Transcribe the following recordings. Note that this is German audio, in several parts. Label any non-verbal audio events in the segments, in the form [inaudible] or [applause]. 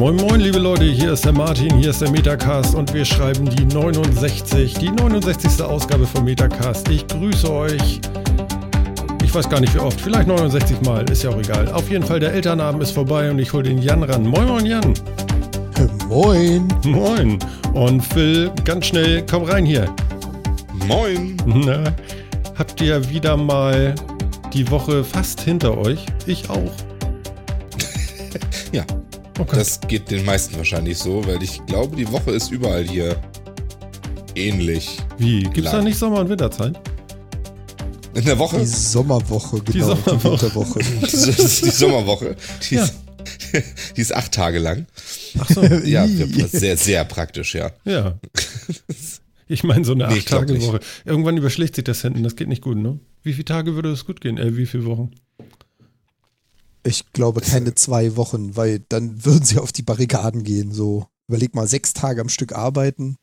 Moin moin liebe Leute, hier ist der Martin, hier ist der Metacast und wir schreiben die 69, die 69. Ausgabe von Metacast. Ich grüße euch. Ich weiß gar nicht wie oft, vielleicht 69 Mal, ist ja auch egal. Auf jeden Fall, der Elternabend ist vorbei und ich hole den Jan ran. Moin moin Jan. Moin. Moin. Und Phil, ganz schnell, komm rein hier. Moin. [laughs] Na, habt ihr wieder mal die Woche fast hinter euch? Ich auch. Okay. Das geht den meisten wahrscheinlich so, weil ich glaube, die Woche ist überall hier ähnlich. Wie? Gibt es da nicht Sommer- und Winterzeit? In der Woche? Die Sommerwoche, genau. Die Sommerwoche. [laughs] Die Winterwoche. das ist die Sommerwoche. Die, ja. ist, [laughs] die ist acht Tage lang. Ach so. [laughs] ja, sehr, sehr praktisch, ja. Ja. Ich meine, so eine nee, Acht-Tage-Woche. Irgendwann überschlägt sich das hinten, das geht nicht gut, ne? Wie viele Tage würde das gut gehen? Äh, wie viele Wochen? Ich glaube keine zwei Wochen, weil dann würden sie auf die Barrikaden gehen. So, überleg mal, sechs Tage am Stück arbeiten.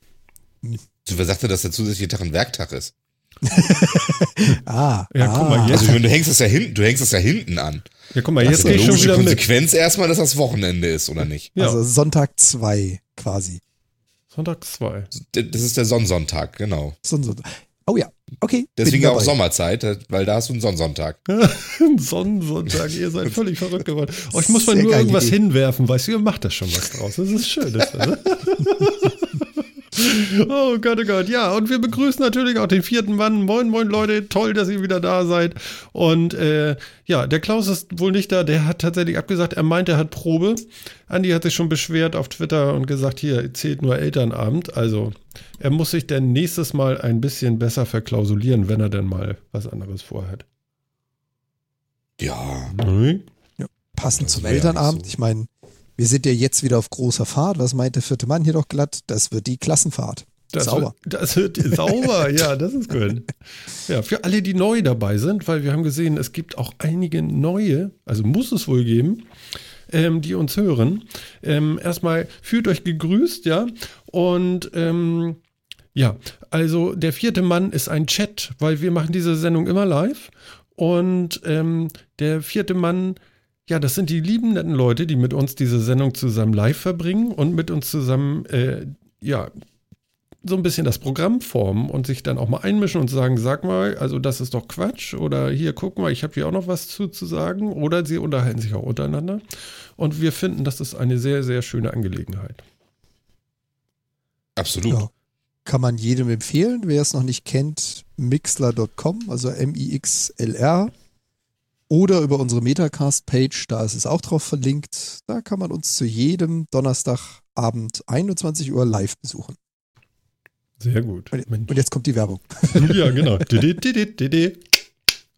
Hm. So, wer sagte, dass der zusätzliche Tag ein Werktag ist? [laughs] ah, ja, ah. guck mal, jetzt. Also, du hängst es ja hinten, du hängst es ja hinten an. Ja, guck mal, jetzt das ist schon wieder Konsequenz mit. erstmal, dass das Wochenende ist, oder nicht? Ja. Also Sonntag zwei quasi. Sonntag zwei. Das ist der Sonnensonntag, genau. Sonnensonntag. Oh ja, okay. Deswegen auch Sommerzeit, weil da hast du einen Sonnensonntag. [laughs] Ein Sonnensonntag, ihr seid völlig verrückt geworden. Oh, ich muss Sehr nur irgendwas Idee. hinwerfen, weißt du, ihr macht da schon was draus. Das ist schön. Das, [laughs] Oh Gott, oh Gott, ja. Und wir begrüßen natürlich auch den vierten Mann. Moin, moin, Leute. Toll, dass ihr wieder da seid. Und äh, ja, der Klaus ist wohl nicht da. Der hat tatsächlich abgesagt. Er meint, er hat Probe. Andi hat sich schon beschwert auf Twitter und gesagt, hier zählt nur Elternabend. Also er muss sich denn nächstes Mal ein bisschen besser verklausulieren, wenn er denn mal was anderes vorhat. Ja. Mhm. ja passend zum Elternabend. So. Ich meine, wir sind ja jetzt wieder auf großer Fahrt. Was meint der vierte Mann hier doch glatt? Das wird die Klassenfahrt. Das sauber. Wird, das wird sauber, [laughs] ja, das ist gut. Ja, für alle, die neu dabei sind, weil wir haben gesehen, es gibt auch einige neue, also muss es wohl geben, ähm, die uns hören. Ähm, erstmal fühlt euch gegrüßt, ja. Und ähm, ja, also der vierte Mann ist ein Chat, weil wir machen diese Sendung immer live. Und ähm, der vierte Mann ja, das sind die lieben netten Leute, die mit uns diese Sendung zusammen live verbringen und mit uns zusammen, äh, ja, so ein bisschen das Programm formen und sich dann auch mal einmischen und sagen, sag mal, also das ist doch Quatsch oder hier, guck mal, ich habe hier auch noch was zu, zu sagen oder sie unterhalten sich auch untereinander und wir finden, das ist eine sehr, sehr schöne Angelegenheit. Absolut. Ja. Kann man jedem empfehlen, wer es noch nicht kennt, mixler.com, also M-I-X-L-R oder über unsere Metacast-Page, da ist es auch drauf verlinkt. Da kann man uns zu jedem Donnerstagabend 21 Uhr live besuchen. Sehr gut. Und, und jetzt kommt die Werbung. Ja, genau.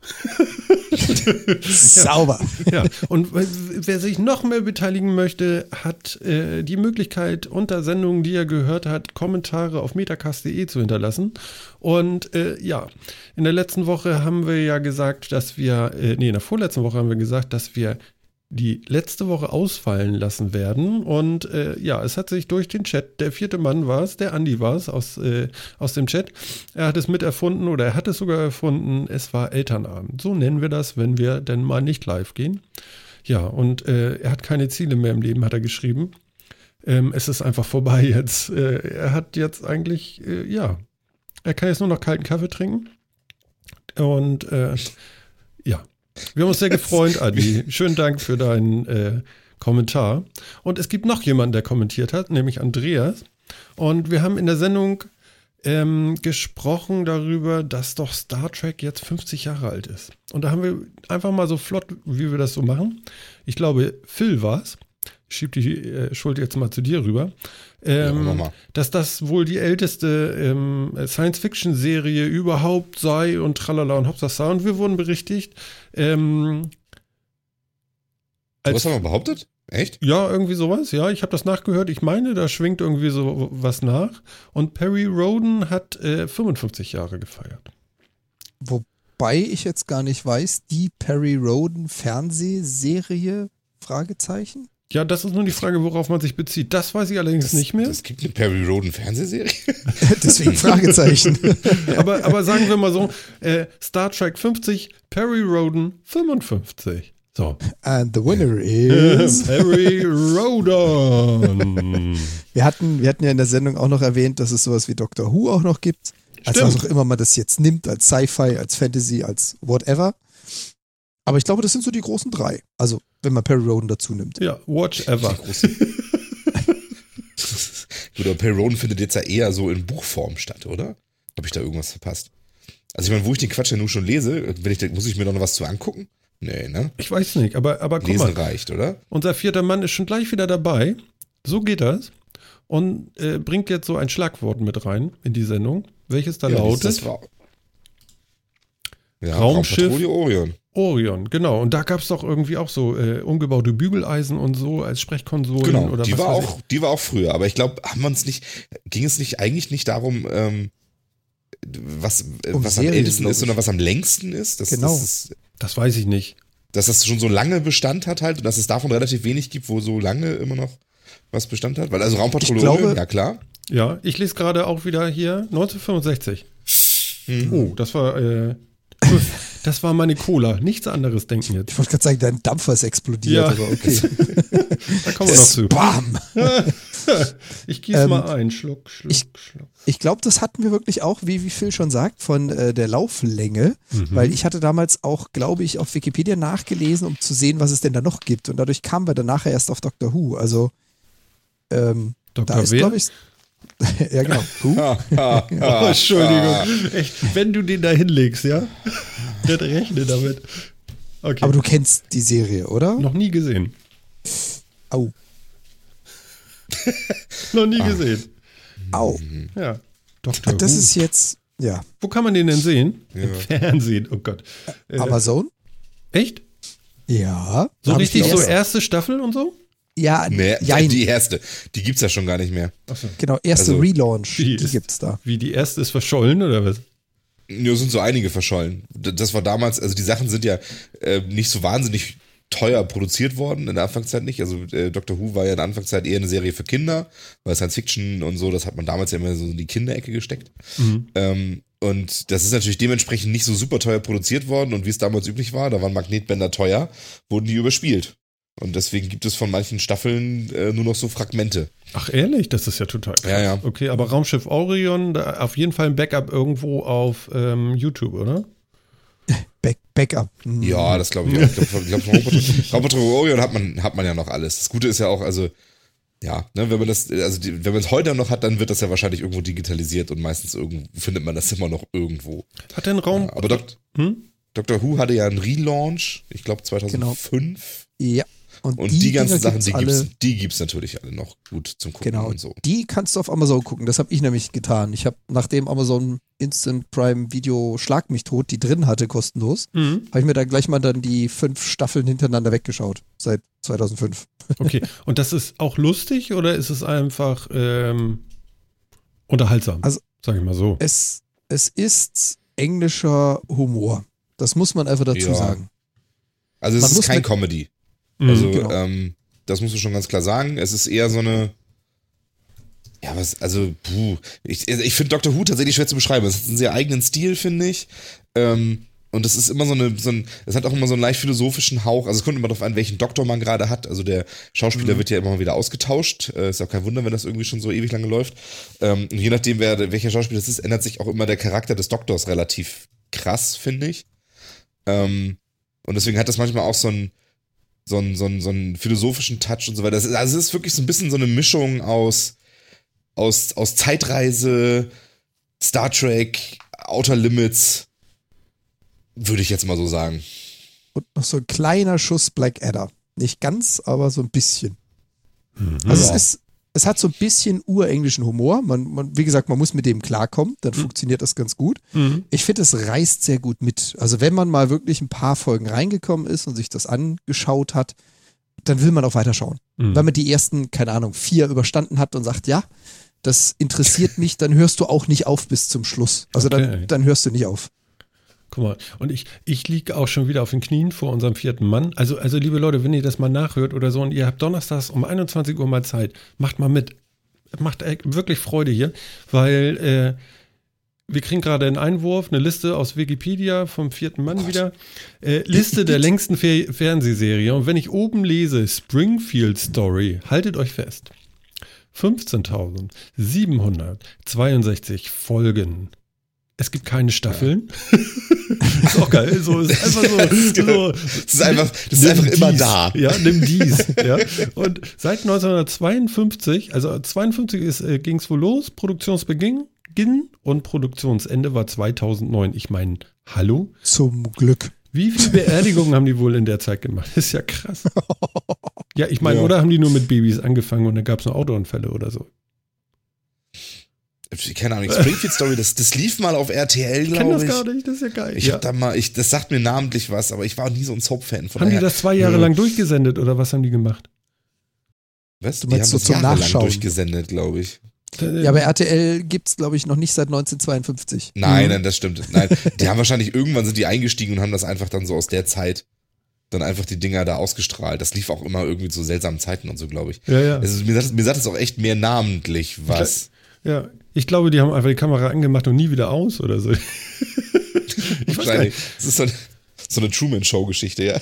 [laughs] [laughs] Sauber. Ja, und wer sich noch mehr beteiligen möchte, hat äh, die Möglichkeit, unter Sendungen, die er gehört hat, Kommentare auf metacast.de zu hinterlassen. Und äh, ja, in der letzten Woche haben wir ja gesagt, dass wir, äh, nee, in der vorletzten Woche haben wir gesagt, dass wir die letzte Woche ausfallen lassen werden. Und äh, ja, es hat sich durch den Chat, der vierte Mann war es, der Andi war es aus, äh, aus dem Chat, er hat es miterfunden oder er hat es sogar erfunden, es war Elternabend. So nennen wir das, wenn wir denn mal nicht live gehen. Ja, und äh, er hat keine Ziele mehr im Leben, hat er geschrieben. Ähm, es ist einfach vorbei jetzt. Äh, er hat jetzt eigentlich, äh, ja, er kann jetzt nur noch kalten Kaffee trinken. Und äh, wir haben uns sehr gefreut, [laughs] Adi. Schönen Dank für deinen äh, Kommentar. Und es gibt noch jemanden, der kommentiert hat, nämlich Andreas. Und wir haben in der Sendung ähm, gesprochen darüber, dass doch Star Trek jetzt 50 Jahre alt ist. Und da haben wir einfach mal so flott, wie wir das so machen. Ich glaube, Phil war es. Ich schieb die äh, Schuld jetzt mal zu dir rüber ähm, ja, dass das wohl die älteste ähm, Science-Fiction-Serie überhaupt sei und tralala und hopsasa. Und wir wurden berichtigt. Ähm, als, was haben wir behauptet? Echt? Ja, irgendwie sowas. Ja, ich habe das nachgehört. Ich meine, da schwingt irgendwie so was nach. Und Perry Roden hat äh, 55 Jahre gefeiert. Wobei ich jetzt gar nicht weiß, die Perry Roden Fernsehserie? Fragezeichen? Ja, das ist nur die Frage, worauf man sich bezieht. Das weiß ich allerdings das, nicht mehr. Es gibt eine Perry Roden Fernsehserie. [laughs] Deswegen Fragezeichen. [laughs] aber, aber sagen wir mal so, äh, Star Trek 50, Perry Roden 55. So. And the winner is. [laughs] Harry Rodon. Wir hatten, wir hatten ja in der Sendung auch noch erwähnt, dass es sowas wie Doctor Who auch noch gibt. Also was Stimmt. auch immer man das jetzt nimmt, als Sci-Fi, als Fantasy, als whatever. Aber ich glaube, das sind so die großen drei. Also, wenn man Perry Roden dazu nimmt. Ja, Watch Ever. [laughs] Gut, aber Perron findet jetzt ja eher so in Buchform statt, oder? Habe ich da irgendwas verpasst? Also ich meine, wo ich den Quatsch ja nun schon lese, wenn ich, muss ich mir noch was zu angucken? Nee, ne? Ich weiß nicht, aber, aber guck Lesen mal, reicht, oder? unser vierter Mann ist schon gleich wieder dabei. So geht das. Und äh, bringt jetzt so ein Schlagwort mit rein in die Sendung, welches da Ja, lautet Das war, ja, Raumschiff. Raumpatrouille Orion. Orion, genau. Und da gab es doch irgendwie auch so äh, umgebaute Bügeleisen und so als Sprechkonsolen Genau, oder die was war weiß auch, die war auch früher, aber ich glaube, haben wir uns nicht, ging es nicht eigentlich nicht darum, ähm, was, äh, Um was am Serien, ältesten glaub ist, ich. sondern was am längsten ist? Das, Genau. Das ist ich. Das weiß ich nicht. dass das schon so lange Bestand hat halt und dass es davon relativ wenig gibt, wo so lange immer noch was Bestand hat. Weil also Raumpatrouille, Ich ja klar. Ja, ich lese gerade auch wieder hier 1965. Hm. Oh, das war äh, das war meine Cola. Nichts anderes denken jetzt. Ich wollte gerade sagen, dein Dampfer ist explodiert, Ja. aber okay. [laughs] Da kommen wir noch zu. Bam! [laughs] Ich gieße Ähm, mal ein. Schluck, Schluck, ich- Schluck. Ich glaube, das hatten wir wirklich auch, wie, wie Phil schon sagt, von äh, der Lauflänge, Mhm. weil ich hatte damals auch, glaube ich, auf Wikipedia nachgelesen, um zu sehen, was es denn da noch gibt. Und dadurch kamen wir dann nachher erst auf Doctor Who. Also ähm, Dr. da ist, glaube ich, [laughs] ja genau, Who. Oh, [laughs] [laughs] Entschuldigung. Echt, wenn du den da hinlegst, ja? Nicht rechne damit. Okay. Aber du kennst die Serie, oder? noch nie gesehen. Au, Noch Ah. nie gesehen. au. Ja. Dr. Das Who. ist jetzt, ja, Wo kann man den denn sehen? Ja. Im Fernsehen. Oh Gott. Äh, Amazon. echt? Ja. So richtig so erste- erste Staffel und so? Ja, Nee, jein, die erste. Die gibt's ja schon gar nicht mehr. Achso. genau, erste also, Relaunch, Wie die ist- gibt's da. Wie die erste ist verschollen oder was? Nur sind so einige verschollen. Das war damals, also die Sachen sind ja äh, nicht so wahnsinnig teuer produziert worden in der Anfangszeit nicht. Also äh, Doctor Who war ja in der Anfangszeit eher eine Serie für Kinder, weil Science Fiction und so, das hat man damals ja immer so in die Kinderecke gesteckt. Ähm, und das ist natürlich dementsprechend nicht so super teuer produziert worden und wie es damals üblich war, da waren Magnetbänder teuer, wurden die überspielt. Und deswegen gibt es von manchen Staffeln äh, nur noch so Fragmente. Ach ehrlich, das ist ja total krass. Ja, ja. Okay, aber Raumschiff Orion, da auf jeden Fall ein Backup irgendwo auf ähm, YouTube, oder? [laughs] Back, Backup. Hm. Ja, das glaube ich auch. Ich glaube, glaub, Raumpatrouille [laughs] Orion hat man, hat man ja noch alles. Das Gute ist ja auch, also, ja, ne, wenn man das, also die, wenn man es heute noch hat, dann wird das ja wahrscheinlich irgendwo digitalisiert und meistens irgendwo findet man das immer noch irgendwo. Hat der einen Raum? Ja, aber Dok Hm? Dr. Who hatte ja einen Relaunch, ich glaube 2005. Ja. Und, Und die, ganzen Dinger Sachen, gibt's die alle, gibt's, die gibt's natürlich alle noch gut zum Gucken Genau, und so. die kannst du auf Amazon gucken. Das habe ich nämlich getan. Ich habe, nachdem Amazon Instant Prime Video Schlag mich tot, die drin hatte, kostenlos, Mhm. habe ich mir da gleich mal dann die fünf Staffeln hintereinander weggeschaut. Seit 2005. [laughs] Okay. Und das ist auch lustig oder ist es einfach ähm, unterhaltsam? Also- sag ich mal so. Es, es ist englischer Humor. Das muss man einfach dazu Ja. sagen. Also es Man ist kein mit- Mhm. Also, genau. ähm, das musst du schon ganz klar sagen. Es ist eher so eine. Ja, was, also, puh. Ich, ich finde Dr. Who tatsächlich schwer zu beschreiben. Es hat einen sehr eigenen Stil, finde ich. Ähm, und es ist immer so eine, so ein, es hat auch immer so einen leicht philosophischen Hauch. Also es kommt immer darauf an, welchen Doktor man gerade hat. Also der Schauspieler wird ja immer mal wieder ausgetauscht. Äh, ist auch kein Wunder, wenn das irgendwie schon so ewig lange läuft. Ähm, und je nachdem, wer, welcher Schauspieler es ist, ändert sich auch immer der Charakter des Doktors relativ krass, finde ich. Ähm, und deswegen hat das manchmal auch so einen, so einen, so einen, so einen philosophischen Touch und so weiter. Das ist, also es ist wirklich so ein bisschen so eine Mischung aus, aus, aus Zeitreise, Star Trek, Outer Limits, würde ich jetzt mal so sagen. Und noch so ein kleiner Schuss Blackadder. Nicht ganz, aber so ein bisschen. Also Ja. es ist, es hat so ein bisschen urenglischen Humor. Man, man, wie gesagt, man muss mit dem klarkommen, dann funktioniert das ganz gut. Mhm. Ich finde, es reißt sehr gut mit. Also wenn man mal wirklich ein paar Folgen reingekommen ist und sich das angeschaut hat, dann will man auch weiterschauen. Mhm. Wenn man die ersten, keine Ahnung, vier überstanden hat und sagt, ja, das interessiert [laughs] mich, dann hörst du auch nicht auf bis zum Schluss. Also Okay. dann, dann hörst du nicht auf. Guck mal, und ich, ich liege auch schon wieder auf den Knien vor unserem vierten Mann. Also, also, liebe Leute, wenn ihr das mal nachhört oder so und ihr habt donnerstags um 21 Uhr mal Zeit, macht mal mit. Macht echt wirklich Freude hier, weil wir kriegen gerade einen Einwurf, eine Liste aus Wikipedia vom vierten Mann wieder. Äh, Liste der längsten Fer Fernsehserie. Und wenn ich oben lese, Springfield Story, haltet euch fest. 15.762 Folgen. Es gibt keine Staffeln. [laughs] ist auch geil. So, ist einfach so. [laughs] so Das ist einfach, das ist einfach nimm immer dies. da. Ja, nimm dies. ja. Und seit 1952, also 52 äh, ging es wohl los, Produktionsbeginn Beginn und Produktionsende war 2009. Ich meine, hallo? Zum Glück. Wie viele Beerdigungen haben die wohl in der Zeit gemacht? Das ist ja krass. [laughs] Ja, ich meine, Ja. oder haben die nur mit Babys angefangen und dann gab es noch Autounfälle oder so? Keine Ahnung, Springfield Story, das, das lief mal auf RTL, Ich kenne glaube das ich. gar nicht, das ist ja geil. Ich ja. hab da mal, ich, das sagt mir namentlich was, aber ich war nie so ein Soap-Fan. Von haben die daher- das zwei Jahre Nö. lang durchgesendet oder was haben die gemacht? Was? Du Die haben so das zum Nachschauen? durchgesendet, glaube ich. Äh, Ja, aber RTL gibt's glaube ich, noch nicht seit 1952. Nein, Mhm. nein, das stimmt. Nein, die haben wahrscheinlich irgendwann sind die eingestiegen und haben das einfach dann so aus der Zeit dann einfach die Dinger da ausgestrahlt. Das lief auch immer irgendwie zu seltsamen Zeiten und so, glaube ich. ja, ja. Also, mir, sagt, mir sagt es auch echt mehr namentlich was. ja. Ich glaube, die haben einfach die Kamera angemacht und nie wieder aus oder so. [laughs] ich weiß gar nicht. Das ist so eine, so eine Truman-Show-Geschichte, ja.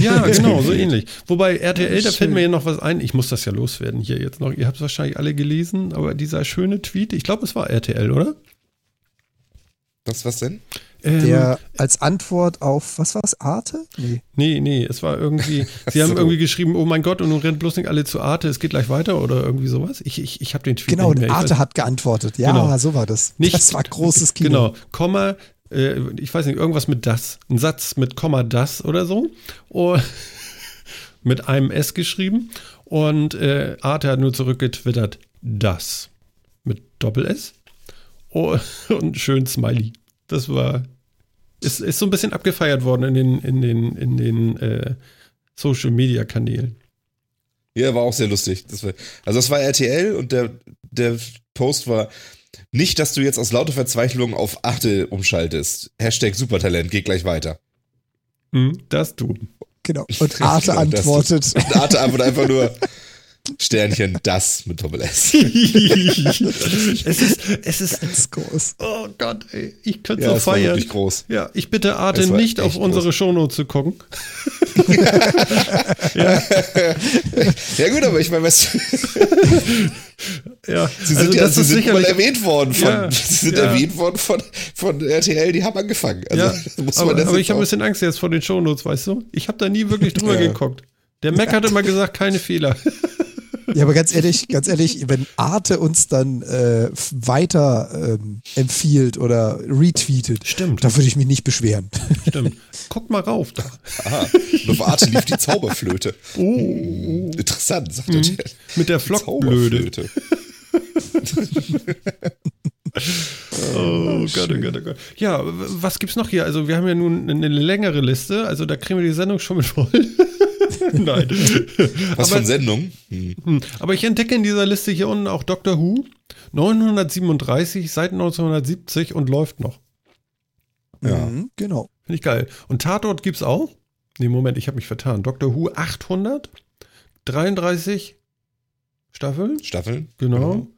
Ja, [laughs] genau, so ähnlich. Wobei RTL, da fällt mir ja noch was ein. Ich muss das ja loswerden hier jetzt noch. Ihr habt es wahrscheinlich alle gelesen, aber dieser schöne Tweet, ich glaube, es war RTL, oder? Was, was denn? Ähm, Der als Antwort auf, was war es, Arte? Nee. nee, nee, es war irgendwie, [laughs] sie haben so. irgendwie geschrieben, oh mein Gott, und nun rennt bloß nicht alle zu Arte, es geht gleich weiter oder irgendwie sowas. Ich, ich, ich habe den Tweet Genau, nicht Arte hat geantwortet. Ja, Genau. so war das. Nicht- das war großes Kino. Genau, Komma, äh, ich weiß nicht, irgendwas mit das. Ein Satz mit Komma das oder so. Und [laughs] mit einem S geschrieben. Und äh, Arte hat nur zurückgetwittert, das. Mit Doppel-S. Oh, [laughs] und schön Smiley. Das war. Ist, ist so ein bisschen abgefeiert worden in den, in den, in den äh, Social Media Kanälen. Ja, war auch sehr lustig. Das war, also das war RTL und der, der Post war nicht, dass du jetzt aus lauter Verzweiflung auf Arte umschaltest. Hashtag Supertalent, geht gleich weiter. Hm, das du. Genau. [laughs] Und Arte Genau, antwortet. Und Arte antwortet einfach nur Sternchen, das mit Doppel S. [laughs] es ist, es ist, Ganz groß. oh Gott, ey, ich könnte Ja, so es war feiern. wirklich groß. Ja, ich bitte Arte nicht auf unsere Shownotes zu gucken. [laughs] Ja gut, aber ich meine, weißt du, Ja, sie also sind ja das sie ist sind mal erwähnt worden von, Ja, sie sind ja. erwähnt worden von, von RTL, die haben angefangen. Also, Ja, [laughs] aber, man das aber ich habe ein bisschen Angst jetzt vor den Shownotes, weißt du? Ich habe da nie wirklich drüber Ja. geguckt. Der Mac hat immer gesagt, keine Fehler. Ja, aber ganz ehrlich, ganz ehrlich, wenn Arte uns dann äh, weiter ähm, empfiehlt oder retweetet, Stimmt. da würde ich mich nicht beschweren. Stimmt. Guck mal rauf da. Aha, und auf Arte lief die Zauberflöte. Oh, Interessant, sagt der Chat. mit der Flockblöde. Zauberflöte. Oh Gott, oh Gott, oh Gott. Ja, was gibt's noch hier? Also wir haben ja nun eine längere Liste, also da kriegen wir die Sendung schon mit voll. [laughs] Nein. Was aber, von Sendung? Hm. aber ich entdecke in dieser Liste hier unten auch Doctor Who. 937 seit 1970 und läuft noch. Ja. Mhm, genau. Finde ich geil. Und Tatort gibt's auch? Nee, Moment, ich habe mich vertan. Doctor Who 800, 33 Staffeln, Staffeln? genau.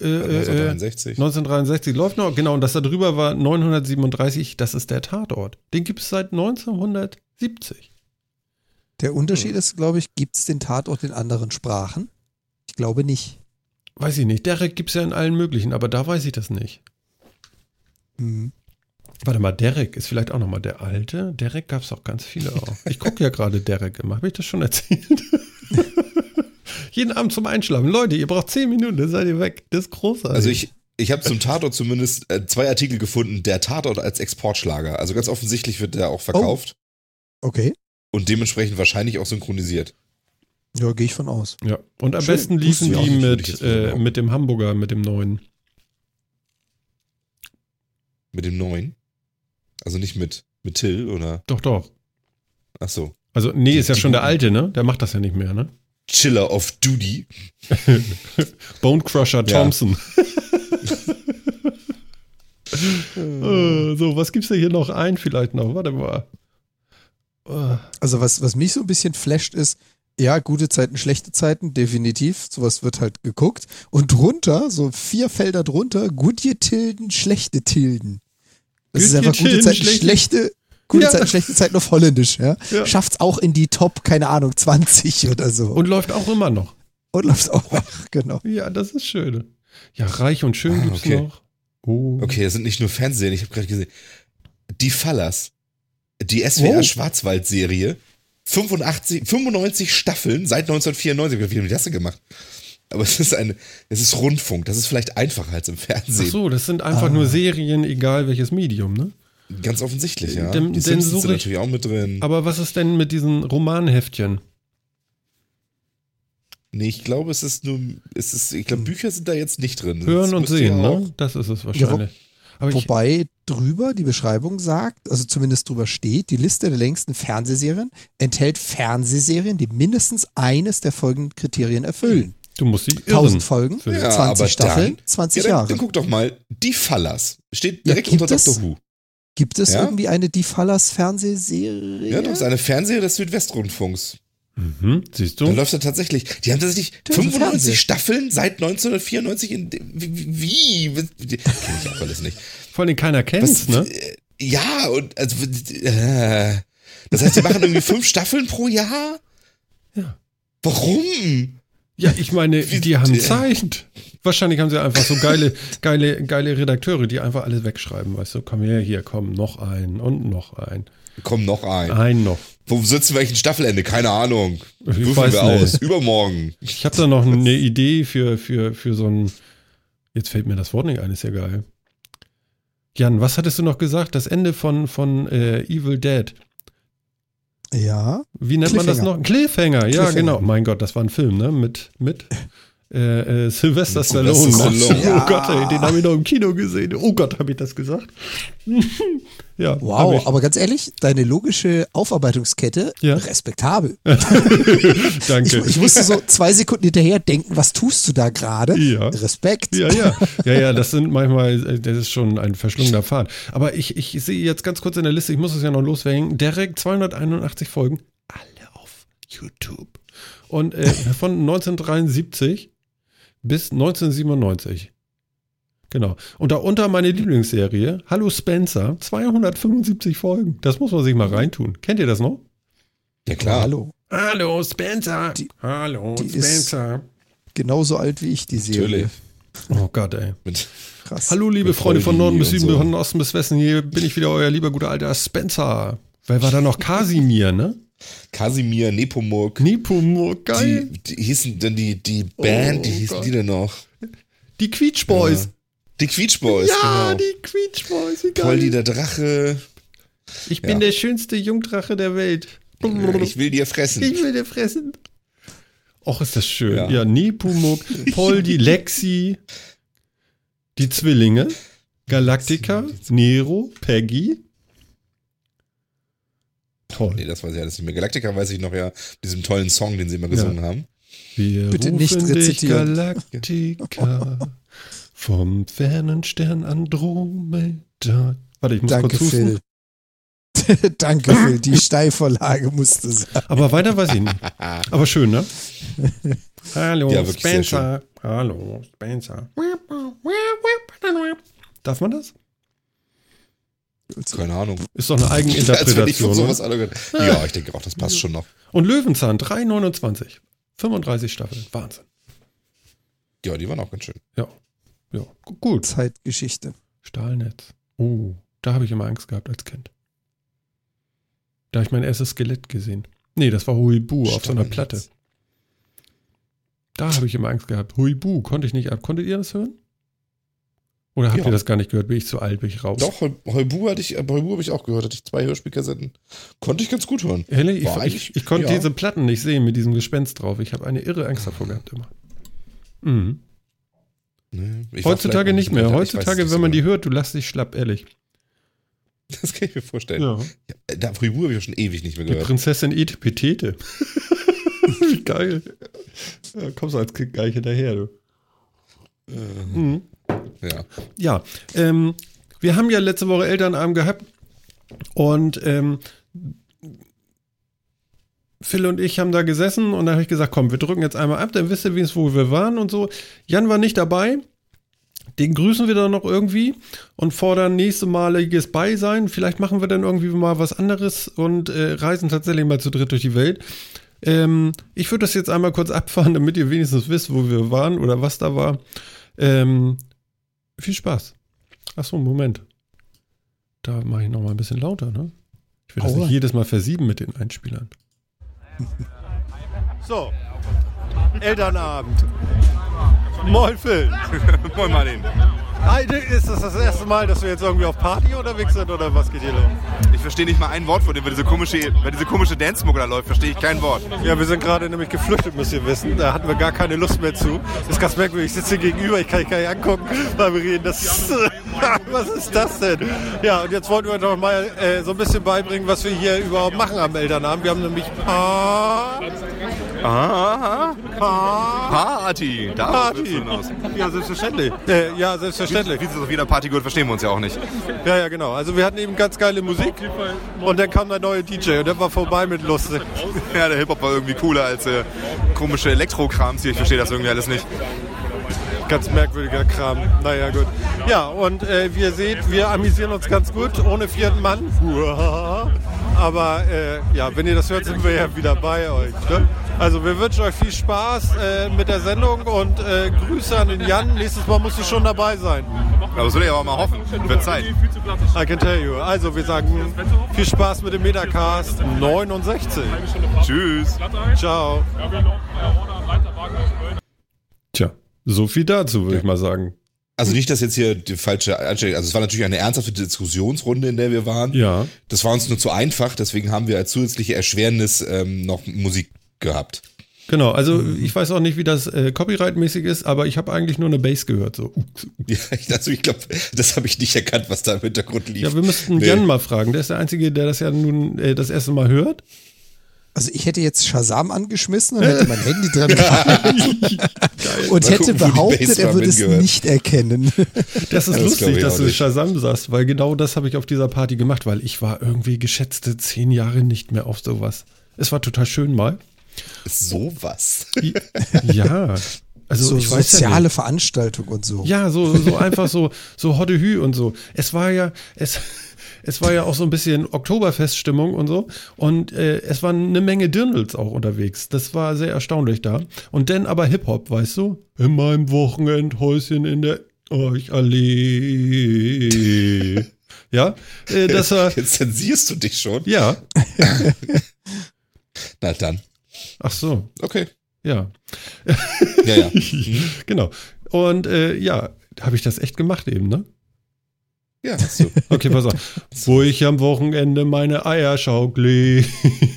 Äh, äh, äh, 1963. 1963 läuft noch, genau. Und das da drüber war 937, das ist der Tatort. Den gibt es seit 1970. Der Unterschied ist, glaube ich, gibt es den Tatort in anderen Sprachen? Ich glaube nicht. Weiß ich nicht. Derek gibt es ja in allen möglichen, aber da weiß ich das nicht. Mhm. Warte mal, Derek ist vielleicht auch nochmal der alte. Derek gab es auch ganz viele auch. Ich gucke ja gerade Derek immer. Habe ich das schon erzählt? [laughs] Jeden Abend zum Einschlafen. Leute, ihr braucht 10 Minuten, dann seid ihr weg. Das ist großartig. Also ich, ich habe zum Tatort zumindest äh, zwei Artikel gefunden, der Tatort als Exportschlager. Also ganz offensichtlich wird der auch verkauft Okay. Und dementsprechend wahrscheinlich auch synchronisiert. Ja, gehe ich von aus. Ja, und am Schön. besten liefen die mit, äh, glauben. mit dem Hamburger, mit dem neuen. Mit dem neuen. Also nicht mit, mit Till oder. Doch, doch. Ach so. Also, nee, Die- ist ja schon der alte, ne? Der macht das ja nicht mehr, ne? Chiller of Duty. [laughs] Bone Crusher. Thompson. [laughs] Äh, so, was gibt's denn hier noch ein vielleicht noch? Warte mal. Also was, was mich so ein bisschen flasht ist, Ja, gute Zeiten, schlechte Zeiten, definitiv. Sowas wird halt geguckt. Und drunter, so vier Felder drunter, gute Tilden, schlechte Tilden. Das ist Gute einfach gute Zeiten, schlechte- schlechte, gute Ja. Zeiten, schlechte Zeiten auf Holländisch, ja. Ja. Schafft's auch in die Top, keine Ahnung, 20 oder so. Und läuft auch immer noch. Und läuft auch, [laughs] genau. Ja, das ist schön. Ja, reich und schön Ah, gibt's okay. noch. Oh. Okay, das sind nicht nur Fernsehen, ich habe gerade gesehen. Die Fallers. Die SWR Wow. Schwarzwald-Serie. 85, 95 Staffeln seit 1994. Wie haben die das denn gemacht? Aber es ist eine, es ist Rundfunk. Das ist vielleicht einfacher als im Ach Fernsehen. so, das sind einfach Ah. nur Serien, egal welches Medium, ne? Ganz offensichtlich, ja. Denn- die Simpsons suche sind ich- natürlich auch mit drin. Aber was ist denn mit diesen Romanheftchen? nee, ich glaube, es ist nur, es ist, ich glaube, Bücher sind da jetzt nicht drin. Hören Das und sehen, ja ne? Das ist es wahrscheinlich. Aber ich, Wobei drüber die Beschreibung sagt, also zumindest drüber steht, die Liste der längsten Fernsehserien enthält Fernsehserien, die mindestens eines der folgenden Kriterien erfüllen. du musst sie irren. 1000 Folgen, Ja, 20 aber Staffeln, dann- 20 Ja, dann, Jahre. dann guck doch mal, die Fallers. Steht Ja, direkt gibt unter es? Doctor Who. Gibt es Ja? irgendwie eine Die Fallers Fernsehserie? Ja, das ist eine Fernseher des Südwestrundfunks. Mhm, siehst Da du? läuft er tatsächlich. Die haben tatsächlich Der ist im 95 Fernsehen. Staffeln seit 1994 in. Wie? wie? Kenn ich auch alles nicht. Vor allem keiner kennt's, ne? äh, Ja, und also, äh, das heißt, die machen irgendwie fünf Staffeln pro Jahr? Ja. Warum? Ja, ich meine, die haben Zeit. Wahrscheinlich haben sie einfach so geile, geile, geile Redakteure, die einfach alles wegschreiben, weißt du, komm her, hier, komm, noch ein und noch ein. Komm noch ein. Ein noch. Wo sitzen wir welchen Staffelende? Keine Ahnung. Weiß wir nicht. aus. Übermorgen. Ich habe da noch eine Idee für, für, für so ein. Jetzt fällt mir das Wort nicht ein, ist ja geil. Jan, was hattest du noch gesagt? Das Ende von, von äh, Evil Dead. Ja. Wie nennt man das noch? Cliffhanger, ja, Cliffhanger. genau. Mein Gott, das war ein Film, ne? Mit, mit äh, äh, Sylvester Stallone. Ne? Stallone. [laughs] Oh Ja. Gott, ey, den habe ich noch im Kino gesehen. Oh Gott, habe ich das gesagt? [laughs] ja, Wow, aber ganz ehrlich, deine logische Aufarbeitungskette, Ja. respektabel. [laughs] Danke. Ich, ich musste so zwei Sekunden hinterher denken, was tust du da gerade? Ja. Respekt. Ja, ja, ja, ja, das sind manchmal, äh, das ist schon ein verschlungener Pfad. Aber ich, ich sehe jetzt ganz kurz in der Liste, ich muss es ja noch loswerden, Derek 281 Folgen, alle auf YouTube. Und äh, von 1973 bis 1997. Genau. Und darunter meine Lieblingsserie, Hallo Spencer, 275 Folgen. Das muss man sich mal reintun. Kennt ihr das noch? Ja, klar. Hallo. Hallo Spencer. Die- Hallo die ist- Spencer. Genauso alt wie ich, die Serie. Natürlich. Oh Gott, ey. Mit, Krass. Hallo, liebe Mit Freunde von Norden bis Süden, so. von Osten bis Westen. Hier bin ich wieder, euer lieber guter alter Spencer. Wer war da noch? [laughs] Kasimir, ne? Kasimir, Nepomuk. Nepomuk, geil. Die, die hießen dann die, die Band, die Oh hießen Gott. die denn noch? Die Quietsch Boys. Die Quietsch Boys, Ja, genau. die Quietsch Boys, wie Poldi der Drache. Ich bin Ja. der schönste Jungdrache der Welt. Ich will dir fressen. Ich will dir fressen. Och, ist das schön. Ja, Ja. Nepomuk, Poldi, [laughs] Lexi, die Zwillinge, Galactica, Nero, Peggy. Toll. Nee, das weiß ich alles nicht mehr. Galactica weiß ich noch ja, diesem tollen Song, den sie immer gesungen haben. Wir Bitte rufen nicht rezitieren. Galactica [laughs] vom fernen Stern Andromeda. Warte, ich muss Danke, kurz. Phil. [laughs] Danke, Phil. Die [laughs] Steilvorlage musste sein. Aber weiter weiß ich nicht. Aber schön, ne? Hallo, Ja, Spencer. Hallo, Spencer. Darf man das? Keine Ahnung. Ist doch eine [laughs] Als wenn ich Eigeninterpretation. ne? Ja, ich denke auch, das passt schon noch. Und Löwenzahn 3,29. 35 Staffeln. Wahnsinn. Ja, die waren auch ganz schön. Ja. Ja, gu- gut. Zeitgeschichte. Stahlnetz. Oh, da habe ich immer Angst gehabt als Kind. Da habe ich mein erstes Skelett gesehen. Nee, das war Huibu auf so einer. Platte. Da habe ich immer Angst gehabt. Huibu, konnte ich nicht ab. Konntet ihr das hören? Oder habt Ja. ihr das gar nicht gehört? Bin ich zu alt, bin ich raus? Doch, Heu- Heubu hatte ich, äh, Heubu habe ich auch gehört, hatte ich zwei Hörspielkassetten. Konnte ich ganz gut hören. Ehrlich? Ich, ich, ich konnte ja. diese Platten nicht sehen mit diesem Gespenst drauf. Ich habe eine irre Angst davor gehabt immer. Mhm. Nee, Heutzutage nicht mehr. weiß Heutzutage, wenn man die hört, du lass dich schlapp, ehrlich. Das kann ich mir vorstellen. Ja. Ja, äh, da, Heubu habe ich auch schon ewig nicht mehr Die gehört. Prinzessin Ete Petete. [laughs] Wie geil. Ja, kommst du als Kind gar nicht hinterher, du. Mhm. Ja. Ja, ähm, wir haben ja letzte Woche Elternabend gehabt und ähm, Phil und ich haben da gesessen und dann habe ich gesagt, komm, wir drücken jetzt einmal ab, dann wisst ihr wenigstens, wo wir waren und so. Jan war nicht dabei. Den grüßen wir dann noch irgendwie und fordern nächstemaliges Beisein. Vielleicht machen wir dann irgendwie mal was anderes und äh, reisen tatsächlich mal zu dritt durch die Welt. Ähm, ich würde das jetzt einmal kurz abfahren, damit ihr wenigstens wisst, wo wir waren oder was da war. Ähm, viel Spaß. Achso, Moment. Da mache ich noch mal ein bisschen lauter, ne? Ich will das Aua. nicht jedes Mal versieben mit den Einspielern. [laughs] So, Elternabend. Moin Phil. [laughs] Moin Martin. Ist das das erste Mal, dass wir jetzt irgendwie auf Party unterwegs sind oder was geht hier los? Ich verstehe nicht mal ein Wort von dem, weil diese komische, weil diese komische Dance-Mucke da läuft, verstehe ich kein Wort. Ja, wir sind gerade nämlich geflüchtet, müsst ihr wissen. Da hatten wir gar keine Lust mehr zu. Das ist ganz merkwürdig. Ich sitze hier gegenüber, ich kann dich gar nicht angucken, weil wir reden. Das ist, [laughs] was ist das denn? Ja, und jetzt wollten wir doch mal äh, so ein bisschen beibringen, was wir hier überhaupt machen am Elternabend. Wir haben nämlich Pa- Aha, Party. Da Party. Ja, selbstverständlich. Äh, ja, selbstverständlich. Wie es auf jeder Party gehört, verstehen wir uns ja auch nicht. Ja, ja, genau. Also wir hatten eben ganz geile Musik und dann kam der neue DJ und der war vorbei mit lustig. [laughs] Ja, der Hip-Hop war irgendwie cooler als äh, komische Elektrokrams hier. Ich verstehe das irgendwie alles nicht. Ganz merkwürdiger Kram. Naja, gut. Ja, und äh, wie ihr seht, wir amüsieren uns ganz gut, ohne vierten Mann. [laughs] Aber äh, ja, wenn ihr das hört, sind wir ja wieder bei euch. Ne? Also wir wünschen euch viel Spaß äh, mit der Sendung und äh, Grüße an den Jan. Nächstes Mal musst du schon dabei sein. Aber das will ich aber mal hoffen. Wird Zeit. I can tell you. Also wir sagen viel Spaß mit dem Metacast 69. Tschüss. Ciao. Tja, so viel dazu, würde ich mal sagen. Also nicht, dass jetzt hier die falsche Einstellung, also es war natürlich eine ernsthafte Diskussionsrunde, in der wir waren. Ja. Das war uns nur zu einfach, deswegen haben wir als zusätzliche Erschwernis ähm, noch Musik gehabt. Genau, also ich weiß auch nicht, wie das äh, Copyright-mäßig ist, aber ich habe eigentlich nur eine Bass gehört. So. Ja, ich- also ich glaube, das habe ich nicht erkannt, was da im Hintergrund lief. Ja, wir müssten Nee. Jan mal fragen. Der ist der Einzige, der das ja nun äh, das erste Mal hört. Also ich hätte jetzt Shazam angeschmissen und [laughs] hätte mein Handy dran gehalten und Mal hätte gucken, behauptet, er würde es nicht erkennen. [laughs] Das ist Das lustig, dass du nicht. Shazam sagst, weil genau das habe ich auf dieser Party gemacht, weil ich war irgendwie geschätzte zehn Jahre nicht mehr auf sowas. Es war total schön mal. Sowas. [laughs] Ja, also so ich weiß ja soziale nicht. Veranstaltung und so. Ja, so, so einfach so, so Hoddehü und so. Es war ja, es, es war ja auch so ein bisschen Oktoberfeststimmung und so. Und äh, es waren eine Menge Dirndls auch unterwegs. Das war sehr erstaunlich da. Und dann aber Hip-Hop, weißt du? In meinem Wochenendhäuschen in der Euchallee. [laughs] Ja, äh, das war, Jetzt zensierst du dich schon. ja. [laughs] Na dann. Ach so, Okay. ja. Ja, ja. [laughs] Mhm. Genau. Und äh, ja, habe ich das echt gemacht eben, ne? Ja, hast du. [laughs] Okay, pass auf. Wo ich am Wochenende meine Eier schaukle.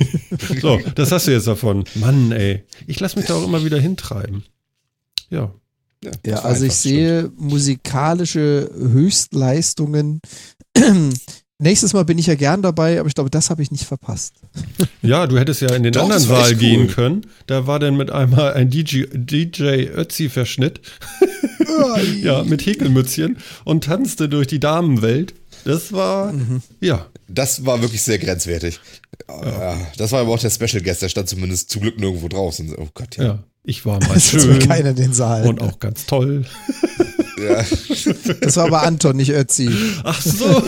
[laughs] so, das hast du jetzt davon. Mann, ey. Ich lasse mich da auch immer wieder hintreiben. Ja. Ja, Ja, also ich einfach, sehe musikalische Höchstleistungen. Nächstes Mal bin ich ja gern dabei, aber ich glaube, das habe ich nicht verpasst. [laughs] Ja, du hättest ja in den Doch, anderen Saal echt gehen cool. können. Da war dann mit einmal ein DJ, DJ Ötzi-Verschnitt. [laughs] ja, mit Häkelmützchen und tanzte durch die Damenwelt. Das war, ja. Das war wirklich sehr grenzwertig. Ja. Das war aber auch der Special Guest, der stand zumindest zum Glück nirgendwo draußen. Oh Gott, ja. Ja, ich war mal [laughs] schön keiner in den Saal. und auch ganz toll. Ja. Das war aber Anton, nicht Ötzi. Ach so.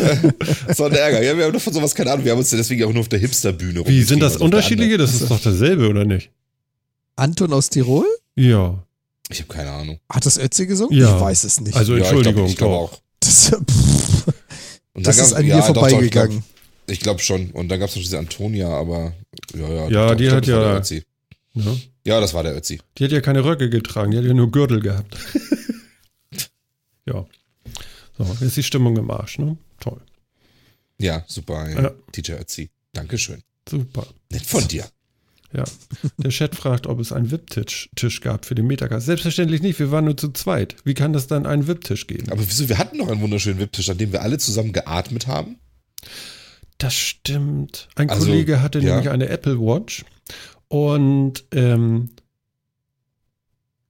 Das war ein Ärger. Ja, wir haben doch von sowas keine Ahnung. Wir haben uns ja deswegen auch nur auf der Hipsterbühne Wie sind das also unterschiedliche? Das ist doch dasselbe, oder nicht? Anton aus Tirol? Ja. Ich habe keine Ahnung. Hat das Ötzi gesungen? Ja. Ich weiß es nicht. Also Ja, ich glaub- Entschuldigung, ich glaube doch. auch. das, pff, Und das ist an ja, mir doch, doch, vorbeigegangen. Ich glaube glaub schon. Und dann gab es noch diese Antonia, aber ja, ja. Ja, doch, die glaub, hat ja-? Ja, das war der Ötzi. Die hat ja keine Röcke getragen, die hat ja nur Gürtel gehabt. [laughs] ja. So, jetzt ist die Stimmung im Arsch, ne? Toll. Ja, super. Ja. DJ Ötzi. Dankeschön. Super. Nett von dir. Ja. Der Chat fragt, ob es einen VIP-Tisch Tisch gab für den Metacast. Selbstverständlich nicht, wir waren nur zu zweit. Wie kann das dann einen VIP-Tisch geben? Aber wieso? Wir hatten noch einen wunderschönen Wipptisch, an dem wir alle zusammen geatmet haben. Das stimmt. Ein Also, Kollege hatte ja. nämlich eine Apple Watch und ähm,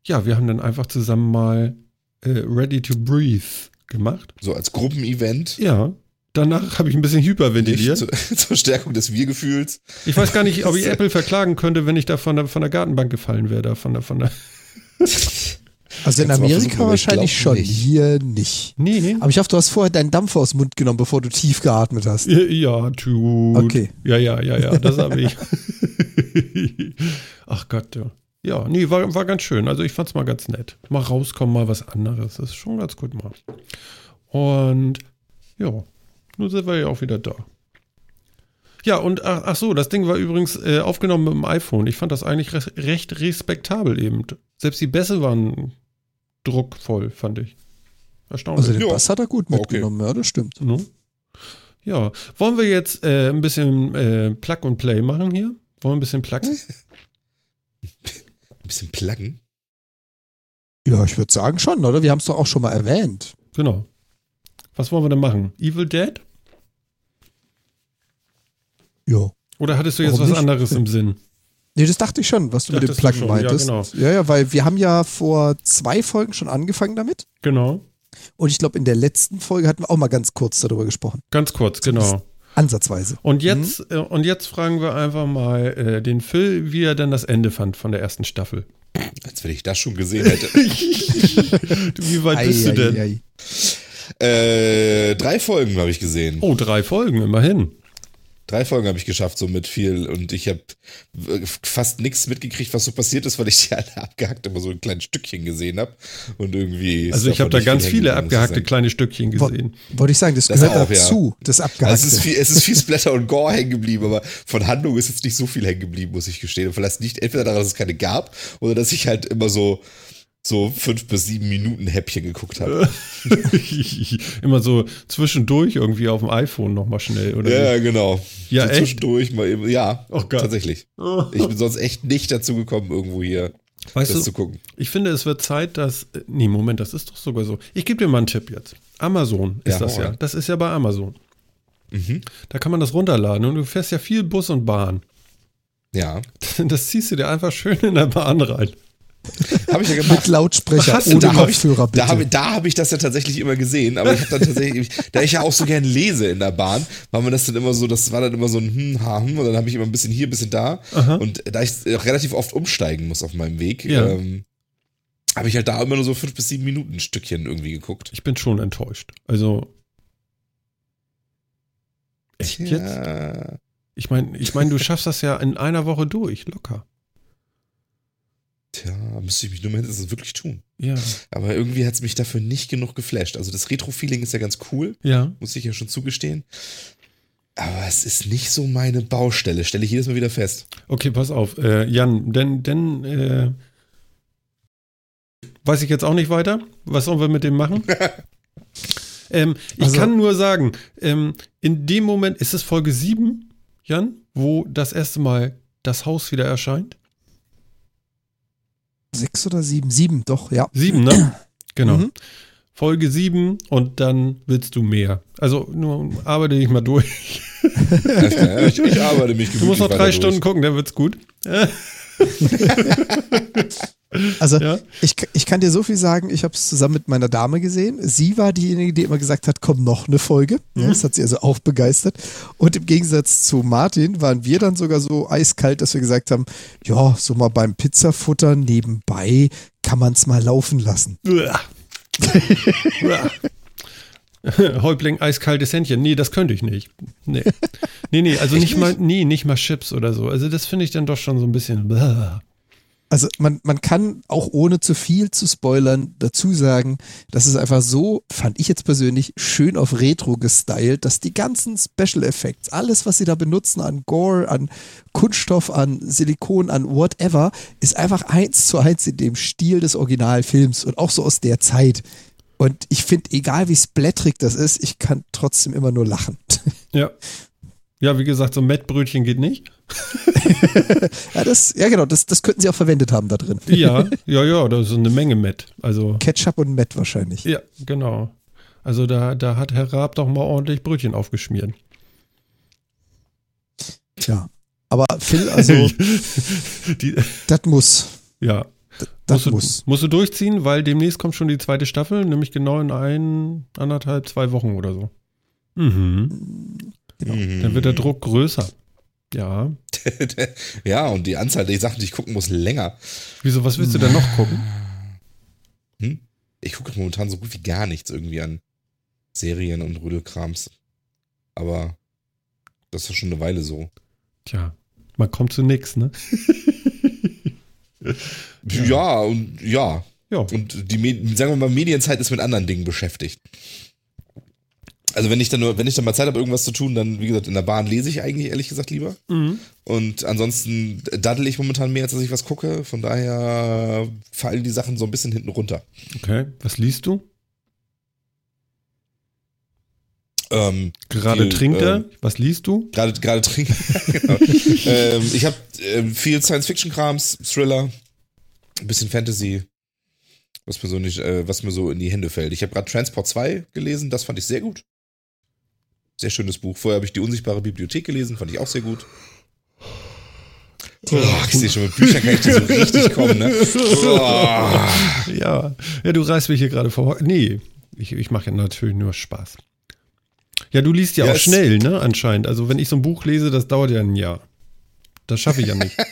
ja, wir haben dann einfach zusammen mal äh, Ready to Breathe gemacht. So als Gruppenevent. Ja, Danach habe ich ein bisschen hyperventiliert. zur, [laughs] zur Stärkung des Wir-Gefühls. Ich weiß gar nicht, ob ich [laughs] Apple verklagen könnte, wenn ich da von der, von der Gartenbank gefallen wäre. Da von der, von der. [laughs] Also in Amerika versuchen, wahrscheinlich schon, nicht. hier nicht. Nee. Aber ich hoffe, du hast vorher deinen Dampf aus dem Mund genommen, bevor du tief geatmet hast. Ja, ja, tut. Okay. Ja, ja, ja, ja, das habe ich. Ach Gott, ja. Ja, nee, war, war ganz schön. Also ich fand's mal ganz nett. Mal rauskommen, mal was anderes. Das ist schon ganz gut mal. Und ja, nun sind wir ja auch wieder da. Ja, und ach, ach so, das Ding war übrigens äh, aufgenommen mit dem iPhone. Ich fand das eigentlich re recht respektabel eben. Selbst die Bässe waren druckvoll, fand ich. Erstaunlich. Also den Ja. Bass hat er gut Okay. mitgenommen, ja, das stimmt. No? Ja, wollen wir jetzt äh, ein bisschen äh, Plug und Play machen hier? Wollen wir ein bisschen pluggen? [laughs] Ein bisschen pluggen. Ja, ich würde sagen schon, oder? Wir haben es doch auch schon mal erwähnt. Genau. Was wollen wir denn machen? Evil Dead? Ja. Oder hattest du jetzt Warum was nicht? anderes im Sinn? Nee, das dachte ich schon, was du mit dem Dachtest Pluggen schon, ja, meintest. genau. ja, ja, weil wir haben ja vor zwei Folgen schon angefangen damit. Genau. Und ich glaube, in der letzten Folge hatten wir auch mal ganz kurz darüber gesprochen. Ganz kurz, genau. Ansatzweise. Und jetzt, äh, und jetzt fragen wir einfach mal äh, den Phil, wie er denn das Ende fand von der ersten Staffel. Als wenn ich das schon gesehen hätte. [laughs] wie weit bist du denn? ei. äh, drei Folgen habe ich gesehen. Oh, drei Folgen, immerhin. Drei Folgen habe ich geschafft, so mit viel. Und ich habe fast nichts mitgekriegt, was so passiert ist, weil ich die alle [laughs] abgehackt immer so ein kleines Stückchen gesehen habe. Und irgendwie. Also ich habe da ganz viele abgehackte kleine Stückchen gesehen. Wollte ich sagen, das, Das gehört auch, ja. dazu, das Also Abgehackte. es, ist viel, es ist viel Splatter und Gore hängen geblieben, aber von Handlung ist jetzt nicht so viel hängen geblieben, muss ich gestehen. Und vielleicht nicht entweder daran, dass es keine gab, oder dass ich halt immer so, so fünf bis sieben Minuten Häppchen geguckt habe. [laughs] Immer so zwischendurch irgendwie auf dem iPhone nochmal schnell, oder? Ja, ja, genau. Ja, so echt? zwischendurch mal eben, ja, Oh tatsächlich. Ich bin sonst echt nicht dazu gekommen, irgendwo hier Weißt das du, zu gucken. ich finde, es wird Zeit, dass. Nee, Moment, das ist doch sogar so. Ich gebe dir mal einen Tipp jetzt. Amazon ist Ja, das ja. Das ist ja bei Amazon. Mhm. Da kann man das runterladen und du fährst ja viel Bus und Bahn. Ja, [laughs] Das ziehst du dir einfach schön in der Bahn rein. Habe ich ja mit gemacht. Lautsprecher da habe ich, Kopfhörer, bitte. da hab, ich- da hab ich das ja tatsächlich immer gesehen, aber ich habe dann tatsächlich, da ich ja auch so gern lese in der Bahn, war mir das dann immer so, das war dann immer so ein hm, ha, hm, und dann habe ich immer ein bisschen hier, ein bisschen da. Aha. Und da ich auch relativ oft umsteigen muss auf meinem Weg, Ja. ähm, habe ich halt da immer nur so fünf bis sieben Minuten ein Stückchen irgendwie geguckt. Ich bin schon enttäuscht. Also. Echt jetzt? Ja. Ich meine, ich mein, du schaffst das ja in einer Woche durch, locker. Tja, müsste ich mich nur mal das wirklich tun. Ja. Aber irgendwie hat es mich dafür nicht genug geflasht. Also das Retro-Feeling ist ja ganz cool, Ja. muss ich ja schon zugestehen. Aber es ist nicht so meine Baustelle, stelle ich jedes Mal wieder fest. Okay, pass auf, äh, Jan, denn, denn, äh, weiß ich jetzt auch nicht weiter. Was sollen wir mit dem machen? [laughs] ähm, ich Also- kann nur sagen, ähm, in dem Moment ist es Folge 7, Jan, wo das erste Mal das Haus wieder erscheint. Sechs oder sieben? Sieben, doch, ja. 7, ne? [clears throat] Genau. Mhm. Folge 7 und dann willst du mehr. Also nur arbeite dich mal durch. [laughs] Ich, ich [laughs] arbeite mich Du musst noch drei Stunden durch. gucken, dann wird's gut. [laughs] Also Ja. ich, ich kann dir so viel sagen, ich habe es zusammen mit meiner Dame gesehen. Sie war diejenige, die immer gesagt hat, komm noch eine Folge. Ja, das hat sie also auch begeistert. Und im Gegensatz zu Martin waren wir dann sogar so eiskalt, dass wir gesagt haben, ja, so mal beim Pizzafuttern nebenbei kann man es mal laufen lassen. [laughs] Häuptling, eiskaltes Händchen. Nee, das könnte ich nicht. Nee. Nee, nee, also nicht mal, nee, nicht mal Chips oder so. Also das finde ich dann doch schon so ein bisschen. blah. Also man, man kann auch ohne zu viel zu spoilern dazu sagen, dass es einfach so, fand ich jetzt persönlich, schön auf Retro gestylt, dass die ganzen Special Effects, alles, was sie da benutzen an Gore, an Kunststoff, an Silikon, an whatever, ist einfach eins zu eins in dem Stil des Originalfilms und auch so aus der Zeit. Und ich finde, egal wie splatterig das ist, ich kann trotzdem immer nur lachen. Ja. [laughs] Ja, wie gesagt, so Mettbrötchen geht nicht. [laughs] ja, das, ja genau, das, das könnten sie auch verwendet haben da drin. Ja, ja, ja, da ist so eine Menge Mett. Also, Ketchup und Matt wahrscheinlich. ja, genau. Also da, da hat Herr Raab doch mal ordentlich Brötchen aufgeschmiert. Tja. Aber Phil, also, [laughs] [laughs] das muss. ja. Das musst, muss. Du, musst du durchziehen, weil demnächst kommt schon die zweite Staffel, nämlich genau in ein, anderthalb, zwei Wochen oder so. Mhm. Genau. Mhm. Dann wird der Druck größer. Ja. [laughs] ja, und die Anzahl der Sachen, die ich gucken muss, länger. Wieso, was willst du denn noch gucken? Hm? Ich gucke momentan so gut wie gar nichts irgendwie an Serien und Rüdelkrams. Aber das ist schon eine Weile so. Tja, man kommt zu nix, ne? [laughs] Ja, und ja. Ja. Und die, sagen wir mal, Medienzeit ist mit anderen Dingen beschäftigt. Also wenn ich dann nur, wenn ich dann mal Zeit habe, irgendwas zu tun, dann, wie gesagt, in der Bahn lese ich eigentlich ehrlich gesagt lieber. Mhm. Und ansonsten daddel ich momentan mehr, als dass ich was gucke. Von daher fallen die Sachen so ein bisschen hinten runter. Okay. Was liest du? Ähm, Gerade Viel, trinkt er. ähm, Was liest du? Gerade gerade trinken. [laughs] genau. [laughs] ähm, ich habe ähm, viel Science-Fiction-Krams, Thriller, ein bisschen Fantasy, was mir so nicht, äh, was mir so in die Hände fällt. Ich habe gerade Transport 2 gelesen, das fand ich sehr gut. Sehr schönes Buch. Vorher habe ich die unsichtbare Bibliothek gelesen, fand ich auch sehr gut. Oh, ich sehe schon, mit Büchern kann ich so richtig kommen, ne? Oh. [laughs] Ja. Ja, du reißt mich hier gerade vor. Nee, ich, ich mache ja natürlich nur Spaß. Ja, du liest ja, Ja, auch schnell, ne? Anscheinend. Also, wenn ich so ein Buch lese, das dauert ja ein Jahr. Das schaffe ich ja nicht. [laughs]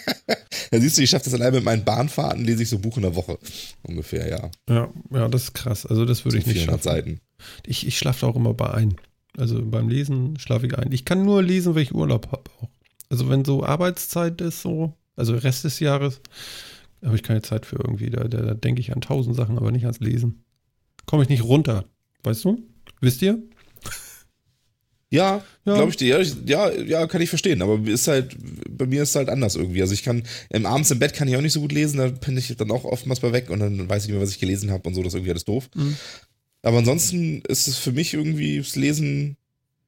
Ja, siehst du, ich schaffe das allein mit meinen Bahnfahrten, lese ich so ein Buch in der Woche. Ungefähr, ja. ja, ja, das ist krass. Also, das würde ich nicht 400 schaffen. Seiten. Ich, ich schlafe auch immer bei ein. Also beim Lesen schlafe ich ein. Ich kann nur lesen, wenn ich Urlaub habe auch. Also wenn so Arbeitszeit ist, so, also Rest des Jahres, habe ich keine Zeit für irgendwie. Da, da, da denke ich an tausend Sachen, aber nicht ans Lesen. Komme ich nicht runter. Weißt du? Wisst ihr? [laughs] Ja, Ja. glaube ich dir. Ja, ja, ja, kann ich verstehen. Aber ist halt, bei mir ist es halt anders irgendwie. Also ich kann, ähm, abends im Bett kann ich auch nicht so gut lesen, da bin ich dann auch oftmals mal weg und dann weiß ich nicht mehr, was ich gelesen habe und so, das ist irgendwie alles doof. Mhm. Aber ansonsten ist es für mich irgendwie das Lesen,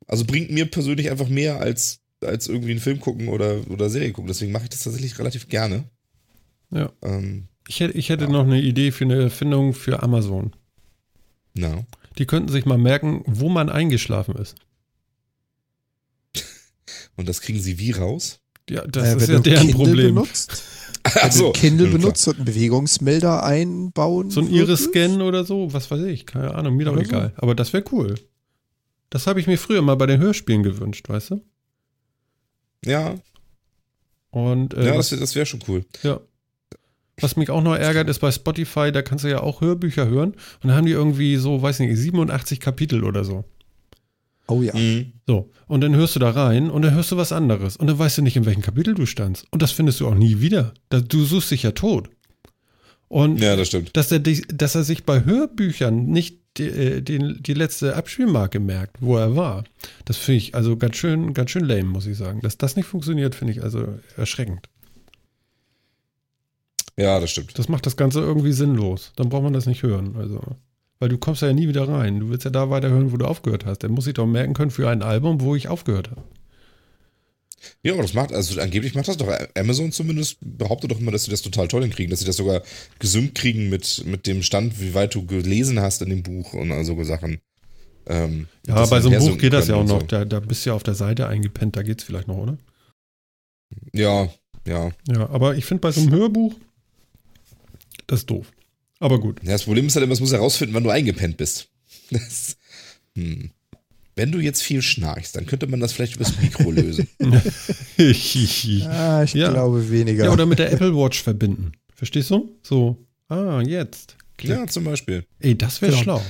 also bringt mir persönlich einfach mehr als, als irgendwie einen Film gucken oder, oder Serie gucken. Deswegen mache ich das tatsächlich relativ gerne. Ja. Ähm, Ich hätte, ich hätte noch eine Idee für eine Erfindung für Amazon. na. Die könnten sich mal merken, wo man eingeschlafen ist. Und das kriegen sie wie raus? Ja, das Naja, ist ja deren Kindle Problem. Benutzt, [laughs] Wenn du Kindle benutzt und einen Bewegungsmelder einbauen. So ein. Iris-Scan oder so, was weiß ich, keine Ahnung, mir doch Oder so. egal. Aber das wäre cool. Das habe ich mir früher mal bei den Hörspielen gewünscht, weißt du? Ja, Und äh, ja das, das wäre schon cool. ja. was mich auch noch ärgert, ist bei Spotify, da kannst du ja auch Hörbücher hören. Und da haben die irgendwie so, weiß nicht, 87 Kapitel oder so. Oh ja. Mhm. So, und dann hörst du da rein und dann hörst du was anderes. Und dann weißt du nicht, in welchem Kapitel du standst. Und das findest du auch nie wieder. Du suchst dich ja tot. Und Ja, das stimmt. dass er, dass er sich bei Hörbüchern nicht die, äh, die, die letzte Abspielmarke merkt, wo er war. Das finde ich also ganz schön, ganz schön lame, muss ich sagen. Dass das nicht funktioniert, finde ich also erschreckend. Ja, das stimmt. Das macht das Ganze irgendwie sinnlos. Dann braucht man das nicht hören. Also, weil du kommst ja nie wieder rein. Du willst ja da weiterhören, wo du aufgehört hast. Der muss sich doch merken können für ein Album, wo ich aufgehört habe. Ja, aber das macht, also angeblich macht das doch Amazon zumindest, behauptet doch immer, dass sie das total toll hinkriegen, dass sie das sogar gesynkt kriegen mit, mit dem Stand, wie weit du gelesen hast in dem Buch und all so Sachen. Ähm, Ja, bei so einem Buch geht das ja auch noch. so. Da, da bist du ja auf der Seite eingepennt, da geht's vielleicht noch, oder? Ja, ja. Ja, aber ich finde bei so einem Hörbuch, das ist doof. Aber gut. Ja, das Problem ist halt immer, es muss herausfinden, wann du eingepennt bist. [laughs] Das, hm. Wenn du jetzt viel schnarchst, dann könnte man das vielleicht übers Mikro lösen. [laughs] [laughs] Ah, ich Ja. glaube weniger. ja, oder mit der Apple Watch verbinden. Verstehst du? So, ah, jetzt. Klick. ja, zum Beispiel. Ey, das wäre Genau. schlau.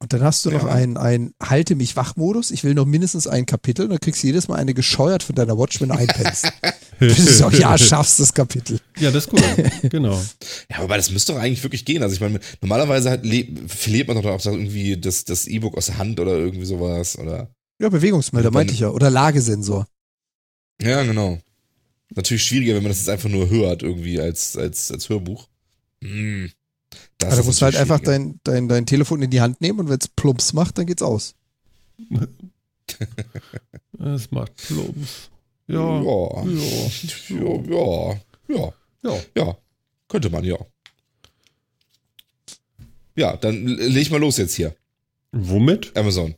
Und dann hast du noch Ja. einen, einen Halte mich wach-Modus. Ich will noch mindestens ein Kapitel und dann kriegst du jedes Mal eine gescheuert von deiner Watch, wenn du einpennst. Bis du auch ja schaffst, das Kapitel. Ja, das ist cool. genau. Ja, aber das müsste doch eigentlich wirklich gehen. Also ich meine, normalerweise le- verliert man doch auch irgendwie das, das E-Book aus der Hand oder irgendwie sowas. Oder Ja, Bewegungsmelder, meinte ich ja. Oder Lagesensor. Ja, genau. Natürlich schwieriger, wenn man das jetzt einfach nur hört, irgendwie als, als, als Hörbuch. Hm. Das da ist musst du halt einfach dein, dein, dein Telefon in die Hand nehmen und wenn es plumps macht, dann geht's aus. [laughs] Es macht Plumps. Ja. Ja. Ja. Ja, ja, ja, Ja. Könnte man, ja. Ja, dann leg mal los jetzt hier. Womit? Amazon.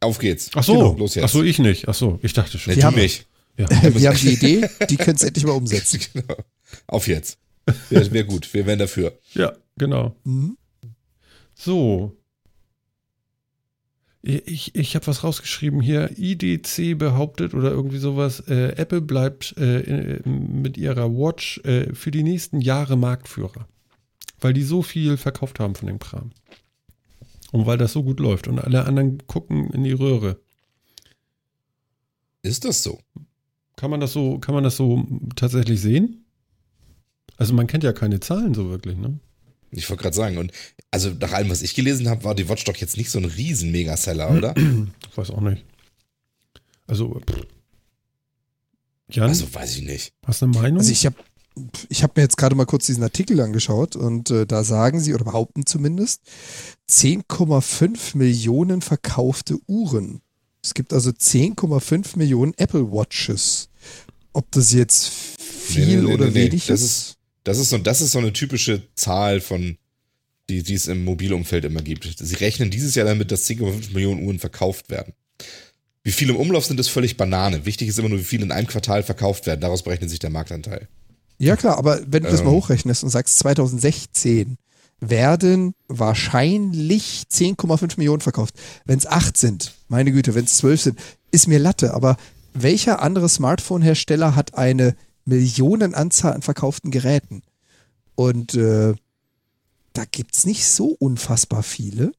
Auf geht's. Ach so. Genau, los jetzt. Ach so, ich nicht. Ach so, ich dachte schon. Nee, Die haben- nicht. Ja. Wir haben [laughs] die Idee, die können es endlich mal umsetzen. [laughs] genau. Auf jetzt. Wäre wär gut. Wir wären dafür. ja, genau. Mhm. So. Ich, ich habe was rausgeschrieben hier. IDC behauptet oder irgendwie sowas, äh, Apple bleibt äh, mit ihrer Watch äh, für die nächsten Jahre Marktführer. Weil die so viel verkauft haben von dem Kram. Und weil das so gut läuft. Und alle anderen gucken in die Röhre. Ist das so? Kann man das so, kann man das so tatsächlich sehen? Also man kennt ja keine Zahlen so wirklich, ne? Ich wollte gerade sagen, und also nach allem, was ich gelesen habe, war die Watch doch jetzt nicht so ein riesen Megaseller, oder? Ich weiß auch nicht. Also, pff. Jan, Also weiß ich nicht. hast du eine Meinung? Also ich habe ich hab mir jetzt gerade mal kurz diesen Artikel angeschaut und äh, da sagen sie, oder behaupten zumindest, 10,5 Millionen verkaufte Uhren. Es gibt also 10,5 Millionen Apple Watches. Ob das jetzt viel Nee, nee, oder nee, nee. wenig Das ist? Das ist so, das ist so eine typische Zahl von, die, die es im Mobilumfeld immer gibt. Sie rechnen dieses Jahr damit, dass 10,5 Millionen Uhren verkauft werden. Wie viele im Umlauf sind, ist völlig Banane. Wichtig ist immer nur, wie viele in einem Quartal verkauft werden. Daraus berechnet sich der Marktanteil. Ja klar, aber wenn du das mal Ähm. hochrechnest und sagst 2016 werden wahrscheinlich 10,5 Millionen verkauft. Wenn es 8 sind, meine Güte, wenn es 12 sind, ist mir Latte. Aber welcher andere Smartphone-Hersteller hat eine Millionenanzahl an verkauften Geräten? Und äh, da gibt es nicht so unfassbar viele.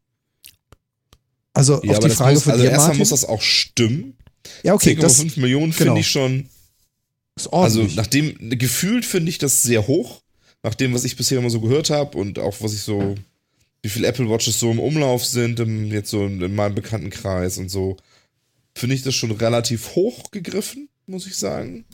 Also auf die Frage muss, von also dir, erstmal Martin. muss das auch stimmen. ja, okay, das 10,5 Millionen genau. finde ich schon, ist also nachdem, gefühlt finde ich das sehr hoch. Nach dem, was ich bisher immer so gehört habe und auch was ich so, wie viele Apple Watches so im Umlauf sind, im, jetzt so in, in meinem Bekanntenkreis und so, finde ich das schon relativ hoch gegriffen, muss ich sagen.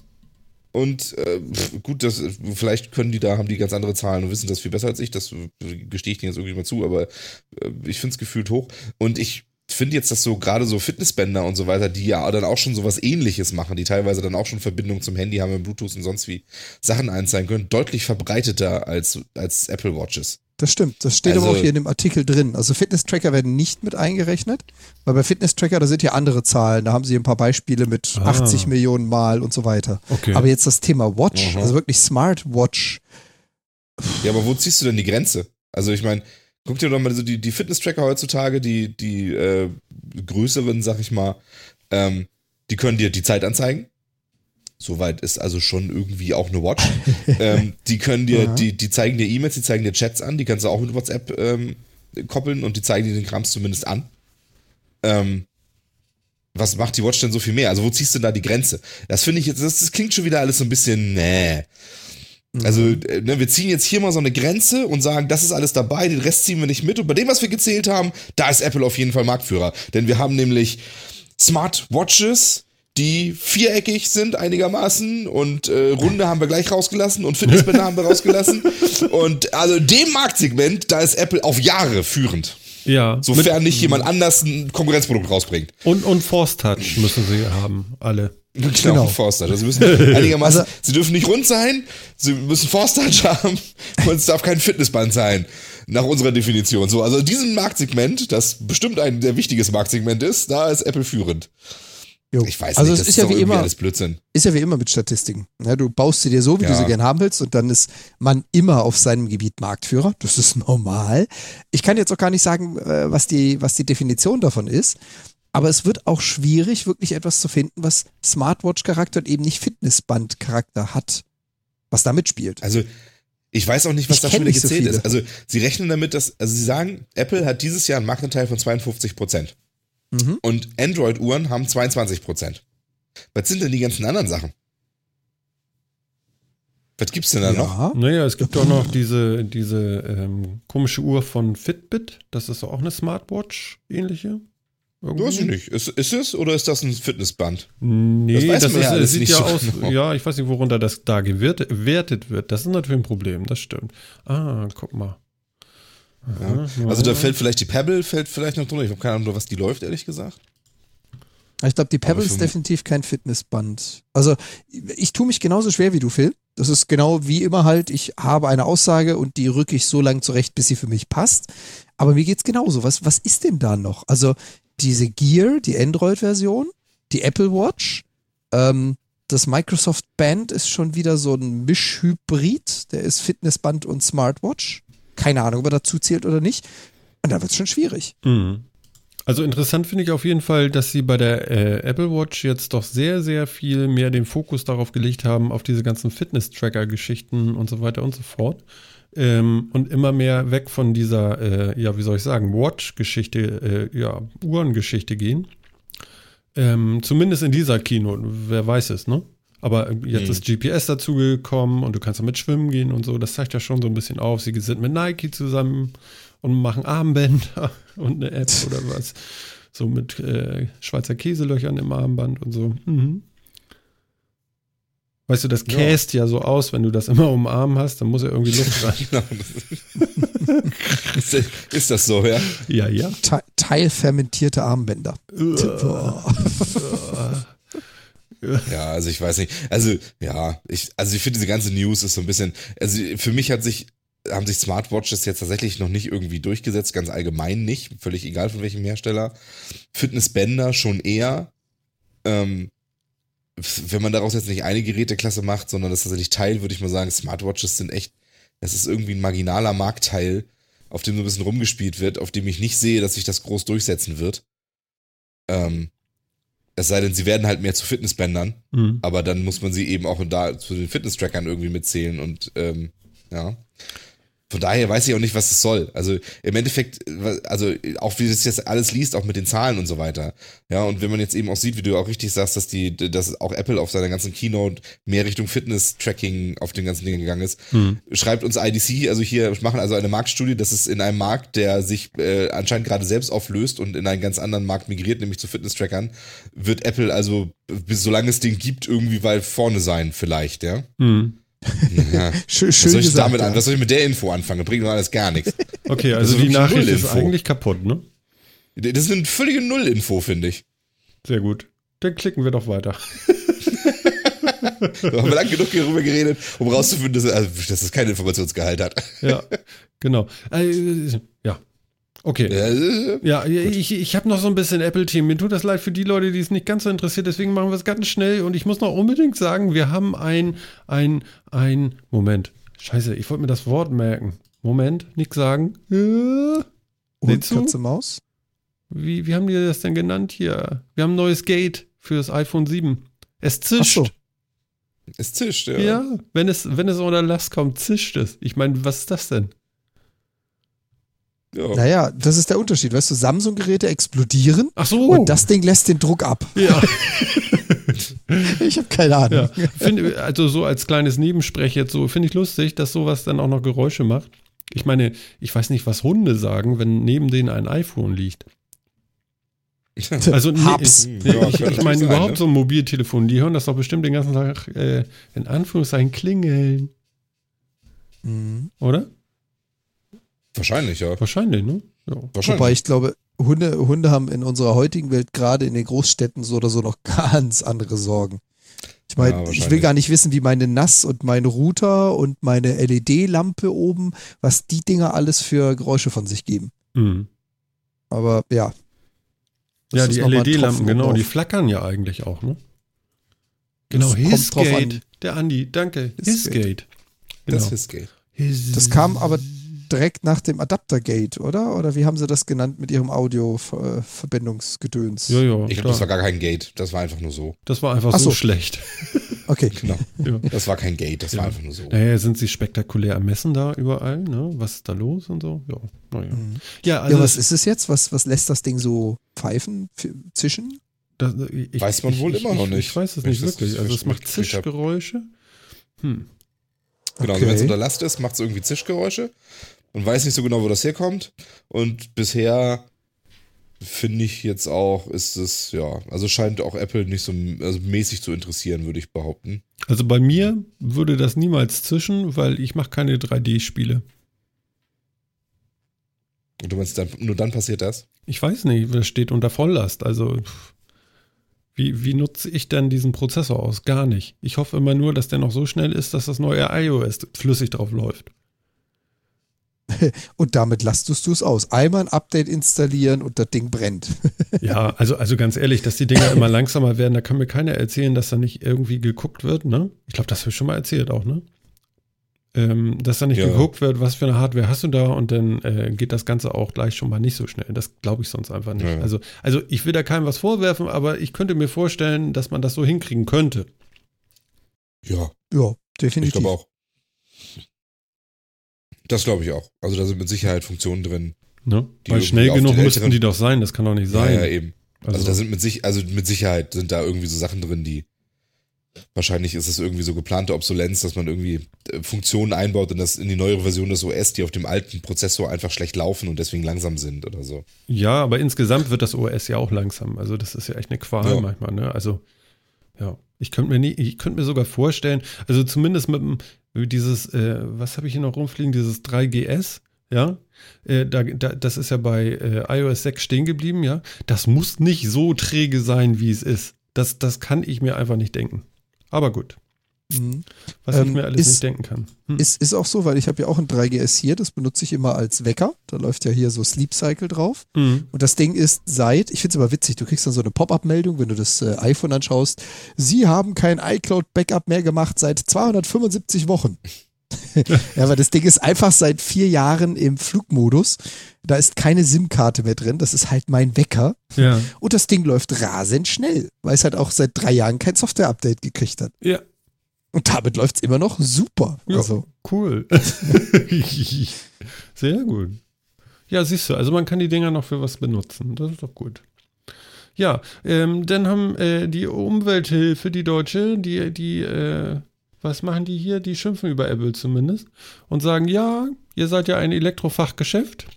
Und äh, gut, das, vielleicht können die da, haben die ganz andere Zahlen und wissen das viel besser als ich, das äh, gestehe ich denen jetzt irgendwie mal zu, aber äh, ich finde es gefühlt hoch. Und ich finde jetzt, dass so gerade so Fitnessbänder und so weiter, die ja dann auch schon sowas ähnliches machen, die teilweise dann auch schon Verbindung zum Handy haben, mit Bluetooth und sonst wie Sachen einzeigen können, deutlich verbreiteter als, als Apple Watches. Das stimmt. Das steht aber Also- auch hier in dem Artikel drin. Also Fitness-Tracker werden nicht mit eingerechnet, weil bei Fitness-Tracker, da sind ja andere Zahlen. Da haben sie ein paar Beispiele mit Ah. 80 Millionen Mal und so weiter. Okay. Aber jetzt das Thema Watch, Mhm. also wirklich Smartwatch. Ja, aber wo ziehst du denn die Grenze? Also ich meine, guck dir doch mal so die, die Fitness-Tracker heutzutage, die, die äh, größeren, sag ich mal, ähm, die können dir die Zeit anzeigen. Soweit ist also schon irgendwie auch eine Watch. [laughs] ähm, die können dir, die, die zeigen dir E-Mails, die zeigen dir Chats an, die kannst du auch mit WhatsApp ähm, koppeln und die zeigen dir den Krams zumindest an. Ähm, was macht die Watch denn so viel mehr? Also wo ziehst du da die Grenze? Das finde ich jetzt, das, das klingt schon wieder alles so ein bisschen, nee. Also, äh, ne, wir ziehen jetzt hier mal so eine Grenze und sagen, das ist alles dabei, den Rest ziehen wir nicht mit. Und bei dem, was wir gezählt haben, da ist Apple auf jeden Fall Marktführer. Denn wir haben nämlich Smartwatches, die viereckig sind einigermaßen und äh, Runde haben wir gleich rausgelassen und Fitnessbänder haben wir rausgelassen. [laughs] Und also in dem Marktsegment, da ist Apple auf Jahre führend. ja. Sofern nicht jemand anders ein Konkurrenzprodukt rausbringt. Und, und Force Touch müssen sie haben, alle. Genau, Genau. Forster. Also müssen [laughs] einigermaßen, Also- sie dürfen nicht rund sein, sie müssen Forster-Touch [laughs] haben und es darf kein Fitnessband sein. Nach unserer Definition. So, also diesem Marktsegment, das bestimmt ein sehr wichtiges Marktsegment ist, da ist Apple führend. Jo. Ich weiß also nicht, es das ist ja doch wie immer, alles Blödsinn. ist ja wie immer mit Statistiken. Ja, du baust sie dir so, wie du Ja. sie gern haben willst, und dann ist man immer auf seinem Gebiet Marktführer. Das ist [laughs] normal. Ich kann jetzt auch gar nicht sagen, äh, was die, was die Definition davon ist. Aber es wird auch schwierig, wirklich etwas zu finden, was Smartwatch-Charakter und eben nicht Fitnessband-Charakter hat, was da mitspielt. Also, ich weiß auch nicht, was Ich da schon so gezählt viele. ist. Also, sie rechnen damit, dass, also sie sagen, Apple hat dieses Jahr einen Marktanteil von 52 Prozent. Mhm. Und Android-Uhren haben 22 Prozent. Was sind denn die ganzen anderen Sachen? Was gibt's denn da noch? Ja. Naja, es gibt auch noch diese, diese ähm, komische Uhr von Fitbit. Das ist auch eine Smartwatch, ähnliche. Irgendwie. Weiß ich nicht. Ist, ist es oder ist das ein Fitnessband? Nee, Das weiß das, man ist, ja es alles sieht nicht ja so aus. genau. Ja, ich weiß nicht, worunter das da gewertet wertet wird. Das ist natürlich ein Problem, das stimmt. Ah, guck mal. Aha, Also da ja. fällt vielleicht die Pebble, fällt vielleicht noch drunter. Ich habe keine Ahnung, was die läuft, ehrlich gesagt. Ich glaube, die Pebble ist definitiv kein Fitnessband. Also ich tue mich genauso schwer wie du, Phil. Das ist genau wie immer halt, ich habe eine Aussage und die rücke ich so lange zurecht, bis sie für mich passt. Aber mir geht's genauso. Was, was ist denn da noch? Also diese Gear, die Android-Version, die Apple Watch, ähm, das Microsoft Band ist schon wieder so ein Mischhybrid. Der ist Fitnessband und Smartwatch. Keine Ahnung, ob er dazu zählt oder nicht. Und da wird's schon schwierig. Mhm. Also interessant finde ich auf jeden Fall, dass sie bei der äh, Apple Watch jetzt doch sehr, sehr viel mehr den Fokus darauf gelegt haben, auf diese ganzen Fitness-Tracker-Geschichten und so weiter und so fort. Ähm, und immer mehr weg von dieser, äh, ja, wie soll ich sagen, Watch-Geschichte, äh, ja, Uhrengeschichte gehen. Ähm, zumindest in dieser Kino, wer weiß es, ne? Aber jetzt Mhm. ist GPS dazugekommen und du kannst damit schwimmen gehen und so. Das zeigt ja schon so ein bisschen auf. Sie sind mit Nike zusammen und machen Armbänder [laughs] und eine App oder was. So mit äh, Schweizer Käselöchern im Armband und so. Mhm. Weißt du, das Ja. käst ja so aus, wenn du das immer um den Arm hast, dann muss ja irgendwie Luft [laughs] rein. Genau. ist, ist das so, ja? ja, ja. Te teilfermentierte Armbänder. [laughs] Ja, also ich weiß nicht. Also, ja, ich, also ich finde diese ganze News ist so ein bisschen, also für mich hat sich, haben sich Smartwatches jetzt tatsächlich noch nicht irgendwie durchgesetzt, ganz allgemein nicht, völlig egal von welchem Hersteller. Fitnessbänder schon eher. Ähm, wenn man daraus jetzt nicht eine Geräteklasse macht, sondern das tatsächlich Teil, würde ich mal sagen, Smartwatches sind echt, das ist irgendwie ein marginaler Marktteil, auf dem so ein bisschen rumgespielt wird, auf dem ich nicht sehe, dass sich das groß durchsetzen wird. Ähm, es sei denn, sie werden halt mehr zu Fitnessbändern, Mhm. aber dann muss man sie eben auch da zu den Fitness-Trackern irgendwie mitzählen und ähm, ja. Von daher weiß ich auch nicht, was es soll. Also im Endeffekt, also auch wie das jetzt alles liest, auch mit den Zahlen und so weiter. Ja, und wenn man jetzt eben auch sieht, wie du auch richtig sagst, dass die, dass auch Apple auf seiner ganzen Keynote mehr Richtung Fitness-Tracking auf den ganzen Dingen gegangen ist, Mhm. schreibt uns IDC, also hier machen also eine Marktstudie, dass es in einem Markt, der sich äh, anscheinend gerade selbst auflöst und in einen ganz anderen Markt migriert, nämlich zu Fitness-Trackern, wird Apple also, bis solange es den gibt, irgendwie weit vorne sein, vielleicht, ja. Mhm. Ja. [laughs] Schön, Was schön soll ich gesagt, damit ja. an? Was soll ich mit der Info anfangen? Das bringt mir alles gar nichts. Okay, also die Nachricht ist Null-Info. eigentlich kaputt, ne? Das ist eine völlige Null-Info, finde ich. Sehr gut. Dann klicken wir doch weiter. Da [laughs] haben wir lang genug hierüber geredet, um rauszufinden, dass, also, dass es keinen Informationsgehalt hat. Ja, genau. Äh, ja. Okay. Ja, ich, ich habe noch so ein bisschen Apple-Team. Mir tut das leid für die Leute, die es nicht ganz so interessiert. Deswegen machen wir es ganz schnell. Und ich muss noch unbedingt sagen, wir haben ein, ein, ein, Moment. Scheiße, ich wollte mir das Wort merken. Moment, nichts sagen. Äh, Und? Katze Maus? Wie, wie haben die das denn genannt hier? Wir haben ein neues Gate für das iPhone 7. Es zischt. Ach so. es zischt, ja. Ja, wenn es, wenn es unter Last kommt, zischt es. Ich meine, was ist das denn? Ja. Naja, das ist der Unterschied. Weißt du, Samsung-Geräte explodieren Ach so. und das Ding lässt den Druck ab. ja. [laughs] Ich habe keine Ahnung. Ja, find, also so als kleines Nebensprech jetzt so, finde ich lustig, dass sowas dann auch noch Geräusche macht. Ich meine, ich weiß nicht, was Hunde sagen, wenn neben denen ein iPhone liegt. [laughs] Also nee, Hab's. ich, Ja, ich, ich meine überhaupt ne? so ein Mobiltelefon, die hören das doch bestimmt den ganzen Tag äh, in Anführungszeichen klingeln, Mhm. oder? Wahrscheinlich, ja. Wahrscheinlich, ne? Ja. Wahrscheinlich. Wobei ich glaube, Hunde, Hunde haben in unserer heutigen Welt gerade in den Großstädten so oder so noch [laughs] ganz andere Sorgen. Ich Ja, meine, ich will gar nicht wissen, wie meine NAS und mein Router und meine LED-Lampe oben, was die Dinger alles für Geräusche von sich geben. Mhm. Aber ja. Das Ja, ist die LED-Lampen, Tropfen genau, die flackern ja eigentlich auch, ne? Genau, Hisgate. an. Der Andi, danke. Hisgate. Hisgate. Genau. Das ist gay. His Das kam aber direkt nach dem Adaptergate, oder? Oder wie haben sie das genannt mit ihrem Audio-Verbindungsgedöns? Ja, ja. Ich glaube, das war gar kein Gate. Das war einfach nur so. Das war einfach Ach so so. schlecht. [laughs] Okay. Genau. Ja. Das war kein Gate, das Ja. war einfach nur so. Naja, sind sie spektakulär ermessen da überall, ne? Was ist da los und so? Ja, naja. Mhm. Ja, also ja, was ist es jetzt? Was, was lässt das Ding so pfeifen, zischen? das, ich, Weiß man ich, wohl ich, immer noch ich, nicht, Ich weiß es nicht das wirklich. Also es macht. Zischgeräusche. Hm. Genau, also wenn es Okay. unter Last ist, macht es irgendwie Zischgeräusche. Man weiß nicht so genau, wo das herkommt. Und bisher finde ich jetzt auch, ist es, ja, also scheint auch Apple nicht so also mäßig zu interessieren, würde ich behaupten. Also bei mir würde das niemals zischen, weil ich mache keine 3D-Spiele. Und du meinst, dann, nur dann passiert das? Ich weiß nicht, das steht unter Volllast. Also wie, wie nutze ich denn diesen Prozessor aus? Gar nicht. Ich hoffe immer nur, dass der noch so schnell ist, dass das neue iOS flüssig drauf läuft. [laughs] Und damit lastest du es aus. Einmal ein Update installieren und das Ding brennt. [laughs] Ja, also, also ganz ehrlich, dass die Dinger immer langsamer werden, da kann mir keiner erzählen, dass da nicht irgendwie geguckt wird, ne? Ich glaube, das habe ich schon mal erzählt auch, ne? Ähm, dass da nicht Ja. geguckt wird, was für eine Hardware hast du da und dann äh, geht das Ganze auch gleich schon mal nicht so schnell. Das glaube ich sonst einfach nicht. Ja. Also, also ich will da keinem was vorwerfen, aber ich könnte mir vorstellen, dass man das so hinkriegen könnte. Ja, Ja, ich definitiv. glaube auch. Das glaube ich auch. Also da sind mit Sicherheit Funktionen drin. Ne? Die Weil schnell genug müssten die doch sein, das kann doch nicht sein. Ja, ja, eben. Also, Also- da sind mit sich, also mit Sicherheit sind da irgendwie so Sachen drin, die wahrscheinlich ist es irgendwie so geplante Obsolenz, dass man irgendwie äh, Funktionen einbaut in das in die neuere Version des OS, die auf dem alten Prozessor einfach schlecht laufen und deswegen langsam sind oder so. Ja, aber insgesamt wird das OS ja auch langsam. Also das ist ja echt eine Qual Ja. manchmal. Ne? Also ja, ich könnte mir nie, ich könnte mir sogar vorstellen, also zumindest mit dem dieses, äh, was habe ich hier noch rumfliegen, dieses 3GS, ja, äh, da, da, das ist ja bei äh, iOS 6 stehen geblieben, ja. Das muss nicht so träge sein, wie es ist. Das, das kann ich mir einfach nicht denken. Aber gut, Mhm. was ich Ähm, mir alles ist- nicht denken kann. Hm. Ist, ist auch so, weil ich habe ja auch ein 3GS hier, das benutze ich immer als Wecker. Da läuft ja hier so Sleep Cycle drauf. Mhm. Und das Ding ist seit, ich finde es aber witzig, du kriegst dann so eine Pop-up-Meldung, wenn du das äh, iPhone anschaust. Sie haben kein iCloud-Backup mehr gemacht seit 275 Wochen. [laughs] ja, aber das Ding ist einfach seit vier Jahren im Flugmodus. Da ist keine SIM-Karte mehr drin. Das ist halt mein Wecker. Ja. Und das Ding läuft rasend schnell, weil es halt auch seit drei Jahren kein Software-Update gekriegt hat. Ja, Und damit läuft es immer noch super. Ja, Also, cool. [laughs] Sehr gut. Ja, siehst du, also man kann die Dinger noch für was benutzen. Das ist doch gut. Ja, ähm, dann haben äh, die Umwelthilfe, die Deutsche, die, die, äh, was machen die hier? Die schimpfen über Apple zumindest und sagen, ja, ihr seid ja ein Elektrofachgeschäft.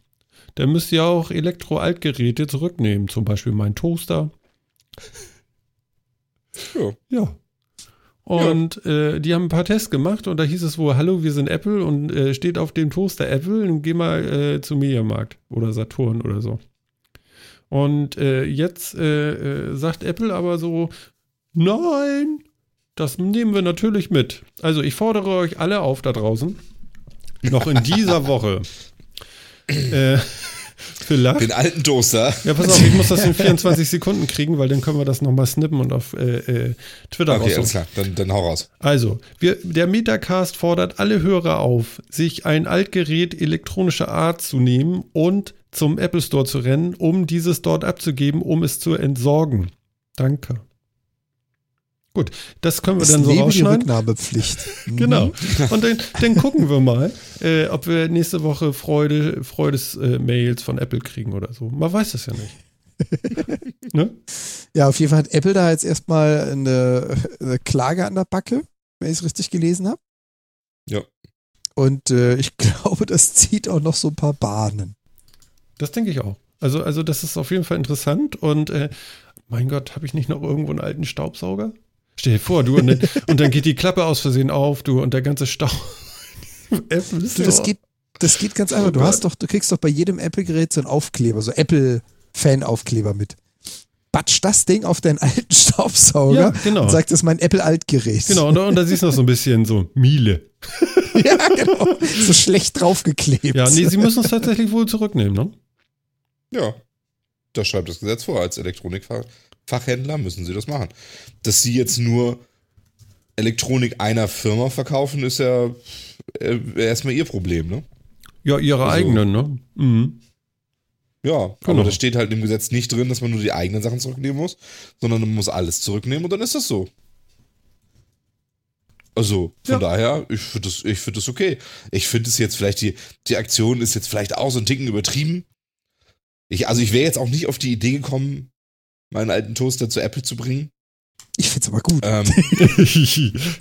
Dann müsst ihr auch Elektro-Altgeräte zurücknehmen, zum Beispiel mein Toaster. Ja. Ja. Und Äh, die haben ein paar Tests gemacht und da hieß es wohl, hallo, wir sind Apple und äh, steht auf dem Toaster Apple und geh mal äh, zum Mediamarkt oder Saturn oder so. Und äh, jetzt äh, äh, sagt Apple aber so, nein, das nehmen wir natürlich mit. Also ich fordere euch alle auf da draußen, noch in dieser Woche. [laughs] äh, vielleicht. Den alten Toaster. Ja, pass auf, ich muss das in [laughs] 24 Sekunden kriegen, weil dann können wir das nochmal snippen und auf äh, äh, Twitter Okay, alles klar. Dann, dann hau raus. Also, wir, der Metacast fordert alle Hörer auf, sich ein Altgerät elektronischer Art zu nehmen und zum Apple Store zu rennen, um dieses dort abzugeben, um es zu entsorgen. Danke. Gut, das können wir es dann so lebe die rausschneiden. Rücknahmepflicht. [laughs] Mhm. Genau. Und dann, dann gucken wir mal, [laughs] äh, ob wir nächste Woche Freude, Freudes-Mails von Apple kriegen oder so. Man weiß es ja nicht. [laughs] ne? Ja, auf jeden Fall hat Apple da jetzt erstmal eine, eine Klage an der Backe, wenn ich es richtig gelesen habe. Ja. Und äh, ich glaube, das zieht auch noch so ein paar Bahnen. Das denke ich auch. Also, also das ist auf jeden Fall interessant und äh, mein Gott, habe ich nicht noch irgendwo einen alten Staubsauger? Stell dir vor, du und dann, und dann geht die Klappe aus Versehen auf, du und der ganze Staub. Apple Du, das geht, das geht ganz einfach. Oh Du Gott. hast doch, du kriegst doch bei jedem Apple-Gerät so einen Aufkleber, so Apple-Fan-Aufkleber mit. Batsch das Ding auf deinen alten Staubsauger Ja, genau. und sagt, das ist mein Apple-Altgerät. Genau, und, da- und da siehst du noch so ein bisschen so Miele. [laughs] ja, genau. So schlecht draufgeklebt. Ja, nee, sie müssen es tatsächlich wohl zurücknehmen, ne? Ja. Das schreibt das Gesetz vor. Als Elektronikfachhändler müssen sie das machen. Dass sie jetzt nur Elektronik einer Firma verkaufen, ist ja äh, erstmal ihr Problem, ne? Ja, ihre Also- eigenen, ne? Mhm. Ja, Genau. aber das steht halt im Gesetz nicht drin, dass man nur die eigenen Sachen zurücknehmen muss, sondern man muss alles zurücknehmen und dann ist das so. Also, von Ja. daher, ich finde das, ich find das okay. Ich finde es jetzt vielleicht, die, die Aktion ist jetzt vielleicht auch so ein Ticken übertrieben. Ich, also, ich wäre jetzt auch nicht auf die Idee gekommen, meinen alten Toaster zu Apple zu bringen. Ich find's aber gut. Ähm, [laughs]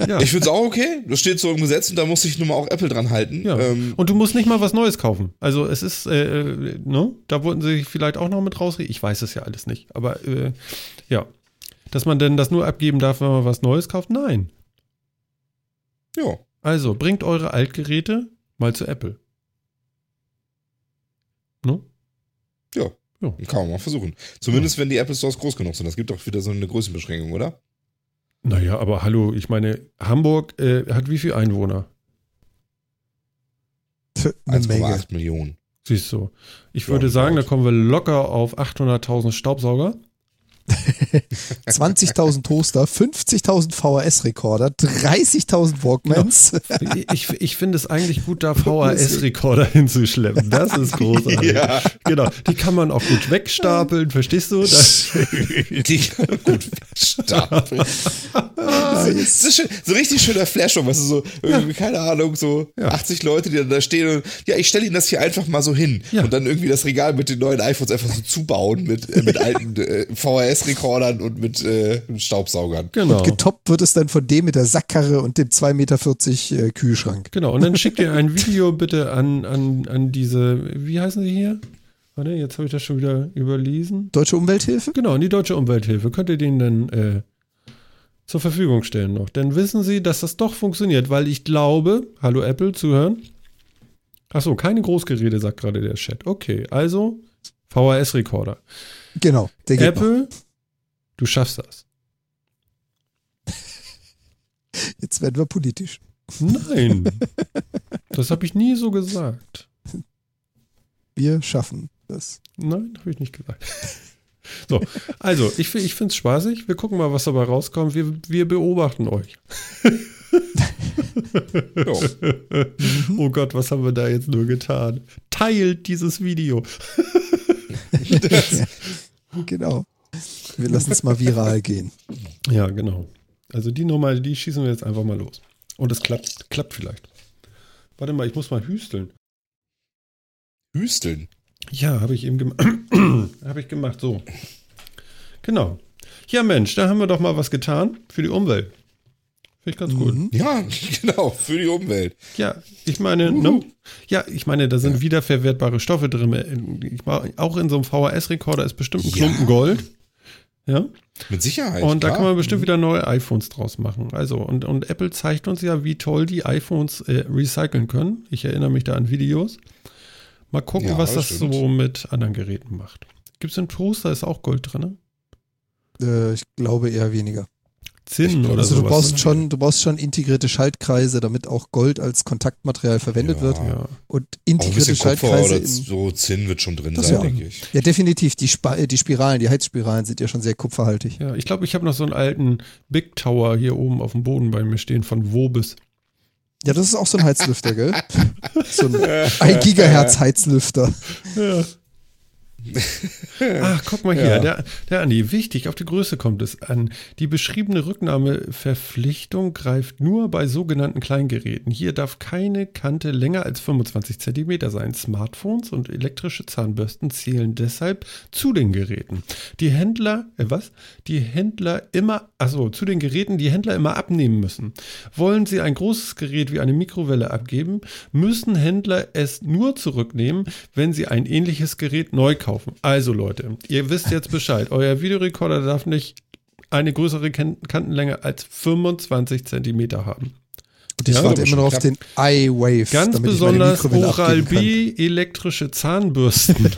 ja. ich finde es auch okay. Das steht so im Gesetz und da muss sich nun mal auch Apple dran halten. Ja. Ähm, Und du musst nicht mal was Neues kaufen. Also es ist, äh, äh, ne? Da wollten sie sich vielleicht auch noch mit rausreden. Ich weiß es ja alles nicht. Aber äh, ja. Dass man denn das nur abgeben darf, wenn man was Neues kauft? Nein. ja. Also, bringt eure Altgeräte mal zu Apple. Ne? Ja. Ja. Kann man mal versuchen. Zumindest wenn die Apple Stores groß genug sind. Das gibt doch wieder so eine Größenbeschränkung, oder? Naja, aber hallo, ich meine, Hamburg äh, hat wie viel Einwohner? Eine Menge. 1,8 Millionen. Siehst du. Ich Ja, würde sagen, da kommen wir locker auf 800.000 Staubsauger. [laughs] 20.000 Toaster, 50.000 VHS-Rekorder, 30.000 Walkmans. Ich, ich finde es eigentlich gut, da [laughs] VHS-Rekorder hinzuschleppen. Das ist [laughs] großartig. Ja. Genau. Die kann man auch gut wegstapeln, verstehst du? Die gut stapeln. Das ist, das ist schön, so richtig schöner Flashback, weißt du, so, irgendwie, keine Ahnung, so Ja. 80 Leute, die dann da stehen und, ja, ich stelle ihnen das hier einfach mal so hin Ja. und dann irgendwie das Regal mit den neuen iPhones einfach so zubauen mit, äh, mit alten äh, VHS-Rekordern und mit äh, Staubsaugern. genau. Getoppt wird es dann von dem mit der Sackkarre und dem 2,40 Meter äh, Kühlschrank. Genau. Und dann schickt ihr ein [laughs] Video bitte an, an, an diese, wie heißen sie hier? Warte, jetzt habe ich das schon wieder überlesen. Deutsche Umwelthilfe? Genau, an die Deutsche Umwelthilfe. Könnt ihr denen dann äh, zur Verfügung stellen noch. Dann wissen sie, dass das doch funktioniert, weil ich glaube, hallo Apple, zuhören. Achso, keine Großgeräte, sagt gerade der Chat. Okay, also VHS-Rekorder. Genau, der geht noch. Du schaffst das. [laughs] Jetzt werden wir politisch. Nein, [laughs] das habe ich nie so gesagt. Wir schaffen das. Nein, habe ich nicht gesagt. [laughs] So, also, ich, ich finde es spaßig. Wir gucken mal, was dabei rauskommt. Wir, wir beobachten euch. Oh Gott, was haben wir da jetzt nur getan? Teilt dieses Video. Genau. Wir lassen es mal viral gehen. Ja, genau. Also die Nummer, die schießen wir jetzt einfach mal los. Und es klappt, klappt vielleicht. Warte mal, ich muss mal hüsteln. Hüsteln. Ja, habe ich eben gemacht. [coughs] habe ich gemacht, so. Genau. Ja, Mensch, da haben wir doch mal was getan für die Umwelt. Finde ich ganz gut. Ja, [laughs] genau, für die Umwelt. Ja, ich meine, ne? ja, ich meine, da sind wiederverwertbare Stoffe drin. Ich, war- auch in so einem VHS-Rekorder ist bestimmt ein Ja. Klumpen Gold. Ja. Mit Sicherheit. Und da kann man bestimmt wieder neue iPhones draus machen. Also, und, und Apple zeigt uns ja, wie toll die iPhones äh, recyceln können. Ich erinnere mich da an Videos. Mal gucken, Ja, was das das stimmt. so mit anderen Geräten macht. Gibt es einen Toaster, ist auch Gold drin? Äh, ich glaube eher weniger. Zinn oder Also du sowas. brauchst ne? schon, du brauchst schon integrierte Schaltkreise, damit auch Gold als Kontaktmaterial verwendet Ja. wird. Ja. Und Auch ein integrierte Schaltkreise. oder In, so Zinn wird schon drin Das sein, ja. denke ich. ja, definitiv. Die, äh, die Spiralen, die Heizspiralen sind ja schon sehr kupferhaltig. ja, ich glaube, ich habe noch so einen alten Big Tower hier oben auf dem Boden bei mir stehen von Wobis. Ja, das ist auch so ein Heizlüfter, gell? [laughs] So ein 1 Gigahertz Heizlüfter. Ach, guck mal hier, Ja. der, der Andi, wichtig, auf die Größe kommt es an. Die beschriebene Rücknahmeverpflichtung greift nur bei sogenannten Kleingeräten. Hier darf keine Kante länger als 25 cm sein. Smartphones und elektrische Zahnbürsten zählen deshalb zu den Geräten. Die Händler, äh, was? Die Händler immer, also zu den Geräten, die Händler immer abnehmen müssen. Wollen sie ein großes Gerät wie eine Mikrowelle abgeben, müssen Händler es nur zurücknehmen, wenn sie ein ähnliches Gerät neu kaufen. Also Leute, ihr wisst jetzt Bescheid. Euer Videorekorder darf nicht eine größere Kan- Kantenlänge als 25 Centimeter haben. Und ich Ja, warte immer noch auf den iWave. Ganz besonders Mikrowelle Oral abgeben kann. B elektrische Zahnbürsten. [laughs]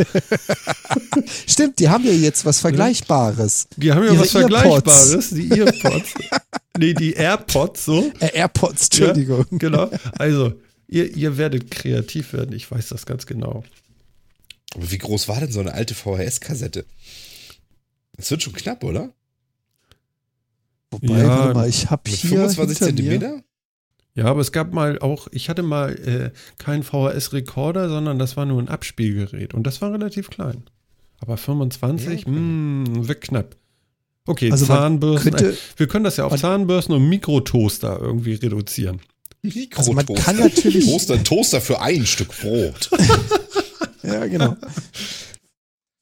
Stimmt, die haben ja jetzt was Vergleichbares. Die haben ja Ihre was Vergleichbares, die Earpods. [laughs] nee, die AirPods so. Äh, AirPods, Entschuldigung. Ja, genau. Also, ihr, ihr werdet kreativ werden, ich weiß das ganz genau. Aber wie groß war denn so eine alte VHS-Kassette? Das wird schon knapp, oder? Wobei, Ja, warte mal, ich habe Mit hier 25 hinter mir, Zentimeter? Ja, aber es gab mal auch, ich hatte mal äh, keinen VHS-Rekorder, sondern das war nur ein Abspielgerät und das war relativ klein. Aber 25, Ja, okay. mh, wird knapp. Okay, Also Zahnbürsten. könnte- äh, wir können das ja auf Zahnbürsten und Mikrotoaster irgendwie reduzieren. Also man Mikrotoaster. kann natürlich- Toaster, Toaster für ein Stück Brot. [laughs] Ja, genau. [laughs]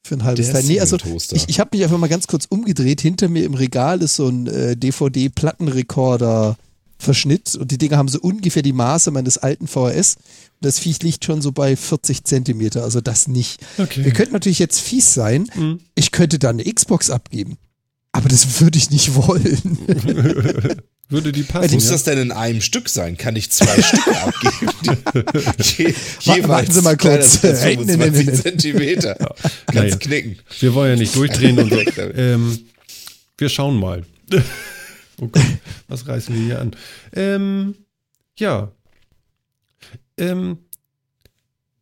Für ein halbes Teil. Nee, also ich, ich habe mich einfach mal ganz kurz umgedreht. Hinter mir im Regal ist so ein äh, DVD-Plattenrekorder-Verschnitt und die Dinger haben so ungefähr die Maße meines alten VHS. Und das Viech liegt schon so bei 40 Zentimeter, also das nicht. Okay. Wir könnten natürlich jetzt fies sein. Mhm. Ich könnte da eine Xbox abgeben. Aber das würde ich nicht wollen. [laughs] Würde die passen. Muss ja? das denn in einem Stück sein? Kann ich zwei [laughs] Stücke abgeben? [laughs] Je, Warten- warten Sie mal kurz. Hey, nee, nee, 25 nee, nee. Zentimeter. Kannst Naja. knicken. Wir wollen ja nicht durchdrehen und so. Ähm, wir schauen mal. [laughs] oh Gott, was reißen wir hier an? Ähm, ja. Ähm,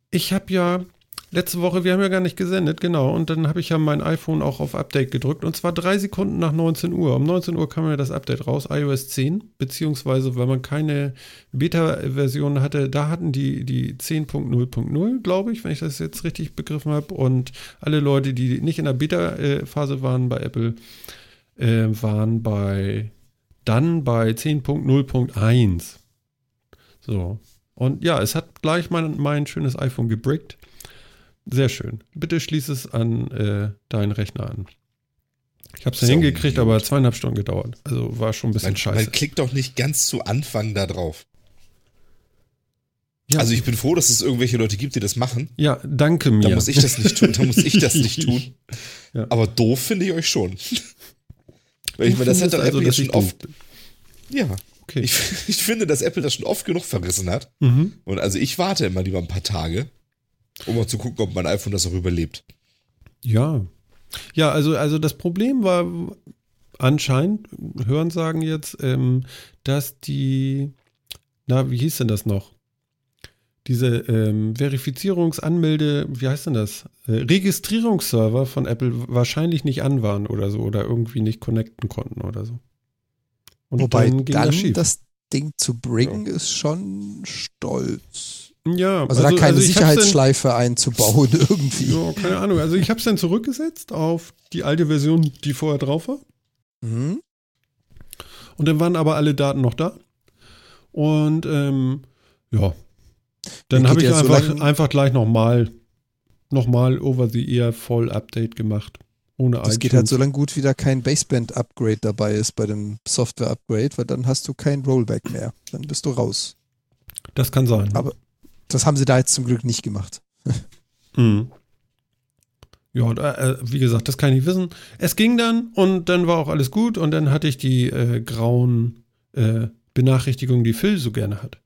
ich habe ja letzte Woche, wir haben ja gar nicht gesendet, genau. Und dann habe ich ja mein iPhone auch auf Update gedrückt. Und zwar drei Sekunden nach 19 Uhr. Um 19 Uhr kam ja das Update raus, iOS 10. Beziehungsweise, weil man keine Beta-Version hatte, da hatten die die 10.0.0, glaube ich, wenn ich das jetzt richtig begriffen habe. Und alle Leute, die nicht in der Beta-Phase waren bei Apple, äh, waren bei dann bei 10.0.1. So. Und ja, es hat gleich mein, mein schönes iPhone gebrickt. Sehr schön. Bitte schließ es an äh, deinen Rechner an. Ich habe es ja hingekriegt, gut. aber zweieinhalb Stunden gedauert. Also war schon ein bisschen Man, scheiße. man klickt doch nicht ganz zu Anfang da drauf. ja, Also ich bin froh, dass es irgendwelche Leute gibt, die das machen. ja, danke mir. Da muss ich das nicht tun. Da muss ich das nicht tun. [laughs] Ja. Aber doof finde ich euch schon. Weil ich meine, das hat doch Apple dass jetzt schon oft. doof Ja. Okay. Ich, [laughs] ich finde, dass Apple das schon oft genug verrissen hat. Mhm. Und also ich warte immer lieber ein paar Tage, um mal zu gucken, ob mein iPhone das auch überlebt. Ja. Ja, also, also das Problem war anscheinend, Hören sagen jetzt, ähm, dass die, na, wie hieß denn das noch? Diese ähm, Verifizierungsanmelde, wie heißt denn das? Äh, Registrierungsserver von Apple wahrscheinlich nicht an waren oder so oder irgendwie nicht connecten konnten oder so. Und Wobei dann ging dann das das Ding zu bringen, ist schon stolz. Ja, Also, da keine ich hab's dann- Sicherheitsschleife einzubauen [laughs] irgendwie. Ja, keine Ahnung. Also ich habe es dann zurückgesetzt auf die alte Version, die vorher drauf war. Mhm. Und dann waren aber alle Daten noch da. Und ähm, ja, dann habe ich ja so einfach, einfach gleich nochmal noch mal over the ear voll Update gemacht. Ohne Das iTunes. geht halt so lange gut, wie da kein Baseband-Upgrade dabei ist bei dem Software-Upgrade, weil dann hast du kein Rollback mehr. Dann bist du raus. Das kann sein. Aber- Das haben sie da jetzt zum Glück nicht gemacht. Mhm. Ja, da, äh, wie gesagt, das kann ich nicht wissen. Es ging dann und dann war auch alles gut und dann hatte ich die äh, grauen äh, Benachrichtigungen, die Phil so gerne hat.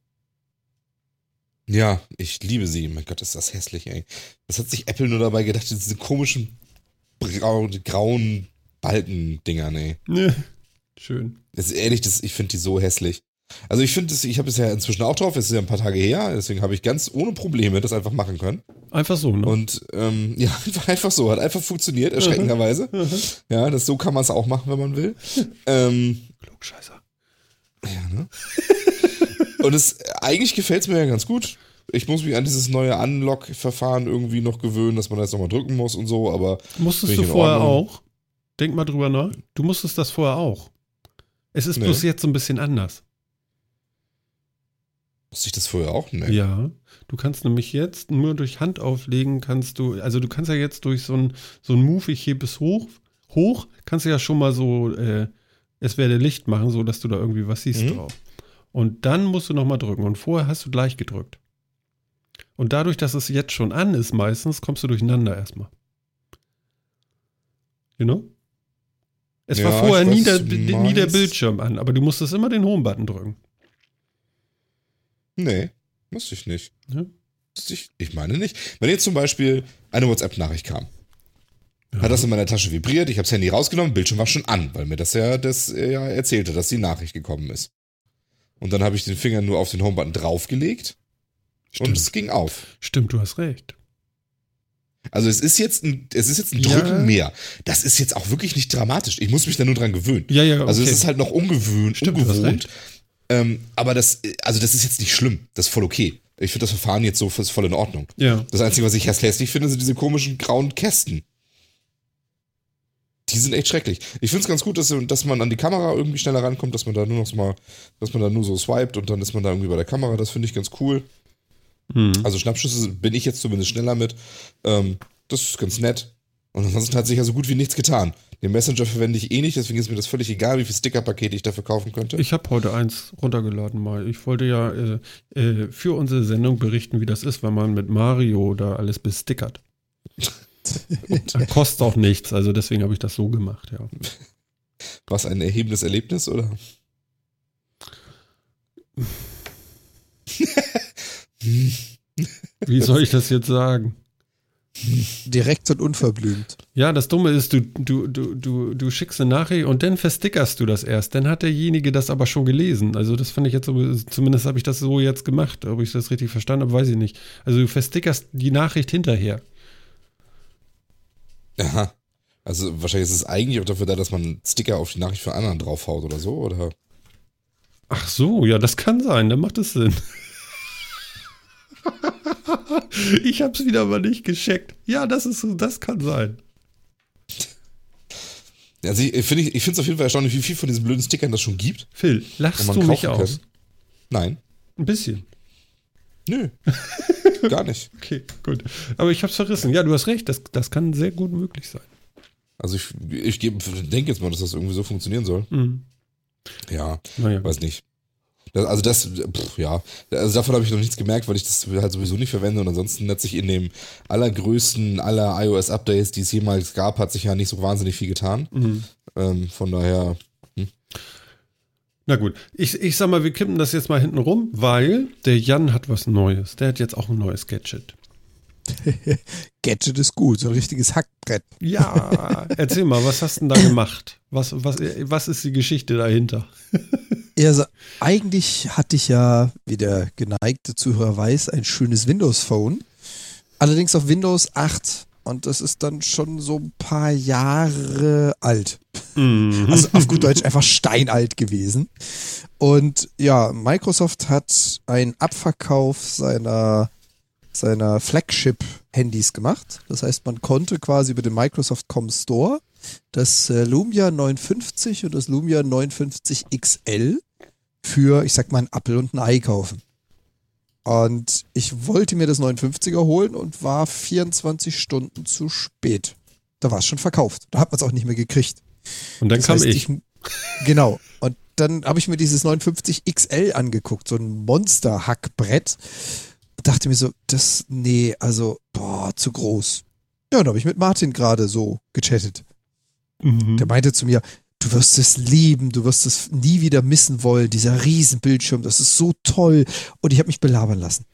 Ja, ich liebe sie. Mein Gott, ist das hässlich, ey. Das hat sich Apple nur dabei gedacht, diese komischen braun, grauen Balken-Dinger, ey. Ne. Schön. Das ist ehrlich, das, ich finde die so hässlich. Also ich finde, ich habe es ja inzwischen auch drauf, es ist ja ein paar Tage her, deswegen habe ich ganz ohne Probleme das einfach machen können. Einfach so, ne? Und ähm, [laughs] ja, einfach, einfach so, hat einfach funktioniert, erschreckenderweise. Ja, das, so kann man es auch machen, wenn man will. ähm, Klugscheißer. ja, ne? [laughs] Und es eigentlich gefällt es mir ja ganz gut. Ich muss mich an dieses neue Unlock-Verfahren irgendwie noch gewöhnen, dass man das nochmal drücken muss und so, aber Musstest du vorher Ordnung. auch? Denk mal drüber nach. Du musstest das vorher auch. Es ist Nee. bloß jetzt so ein bisschen anders. Wusste ich das vorher auch nicht. Ja. Du kannst nämlich jetzt nur durch Hand auflegen, kannst du, also du kannst ja jetzt durch so ein, so ein Move, ich hebe es hoch, hoch, kannst du ja schon mal so, äh, es werde Licht machen, so dass du da irgendwie was siehst Mhm. drauf. Und dann musst du nochmal drücken. Und vorher hast du gleich gedrückt. Und dadurch, dass es jetzt schon an ist, meistens, kommst du durcheinander erstmal. You know? Es Ja, war vorher nie der, nie der. Bildschirm an, aber du musstest immer den Home-Button drücken. Nee, wusste ich nicht. Ja. Ich, ich meine nicht. Wenn jetzt zum Beispiel eine WhatsApp-Nachricht kam, hat das in meiner Tasche vibriert, ich habe das Handy rausgenommen, Bildschirm war schon an, weil mir das ja das äh, ja erzählte, dass die Nachricht gekommen ist. Und dann habe ich den Finger nur auf den Home-Button draufgelegt und Stimmt. es ging auf. Stimmt, du hast recht. Also es ist jetzt ein, es ist jetzt ein Ja. Drücken mehr. Das ist jetzt auch wirklich nicht dramatisch. Ich muss mich da nur dran gewöhnen. Ja, ja, okay. Also es ist halt noch ungewöhnt, Stimmt, ungewohnt. Ähm, aber das, also das ist jetzt nicht schlimm. Das ist voll okay. Ich finde das Verfahren jetzt so ist voll in Ordnung. ja. Das Einzige, was ich hässlich finde, sind diese komischen grauen Kästen. Die sind echt schrecklich. Ich finde es ganz gut, dass, dass man an die Kamera irgendwie schneller rankommt, dass man da nur noch so mal, dass man da nur so swiped und dann ist man da irgendwie bei der Kamera. Das finde ich ganz cool. Hm. Also Schnappschüsse bin ich jetzt zumindest schneller mit. Ähm, das ist ganz nett. Und ansonsten hat sich ja so gut wie nichts getan. Den Messenger verwende ich eh nicht, deswegen ist mir das völlig egal, wie viel Stickerpakete ich dafür kaufen könnte. Ich habe heute eins runtergeladen mal. Ich wollte ja äh, äh, für unsere Sendung berichten, wie das ist, wenn man mit Mario da alles bestickert. [laughs] Das kostet auch nichts, also deswegen habe ich das so gemacht, ja. Was ein erhebendes Erlebnis, oder? Wie soll ich das jetzt sagen? Direkt und unverblümt. Ja, das Dumme ist, du, du, du, du, du schickst eine Nachricht und dann verstickerst du das erst. Dann hat derjenige das aber schon gelesen. Also das fand ich jetzt so, zumindest habe ich das so jetzt gemacht. Ob ich das richtig verstanden habe, weiß ich nicht. Also du verstickerst die Nachricht hinterher. Aha. Also wahrscheinlich ist es eigentlich auch dafür da, dass man Sticker auf die Nachricht von anderen draufhaut oder so, oder? Ach so, ja, das kann sein, dann macht es Sinn. [laughs] ich hab's wieder mal nicht gescheckt. Ja, das ist das kann sein. Also ich finde ich finde es auf jeden Fall erstaunlich, wie viel von diesen blöden Stickern das schon gibt. Phil, lachst du mich aus? kann. Nein. Ein bisschen. Nö. [laughs] Gar nicht. Okay, gut. Aber ich hab's verrissen. Ja, du hast recht, das, das kann sehr gut möglich sein. Also ich, ich denke jetzt mal, dass das irgendwie so funktionieren soll. Mhm. Ja, Naja. weiß nicht. Also das, pff, ja, also davon habe ich noch nichts gemerkt, weil ich das halt sowieso nicht verwende und ansonsten hat sich in dem allergrößten aller iOS-Updates, die es jemals gab, hat sich ja nicht so wahnsinnig viel getan. Mhm. Ähm, von daher, Na gut, ich, ich sag mal, wir kippen das jetzt mal hinten rum, weil der Jan hat was Neues. Der hat jetzt auch ein neues Gadget. [laughs] Gadget ist gut, so ein richtiges Hackbrett. Ja, erzähl mal, was hast du denn da gemacht? Was, was, was ist die Geschichte dahinter? [laughs] Also eigentlich hatte ich ja, wie der geneigte Zuhörer weiß, ein schönes Windows-Phone. Allerdings auf Windows 8. Und das ist dann schon so ein paar Jahre alt. Also auf gut Deutsch [laughs] einfach steinalt gewesen. Und ja, Microsoft hat einen Abverkauf seiner, seiner Flagship-Handys gemacht. Das heißt, man konnte quasi über den Microsoft Com Store das äh, Lumia 950 und das Lumia 950 XL für, ich sag mal, ein Apple und ein Ei kaufen. Und ich wollte mir das 950er holen und war 24 Stunden zu spät. Da war es schon verkauft. Da hat man es auch nicht mehr gekriegt. Und dann Das kam heißt, ich. Genau. Und dann habe ich mir dieses 950 XL angeguckt, so ein Monster-Hackbrett. Dachte mir so, das, nee, also, boah, zu groß. Ja, und habe ich mit Martin gerade so gechattet. Mhm. Der meinte zu mir, du wirst es lieben, du wirst es nie wieder missen wollen, dieser Riesenbildschirm, das ist so toll. Und ich habe mich belabern lassen.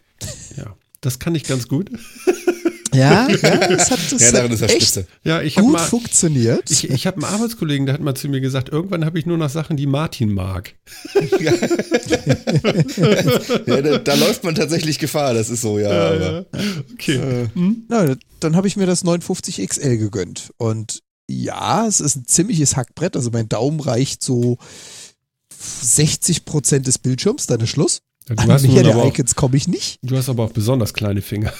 Ja, das kann ich ganz gut. [laughs] Ja, ja, [laughs] das hat, das ja, darin ist er spitze. Ja, ich habe gut mal. funktioniert. Ich, ich habe einen Arbeitskollegen, der hat mal zu mir gesagt, irgendwann habe ich nur noch Sachen, die Martin mag. [laughs] Ja, da, da läuft man tatsächlich Gefahr, das ist so, ja. aber, Okay. Na, dann habe ich mir das 950 XL gegönnt. Und ja, es ist ein ziemliches Hackbrett. Also mein Daumen reicht so 60 Prozent des Bildschirms, dann ist Schluss. Ja, du, An hast mehr der Icons komme ich nicht. du hast aber auch besonders kleine Finger.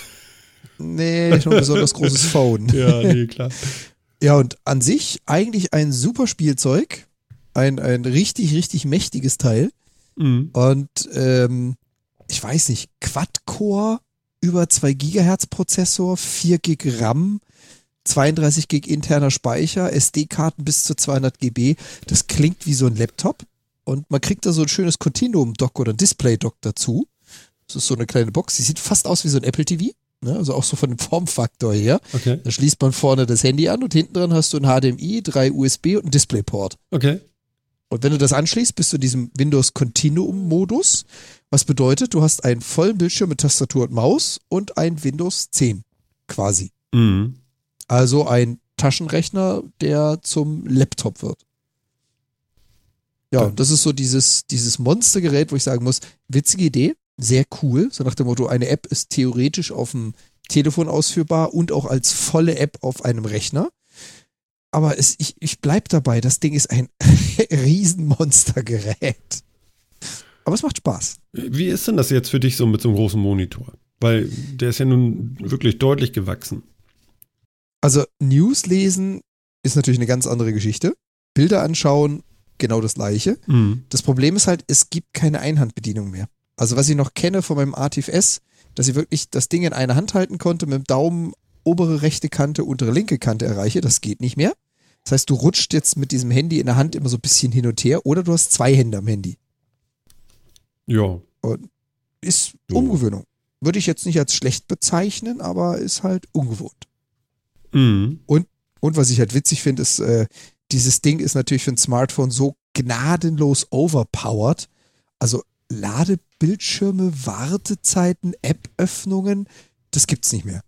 Nee, schon ein besonders großes [laughs] Phone. Ja, nee, klar. Ja, und an sich eigentlich ein super Spielzeug. Ein, ein richtig, richtig mächtiges Teil. Mhm. Und ähm, ich weiß nicht, Quad-Core, über 2 Gigahertz Prozessor, 4 Gig RAM, 32 Gig interner Speicher, SD-Karten bis zu 200 GB. Das klingt wie so ein Laptop. Und man kriegt da so ein schönes Continuum-Dock oder Display-Dock dazu. Das ist so eine kleine Box. Die sieht fast aus wie so ein Apple TV. Ne? Also auch so von dem Formfaktor her. Okay. Da schließt man vorne das Handy an und hinten dran hast du ein HDMI, drei USB und ein DisplayPort. Okay. Und wenn du das anschließt, bist du in diesem Windows Continuum Modus. Was bedeutet, du hast einen vollen Bildschirm mit Tastatur und Maus und ein Windows 10 quasi. Mhm. Also ein Taschenrechner, der zum Laptop wird. Ja, Ja. und das ist so dieses, dieses Monstergerät, wo ich sagen muss, witzige Idee, sehr cool. So nach dem Motto, eine App ist theoretisch auf dem Telefon ausführbar und auch als volle App auf einem Rechner. Aber es, ich, ich bleib dabei, das Ding ist ein [laughs] Riesenmonstergerät. Aber es macht Spaß. Wie ist denn das jetzt für dich so mit so einem großen Monitor? Weil der ist ja nun wirklich deutlich gewachsen. Also News lesen ist natürlich eine ganz andere Geschichte. Bilder anschauen, genau das gleiche. Mhm. Das Problem ist halt, es gibt keine Einhandbedienung mehr. Also was ich noch kenne von meinem Artif S, dass ich wirklich das Ding in einer Hand halten konnte, mit dem Daumen obere rechte Kante, untere linke Kante erreiche, das geht nicht mehr. Das heißt, du rutscht jetzt mit diesem Handy in der Hand immer so ein bisschen hin und her oder du hast zwei Hände am Handy. Ja. Ist Jo. Umgewöhnung. Würde ich jetzt nicht als schlecht bezeichnen, aber ist halt ungewohnt. Mhm. Und was ich halt witzig finde, ist, äh, dieses Ding ist natürlich für ein Smartphone so gnadenlos overpowered. Also Ladebildschirme, Wartezeiten, App-Öffnungen, das gibt's nicht mehr.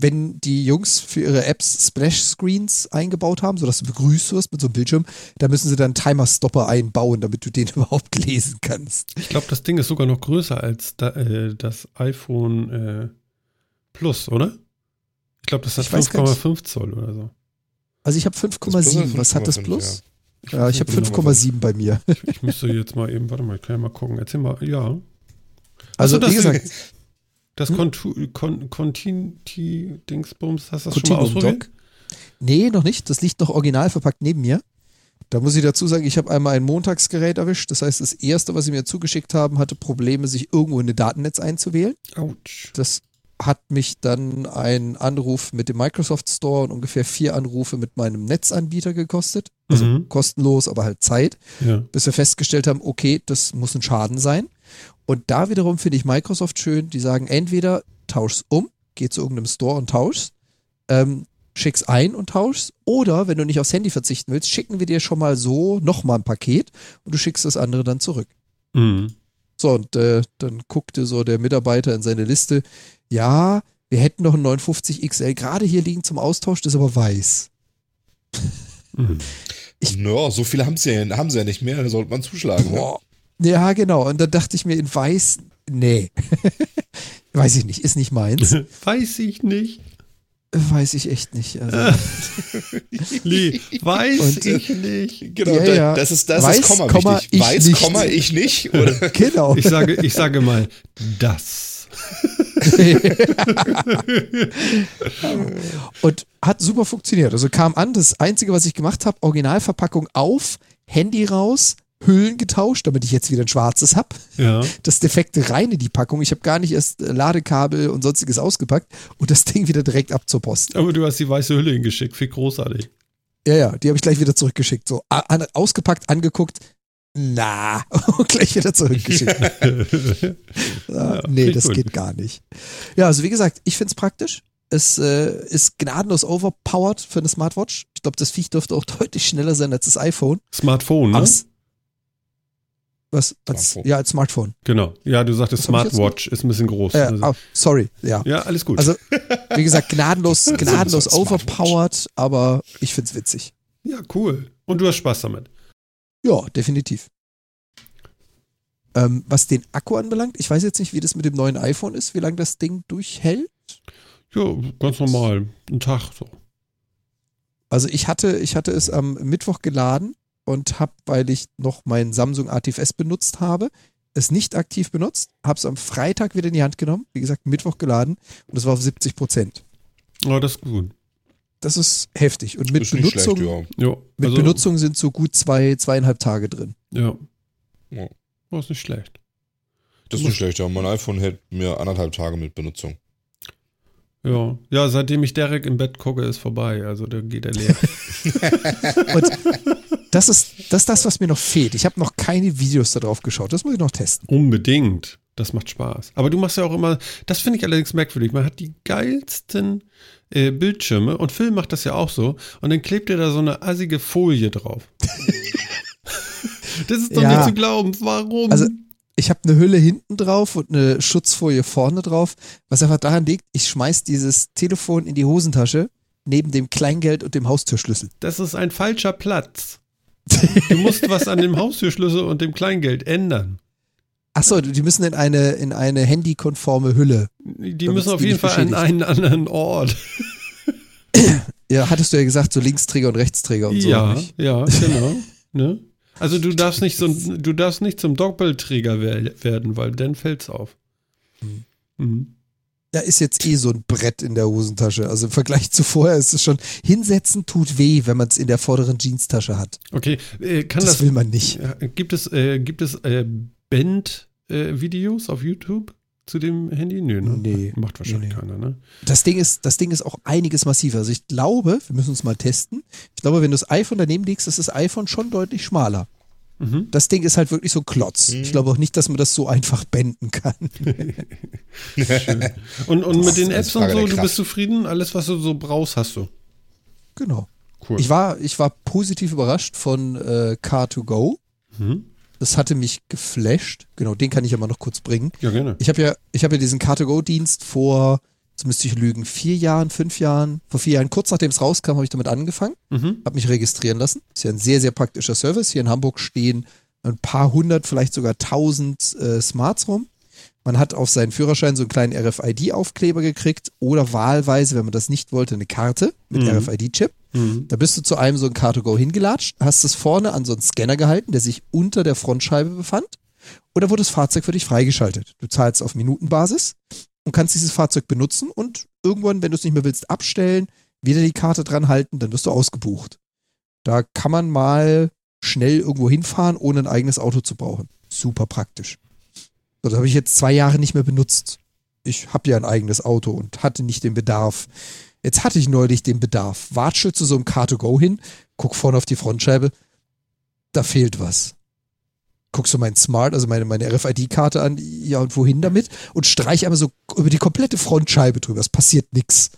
Wenn die Jungs für ihre Apps Splash-Screens eingebaut haben, sodass du begrüßt wirst mit so einem Bildschirm, da müssen sie dann einen Timer-Stopper einbauen, damit du den [laughs] überhaupt lesen kannst. Ich glaube, das Ding ist sogar noch größer als da, äh, das iPhone äh, Plus, oder? Ich glaube, das hat Ich weiß gar nicht. 5,5 Zoll oder so. Also ich habe Das Plus hat 5,7. Was hat das 5,5, Plus? Ja, ich habe 5,7 bei mir. Ich [laughs] müsste jetzt mal eben, warte mal, ich kann ja mal gucken. Erzähl mal, ja. Also Ach so, wie das- gesagt, Das Hm? Contu- Con Continti Dingsbums, hast du das schon mal Continuum ausprobiert? Dock. Nee, noch nicht. Das liegt noch original verpackt neben mir. Da muss ich dazu sagen, ich habe einmal ein Montagsgerät erwischt. Das heißt, das erste, was sie mir zugeschickt haben, hatte Probleme, sich irgendwo in ein Datennetz einzuwählen. Autsch. Das hat mich dann ein Anruf mit dem Microsoft Store und ungefähr vier Anrufe mit meinem Netzanbieter gekostet. Also Mhm. kostenlos, aber halt Zeit, Ja. bis wir festgestellt haben, okay, das muss ein Schaden sein. Und da wiederum finde ich Microsoft schön, die sagen, entweder tausch's um, geh zu irgendeinem Store und tausch's, ähm, schick's ein und tausch's, oder wenn du nicht aufs Handy verzichten willst, schicken wir dir schon mal so nochmal ein Paket und du schickst das andere dann zurück. Mhm. So, und äh, dann guckte so der Mitarbeiter in seine Liste, ja, wir hätten noch einen 59 XL gerade hier liegen zum Austausch, das ist aber weiß. Mhm. Ich- Naja, so viele haben sie ja, haben sie ja nicht mehr, da sollte man zuschlagen. Ne? Boah. Ja, genau. Und dann dachte ich mir in weiß, nee. [laughs] Weiß ich nicht, ist nicht meins. [laughs] Weiß ich nicht. Weiß ich echt nicht. Also, [laughs] Nee, weiß Und, äh, ich nicht. Genau, Ja, ja. das ist das Weiß, ist Komma Komma, wichtig. ich Weiß, nicht. Komma, ich nicht. Oder? genau. Ich sage, ich sage mal, das. [laughs] Und hat super funktioniert. Also kam an, das Einzige, was ich gemacht habe, Originalverpackung auf, Handy raus, Hüllen getauscht, damit ich jetzt wieder ein schwarzes habe. Ja. Das defekte rein in die Packung. Ich habe gar nicht erst äh, Ladekabel und sonstiges ausgepackt und das Ding wieder direkt ab zur Post. Aber du hast die weiße Hülle hingeschickt. Viel großartig. Ja, ja, die habe ich gleich wieder zurückgeschickt. So, ausgepackt, angeguckt. Na, und [laughs] gleich wieder zurückgeschickt. Ja, [laughs] nee, finde das gut. geht gar nicht. Ja, also wie gesagt, ich finde es praktisch. Es äh, ist gnadenlos overpowered für eine Smartwatch. Ich glaube, das Viech dürfte auch [laughs] deutlich schneller sein als das iPhone. Smartphone, ne? es- was? Als, Smartphone. ja, als Smartphone. Genau. Ja, du sagtest Smartwatch ist ein bisschen groß. Äh, oh, sorry, ja. ja, alles gut. Also, wie gesagt, gnadenlos, gnadenlos overpowered, aber ich find's witzig. ja, cool. Und du hast Spaß damit. Ja, definitiv. Ähm, was den Akku anbelangt, ich weiß jetzt nicht, wie das mit dem neuen iPhone ist, wie lange das Ding durchhält. Ja, ganz normal. Ein Tag so. Also ich hatte, ich hatte es am Mittwoch geladen und habe, weil ich noch mein Samsung ATFS benutzt habe, es nicht aktiv benutzt, habe es am Freitag wieder in die Hand genommen, wie gesagt, Mittwoch geladen und es war auf 70 Prozent. Ja, das ist gut. Das ist heftig. Und mit ist nicht Benutzung, schlecht, ja. Ja, mit also, Benutzung sind so gut zwei, zweieinhalb Tage drin. Ja. Ja. War ist nicht schlecht. Das ist nicht schlecht, ja. Mein iPhone hält mir anderthalb Tage mit Benutzung. Ja. Ja, seitdem ich Derek im Bett gucke, ist vorbei. Also da geht er leer. [laughs] Und das ist, das ist das, was mir noch fehlt. Ich habe noch keine Videos darauf geschaut. Das muss ich noch testen. Unbedingt. Das macht Spaß. Aber du machst ja auch immer, das finde ich allerdings merkwürdig. Man hat die geilsten äh, Bildschirme und Phil macht das ja auch so. Und dann klebt er da so eine assige Folie drauf. das ist doch Ja. nicht zu glauben. Warum? Also, Ich habe eine Hülle hinten drauf und eine Schutzfolie vorne drauf, was einfach daran liegt, ich schmeiß dieses Telefon in die Hosentasche neben dem Kleingeld und dem Haustürschlüssel. das ist ein falscher Platz. Du musst was an dem Haustürschlüssel und dem Kleingeld ändern. Achso, die müssen in eine, in eine handykonforme Hülle. Die müssen auf die jeden Fall an einen anderen Ort. [clears throat] Ja, hattest du ja gesagt, so Linksträger und Rechtsträger und so. ja, ja, genau. ne? Also du darfst nicht so, du darfst nicht zum Doppelträger wer- werden, weil dann fällt's auf. Mhm. Ja, ist jetzt eh so ein Brett in der Hosentasche. Also im Vergleich zu vorher ist es schon, hinsetzen tut weh, wenn man es in der vorderen Jeanstasche hat. Okay, äh, kann Das, das, will man nicht. Ja, gibt es, äh, gibt es äh, Band-Videos auf YouTube zu dem Handy? Nö, ne? Nee. Macht wahrscheinlich Nee, nee. keiner, ne? Das Ding ist, das Ding ist auch einiges massiver. Also ich glaube, wir müssen uns mal testen. Ich glaube, wenn du das iPhone daneben legst, ist das iPhone schon deutlich schmaler. Mhm. Das Ding ist halt wirklich so ein Klotz. Ich glaube auch nicht, dass man das so einfach benden kann. [laughs] Und, und mit den Apps und so, du bist zufrieden? Alles, was du so brauchst, hast du. Genau. Cool. Ich war, ich war positiv überrascht von äh, Car2Go. Mhm. Das hatte mich geflasht. Genau, den kann ich ja mal noch kurz bringen. Ja, gerne. Ich habe ja, ich habe ja diesen Car2Go-Dienst vor, jetzt müsste ich lügen, vier Jahren, fünf Jahren, vor vier Jahren, kurz nachdem es rauskam, habe ich damit angefangen, Mhm. habe mich registrieren lassen. Ist ja ein sehr, sehr praktischer Service. Hier in Hamburg stehen ein paar hundert, vielleicht sogar tausend äh, Smarts rum. Man hat auf seinen Führerschein so einen kleinen RFID-Aufkleber gekriegt oder wahlweise, wenn man das nicht wollte, eine Karte mit Mhm. RFID-Chip. Da bist du zu einem so ein Car2Go hingelatscht, hast es vorne an so einen Scanner gehalten, der sich unter der Frontscheibe befand. Und da wurde das Fahrzeug für dich freigeschaltet. Du zahlst auf Minutenbasis und kannst dieses Fahrzeug benutzen und irgendwann, wenn du es nicht mehr willst, abstellen, wieder die Karte dran halten, dann wirst du ausgebucht. Da kann man mal schnell irgendwo hinfahren, ohne ein eigenes Auto zu brauchen. Super praktisch. So, das habe ich jetzt zwei Jahre nicht mehr benutzt. Ich habe ja ein eigenes Auto und hatte nicht den Bedarf. Jetzt hatte ich neulich den Bedarf. Watschel zu so einem Car2Go hin, guck vorne auf die Frontscheibe, da fehlt was. Guckst du mein Smart, also meine, meine RFID-Karte an, ja und wohin damit? Und streich einmal so über die komplette Frontscheibe drüber. Es passiert nix.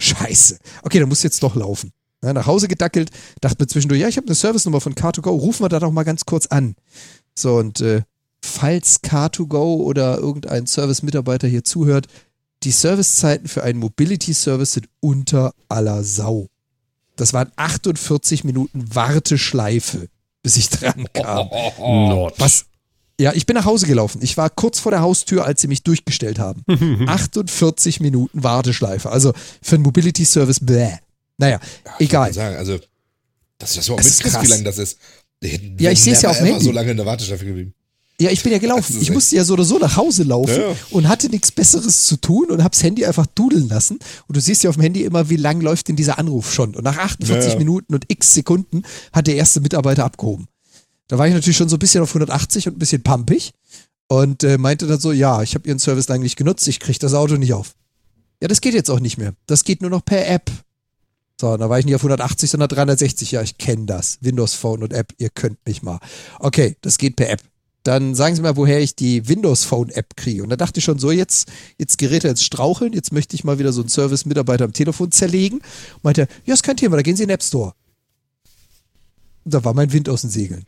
Scheiße. Okay, dann muss jetzt doch laufen. Ja, nach Hause gedackelt, dachte mir zwischendurch, ja, ich habe eine Service-Nummer von Car2Go, rufen wir da doch mal ganz kurz an. So, und äh, falls Car2Go oder irgendein Service-Mitarbeiter hier zuhört, die Servicezeiten für einen Mobility-Service sind unter aller Sau. Das waren 48 Minuten Warteschleife, bis ich dran kam. Nord. Was? Ja, ich bin nach Hause gelaufen. Ich war kurz vor der Haustür, als sie mich durchgestellt haben. [laughs] 48 Minuten Warteschleife. Also für einen Mobility Service, bäh. Naja, Ich egal. sagen, also, dass du das überhaupt Es ist mitkriegst, wie lange das ist. Ja, ich wären seh's ja auf dem Handy. so lange in der Warteschleife geblieben. Ja, ich bin ja gelaufen. Ich musste ja so oder so nach Hause laufen Ja, ja. und hatte nichts Besseres zu tun und hab's Handy einfach dudeln lassen. Und du siehst ja auf dem Handy immer, wie lang läuft denn dieser Anruf schon. Und nach 48 Ja. Minuten und x Sekunden hat der erste Mitarbeiter abgehoben. Da war ich natürlich schon so ein bisschen auf 180 und ein bisschen pumpig und äh, meinte dann so, ja, ich habe Ihren Service lange nicht genutzt, ich kriege das Auto nicht auf. Ja, das geht jetzt auch nicht mehr. Das geht nur noch per App. So, da war ich nicht auf 180, sondern 360. Ja, ich kenne das. Windows Phone und App, ihr könnt mich mal. Okay, das geht per App. Dann sagen Sie mal, woher ich die Windows Phone App kriege. Und da dachte ich schon so, jetzt, jetzt Geräte jetzt straucheln, jetzt möchte ich mal wieder so einen Service-Mitarbeiter am Telefon zerlegen. Und meinte, er, ja, ist kein Thema, da gehen Sie in den App Store. Und da war mein Wind aus den Segeln.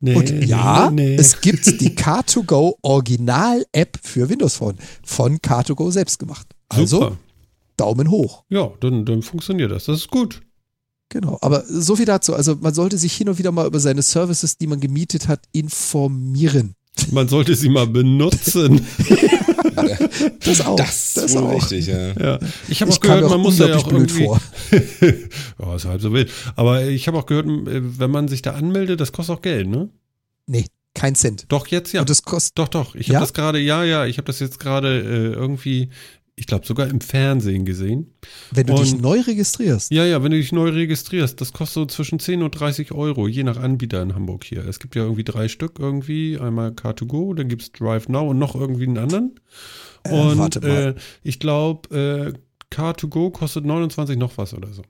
Nee, Und ja, nee. es gibt die Car2Go Original-App für Windows Phone von Car2Go selbst gemacht. Also Super. Daumen hoch. Ja, dann, dann funktioniert das. Das ist gut. Genau, aber so viel dazu. Also man sollte sich hin und wieder mal über seine Services, die man gemietet hat, informieren. Man sollte sie mal benutzen. [laughs] Das auch. Das, das ist auch. richtig, ja. ja. Ich habe auch gehört, auch man muss ja auch blöd irgendwie. vor. [laughs] oh, ist halb so wild. Aber ich habe auch gehört, äh, wenn man sich da anmeldet, das kostet auch Geld, ne? Nee, kein Cent. Doch, jetzt ja. Und das kostet, Doch, doch. Ich habe Ja? das gerade, ja, ja, ich habe das jetzt gerade äh, irgendwie, ich glaube sogar im Fernsehen gesehen. wenn du dich und- neu registrierst. Ja, ja, wenn du dich neu registrierst, das kostet so zwischen 10 und 30 Euro, je nach Anbieter in Hamburg hier. Es gibt ja irgendwie drei Stück irgendwie, einmal Car2Go, dann gibt's Drive Now und noch irgendwie einen anderen. Äh, Und warte mal. äh, ich glaube, äh, Car2Go kostet 29 noch was oder so.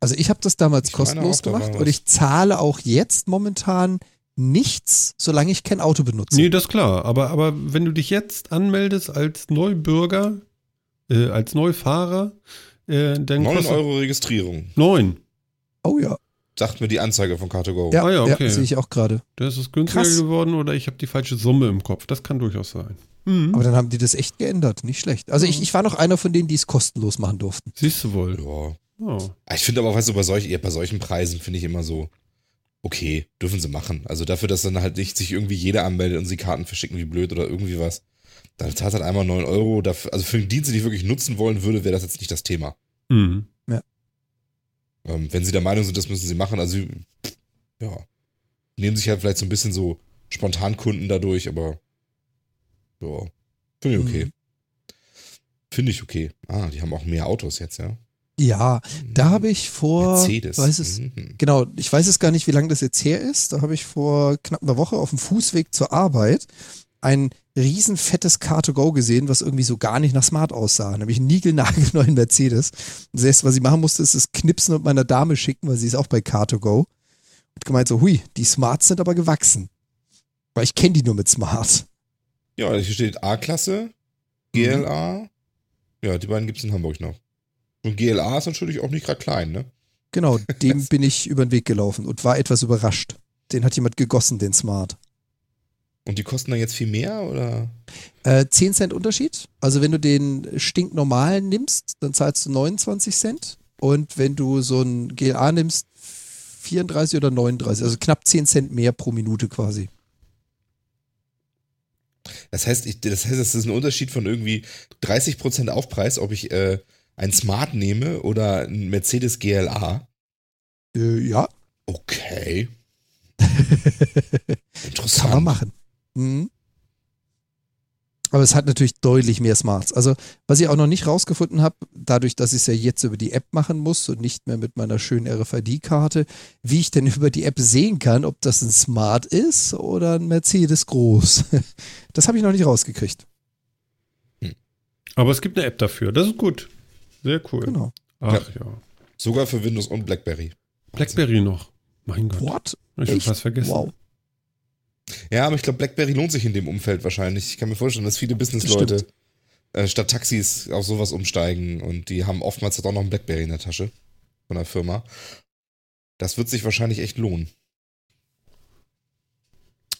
Also ich habe das damals Ich kostenlos gemacht und ich zahle auch jetzt momentan nichts, solange ich kein Auto benutze. Nee, das ist klar. Aber, aber wenn du dich jetzt anmeldest als Neubürger, äh, als Neufahrer, äh, dann 9 kostet Euro Registrierung, Neun. Oh ja. sagt mir die Anzeige von Car2Go. Ja, Ah ja, ja, okay. sehe ich auch gerade. Das ist günstiger Krass. geworden oder ich habe die falsche Summe im Kopf. Das kann durchaus sein. Mhm. Aber dann haben die das echt geändert. Nicht schlecht. Also ich, ich war noch einer von denen, die es kostenlos machen durften. Siehst du wohl. Ja. Oh. Ich finde aber, auch, weißt du, bei, solch, bei solchen Preisen finde ich immer so, okay, dürfen sie machen. Also dafür, dass dann halt nicht sich irgendwie jeder anmeldet und sie Karten verschicken wie blöd oder irgendwie was. Dann zahlt halt einmal 9 Euro. Dafür, also für den Dienst, den ich wirklich nutzen wollen würde, wäre das jetzt nicht das Thema. Mhm. Ähm, wenn sie der Meinung sind, das müssen sie machen, also ja, nehmen sich halt vielleicht so ein bisschen so Spontankunden dadurch, aber ja, finde ich okay. Mhm. Finde ich okay. Ah, die haben auch mehr Autos jetzt, ja. Ja, da habe ich vor, Mercedes. weiß es, Mhm. genau, ich weiß es gar nicht, wie lange das jetzt her ist. Da habe ich vor knapp einer Woche auf dem Fußweg zur Arbeit ein riesen fettes Car2Go gesehen, was irgendwie so gar nicht nach Smart aussah. Nämlich einen niegelnagelneuen [laughs] Mercedes. Und das was ich machen musste, ist es knipsen und meiner Dame schicken, weil sie ist auch bei Car2Go. Und gemeint so, hui, die Smarts sind aber gewachsen. Weil ich kenne die nur mit Smart. Ja, hier steht A-Klasse, GLA. Ja, die beiden gibt es in Hamburg noch. Und GLA ist natürlich auch nicht gerade klein, ne? Genau, [laughs] dem bin ich über den Weg gelaufen und war etwas überrascht. Den hat jemand gegossen, den Smart. Und die kosten dann jetzt viel mehr, oder? Äh, 10 Cent Unterschied. Also wenn du den stinknormalen nimmst, dann zahlst du 29 Cent. Und wenn du so ein GLA nimmst, 34 oder 39. Also knapp 10 Cent mehr pro Minute quasi. Das heißt, ich, das heißt, es ist ein Unterschied von irgendwie 30% Aufpreis, ob ich äh, ein Smart nehme oder ein Mercedes GLA. Äh, ja, Okay. [laughs] Interessant. kann man machen. Mhm. Aber es hat natürlich deutlich mehr Smarts. Also, was ich auch noch nicht rausgefunden habe, dadurch, dass ich es ja jetzt über die App machen muss und nicht mehr mit meiner schönen RFID-Karte, wie ich denn [laughs] über die App sehen kann, ob das ein Smart ist oder ein Mercedes groß. [laughs] Das habe ich noch nicht rausgekriegt. Aber es gibt eine App dafür. Das ist gut. Sehr cool. Genau. Ach ja. Sogar für Windows und BlackBerry. Blackberry noch. Mein Gott. What? Ich hab fast vergessen. Wow. Ja, aber ich glaube, BlackBerry lohnt sich in dem Umfeld wahrscheinlich. Ich kann mir vorstellen, dass viele Businessleute äh, statt Taxis auf sowas umsteigen und die haben oftmals doch noch ein BlackBerry in der Tasche von der Firma. Das wird sich wahrscheinlich echt lohnen.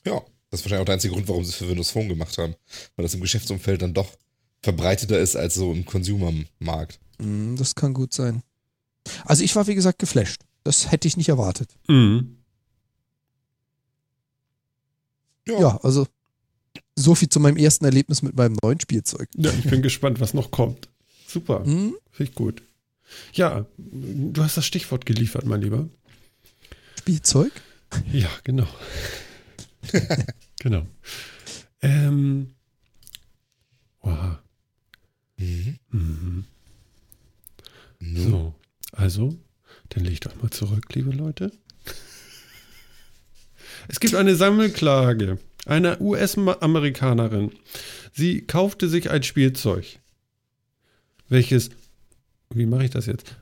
Ja, das ist wahrscheinlich auch der einzige Grund, warum sie es für Windows Phone gemacht haben. Weil das im Geschäftsumfeld dann doch verbreiteter ist als so im Consumer-Markt. Mm, Das kann gut sein. Also ich war, wie gesagt, geflasht. Das hätte ich nicht erwartet. Mhm. Ja, also so viel zu meinem ersten Erlebnis mit meinem neuen Spielzeug. Ja, ich bin gespannt, was noch kommt. Super. Hm? Finde ich gut. Ja, du hast das Stichwort geliefert, mein Lieber. Spielzeug? Ja, genau. [laughs] genau. Ähm. Wow. Mhm. Mhm. No. So, also, dann legt doch mal zurück, liebe Leute. Es gibt eine Sammelklage einer US-Amerikanerin. Sie kaufte sich ein Spielzeug, welches, wie mache ich das jetzt,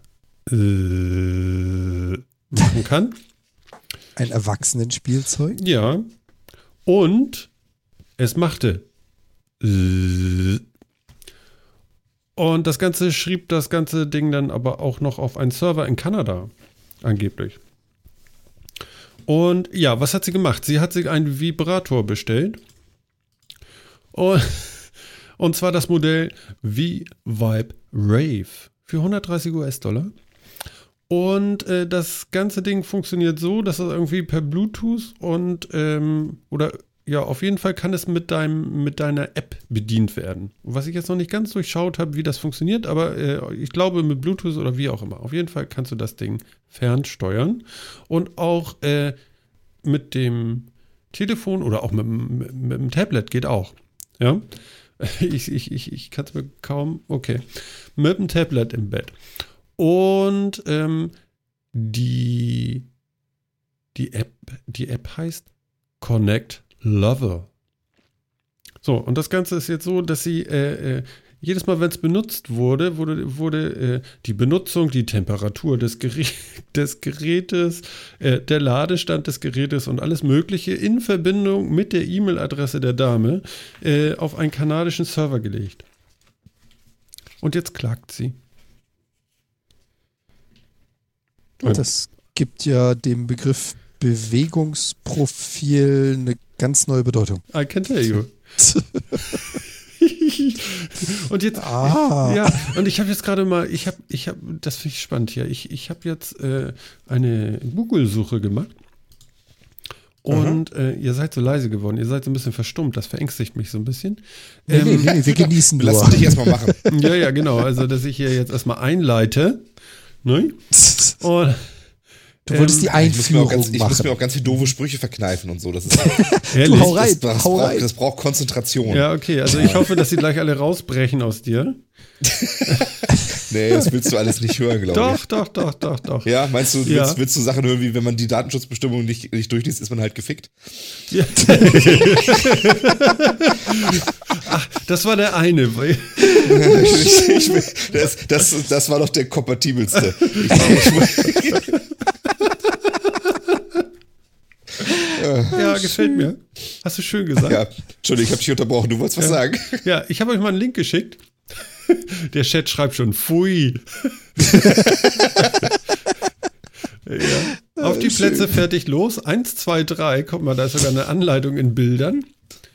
äh, machen kann. Ein Erwachsenenspielzeug? Ja. Und es machte. äh. Und das Ganze schrieb das ganze Ding dann aber auch noch auf einen Server in Kanada, angeblich. Und ja, was hat sie gemacht? Sie hat sich einen Vibrator bestellt. Und, [laughs] und zwar das Modell V-Vibe Rave für 130 US-Dollar. Und äh, das ganze Ding funktioniert so, dass es irgendwie per Bluetooth und ähm, oder ja, auf jeden Fall kann es mit deinem mit deiner App bedient werden. Was ich jetzt noch nicht ganz durchschaut habe, wie das funktioniert, aber äh, ich glaube mit Bluetooth oder wie auch immer. Auf jeden Fall kannst du das Ding fernsteuern und auch äh, mit dem Telefon oder auch mit, mit, mit dem Tablet geht auch. Ja, [laughs] ich, ich, ich, ich kann es mir kaum. Okay, mit dem Tablet im Bett. Und ähm, die, die, App, die App heißt Connect Lover. So, und das Ganze ist jetzt so, dass sie äh, äh, jedes Mal, wenn es benutzt wurde, wurde, wurde äh, die Benutzung, die Temperatur des, Gerä [laughs] des Gerätes, äh, der Ladestand des Gerätes und alles Mögliche in Verbindung mit der E-Mail-Adresse der Dame äh, auf einen kanadischen Server gelegt. Und jetzt klagt sie. Das gibt ja dem Begriff Bewegungsprofil eine ganz neue Bedeutung. I can tell you. [laughs] und jetzt, Ah. ja, und ich habe jetzt gerade mal, ich habe, ich habe, das finde ich spannend hier. Ich, ich habe jetzt äh, eine Google-Suche gemacht. Und äh, ihr seid so leise geworden, ihr seid so ein bisschen verstummt, das verängstigt mich so ein bisschen. Nee, nee, Ähm, nee, wir genießen Lass nur. dich erstmal machen. [laughs] ja, ja, genau. Also, dass ich hier jetzt erstmal einleite. Ne? [laughs] Und, Du wolltest ähm, die Ich muss, mir auch Einführung ganz, ich muss mir auch ganz viele doofe Sprüche verkneifen und so. Das, ist, [laughs] Ehrlich? Du hau rein, das, das, hau braucht, rein. das braucht Konzentration. Ja, okay. Also, ich hoffe, dass sie gleich alle rausbrechen aus dir. [laughs] Nee, das willst du alles nicht hören, glaube Doch, doch, doch, doch, doch. ich. Ja, meinst du, Ja. willst, willst du Sachen hören, wie wenn man die Datenschutzbestimmungen nicht, nicht durchliest, ist man halt gefickt? Ja. [laughs] Ach, das war der eine. ich, ich, das, das, das war doch der kompatibelste. Ich, ich, Ja, gefällt mir. Hast du schön gesagt. ja, Entschuldigung, ich habe dich unterbrochen, du wolltest was sagen. Ja, ich habe euch mal einen Link geschickt. Der Chat schreibt schon, pfui. [laughs] ja. Auf die Plätze, fertig, los. Eins, zwei, drei. Guck mal, da ist sogar eine Anleitung in Bildern,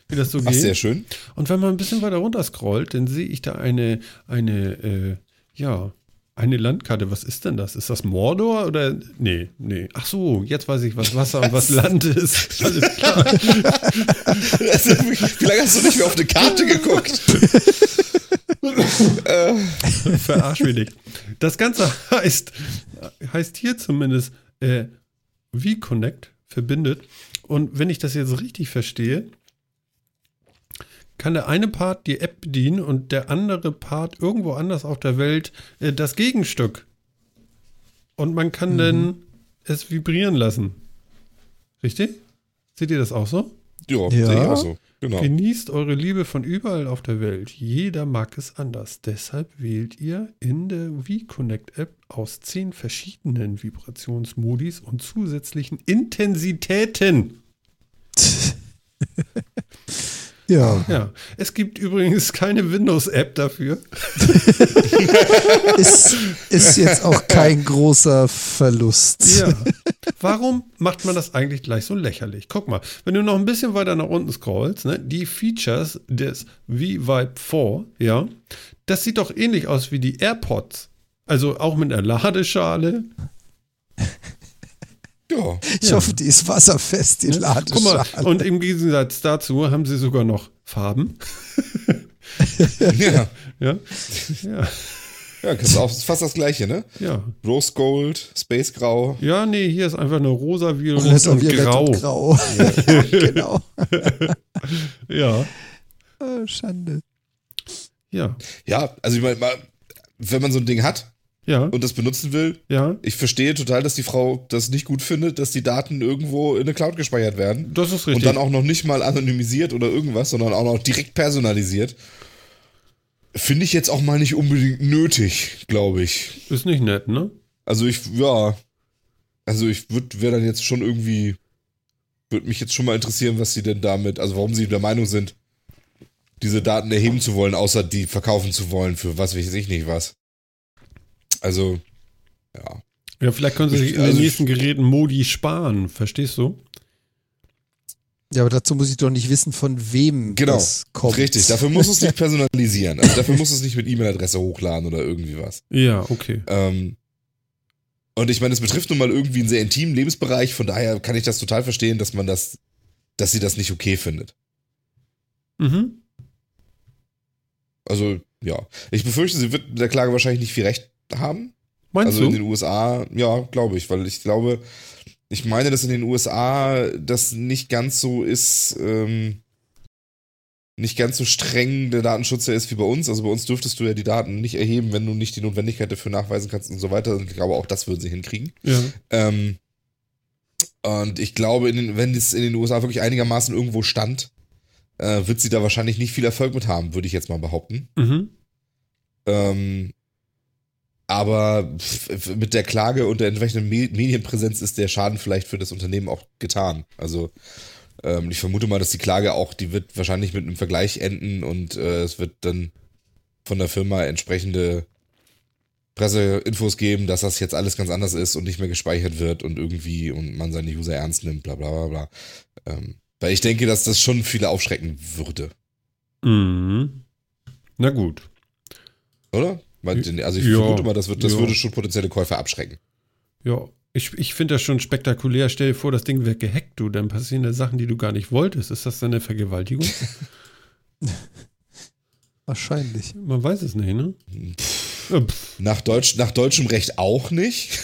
wie das so Ach, geht. sehr schön. Und wenn man ein bisschen weiter runter scrollt, dann sehe ich da eine, eine, äh, ja, Eine Landkarte, was ist denn das? Ist das Mordor oder? Nee, nee. Ach so, jetzt weiß ich, was Wasser und was [laughs] Land ist. Alles klar. Also, wie lange hast du nicht mehr auf eine Karte geguckt? [laughs] Verarsch mich nicht. Das Ganze heißt, heißt hier zumindest äh, V-Connect, verbindet. Und wenn ich das jetzt richtig verstehe, kann der eine Part die App bedienen und der andere Part irgendwo anders auf der Welt äh, das Gegenstück. Und man kann dann es vibrieren lassen. Richtig? Seht ihr das auch so? Ja, Ja. sehe ich auch so. Genau. Genießt eure Liebe von überall auf der Welt. Jeder mag es anders. Deshalb wählt ihr in der V-Connect-App aus zehn verschiedenen Vibrationsmodis und zusätzlichen Intensitäten. [laughs] Ja, Ja, es gibt übrigens keine Windows-App dafür. [laughs] ist, ist jetzt auch kein großer Verlust. Ja. Warum macht man das eigentlich gleich so lächerlich? Guck mal, wenn du noch ein bisschen weiter nach unten scrollst, ne, die Features des V-Vibe 4, ja, das sieht doch ähnlich aus wie die AirPods. Also auch mit einer Ladeschale. Ja. Ich hoffe, die ist wasserfest, die Guck mal, Ladeschale. und im Gegensatz dazu haben sie sogar noch Farben. ja. [laughs] Ja, ja, Ja, das ist auch fast das gleiche, ne? ja. Rose Gold, Space Grau. Ja, nee, hier ist einfach eine rosa, violett Rosa, und Violett grau. und grau. [laughs] Ja, genau. [laughs] Ja, Oh, Schande. ja, Ja, also ich meine, wenn man so ein Ding hat ja, und das benutzen will, ja. ich verstehe total, dass die Frau das nicht gut findet, dass die Daten irgendwo in eine Cloud gespeichert werden. Das ist richtig. Und dann auch noch nicht mal anonymisiert oder irgendwas, sondern auch noch direkt personalisiert. Finde ich jetzt auch mal nicht unbedingt nötig, glaube ich. Ist nicht nett, ne? Also ich, ja. Also ich würde, wäre dann jetzt schon irgendwie, würde mich jetzt schon mal interessieren, was sie denn damit, also warum sie der Meinung sind, diese Daten erheben zu wollen, außer die verkaufen zu wollen für was weiß ich nicht was. Also, ja. Ja, vielleicht können sie sich in Also den ich- nächsten Geräten Modi sparen, verstehst du? Ja, aber dazu muss ich doch nicht wissen, von wem Genau. das kommt. Richtig, dafür muss es nicht [laughs] personalisieren. Also dafür muss es nicht mit E-Mail-Adresse hochladen oder irgendwie was. Ja, okay. Ähm, und ich meine, es betrifft nun mal irgendwie einen sehr intimen Lebensbereich, von daher kann ich das total verstehen, dass man das, dass sie das nicht okay findet. Mhm. Also, ja. Ich befürchte, sie wird mit der Klage wahrscheinlich nicht viel Recht haben. Meinst also in den du? USA, ja, glaube ich, weil ich glaube, ich meine, dass in den USA das nicht ganz so ist, ähm, nicht ganz so streng der Datenschutz ist wie bei uns. Also bei uns dürftest du ja die Daten nicht erheben, wenn du nicht die Notwendigkeit dafür nachweisen kannst und so weiter. Und ich glaube, auch das würden sie hinkriegen. Ja. Ähm, und ich glaube, den, wenn es in den USA wirklich einigermaßen irgendwo stand, äh, wird sie da wahrscheinlich nicht viel Erfolg mit haben, würde ich jetzt mal behaupten. Mhm. Ähm, aber mit der Klage und der entsprechenden Me Medienpräsenz ist der Schaden vielleicht für das Unternehmen auch getan. Also ähm, ich vermute mal, dass die Klage auch, die wird wahrscheinlich mit einem Vergleich enden und äh, es wird dann von der Firma entsprechende Presseinfos geben, dass das jetzt alles ganz anders ist und nicht mehr gespeichert wird und irgendwie und man seine User ernst nimmt, bla bla bla bla. Ähm, weil ich denke, dass das schon viele aufschrecken würde, Mhm. Na gut. oder? Also ich Ja, vermute mal, das, wird, das ja. würde schon potenzielle Käufer abschrecken. Ja. Ich, ich finde das schon spektakulär. Stell dir vor, das Ding wird gehackt, du. Dann passieren da Sachen, die du gar nicht wolltest. Ist das dann eine Vergewaltigung? [laughs] Wahrscheinlich. Man weiß es nicht, ne? Pff, Nach, Deutsch, nach deutschem Recht auch nicht.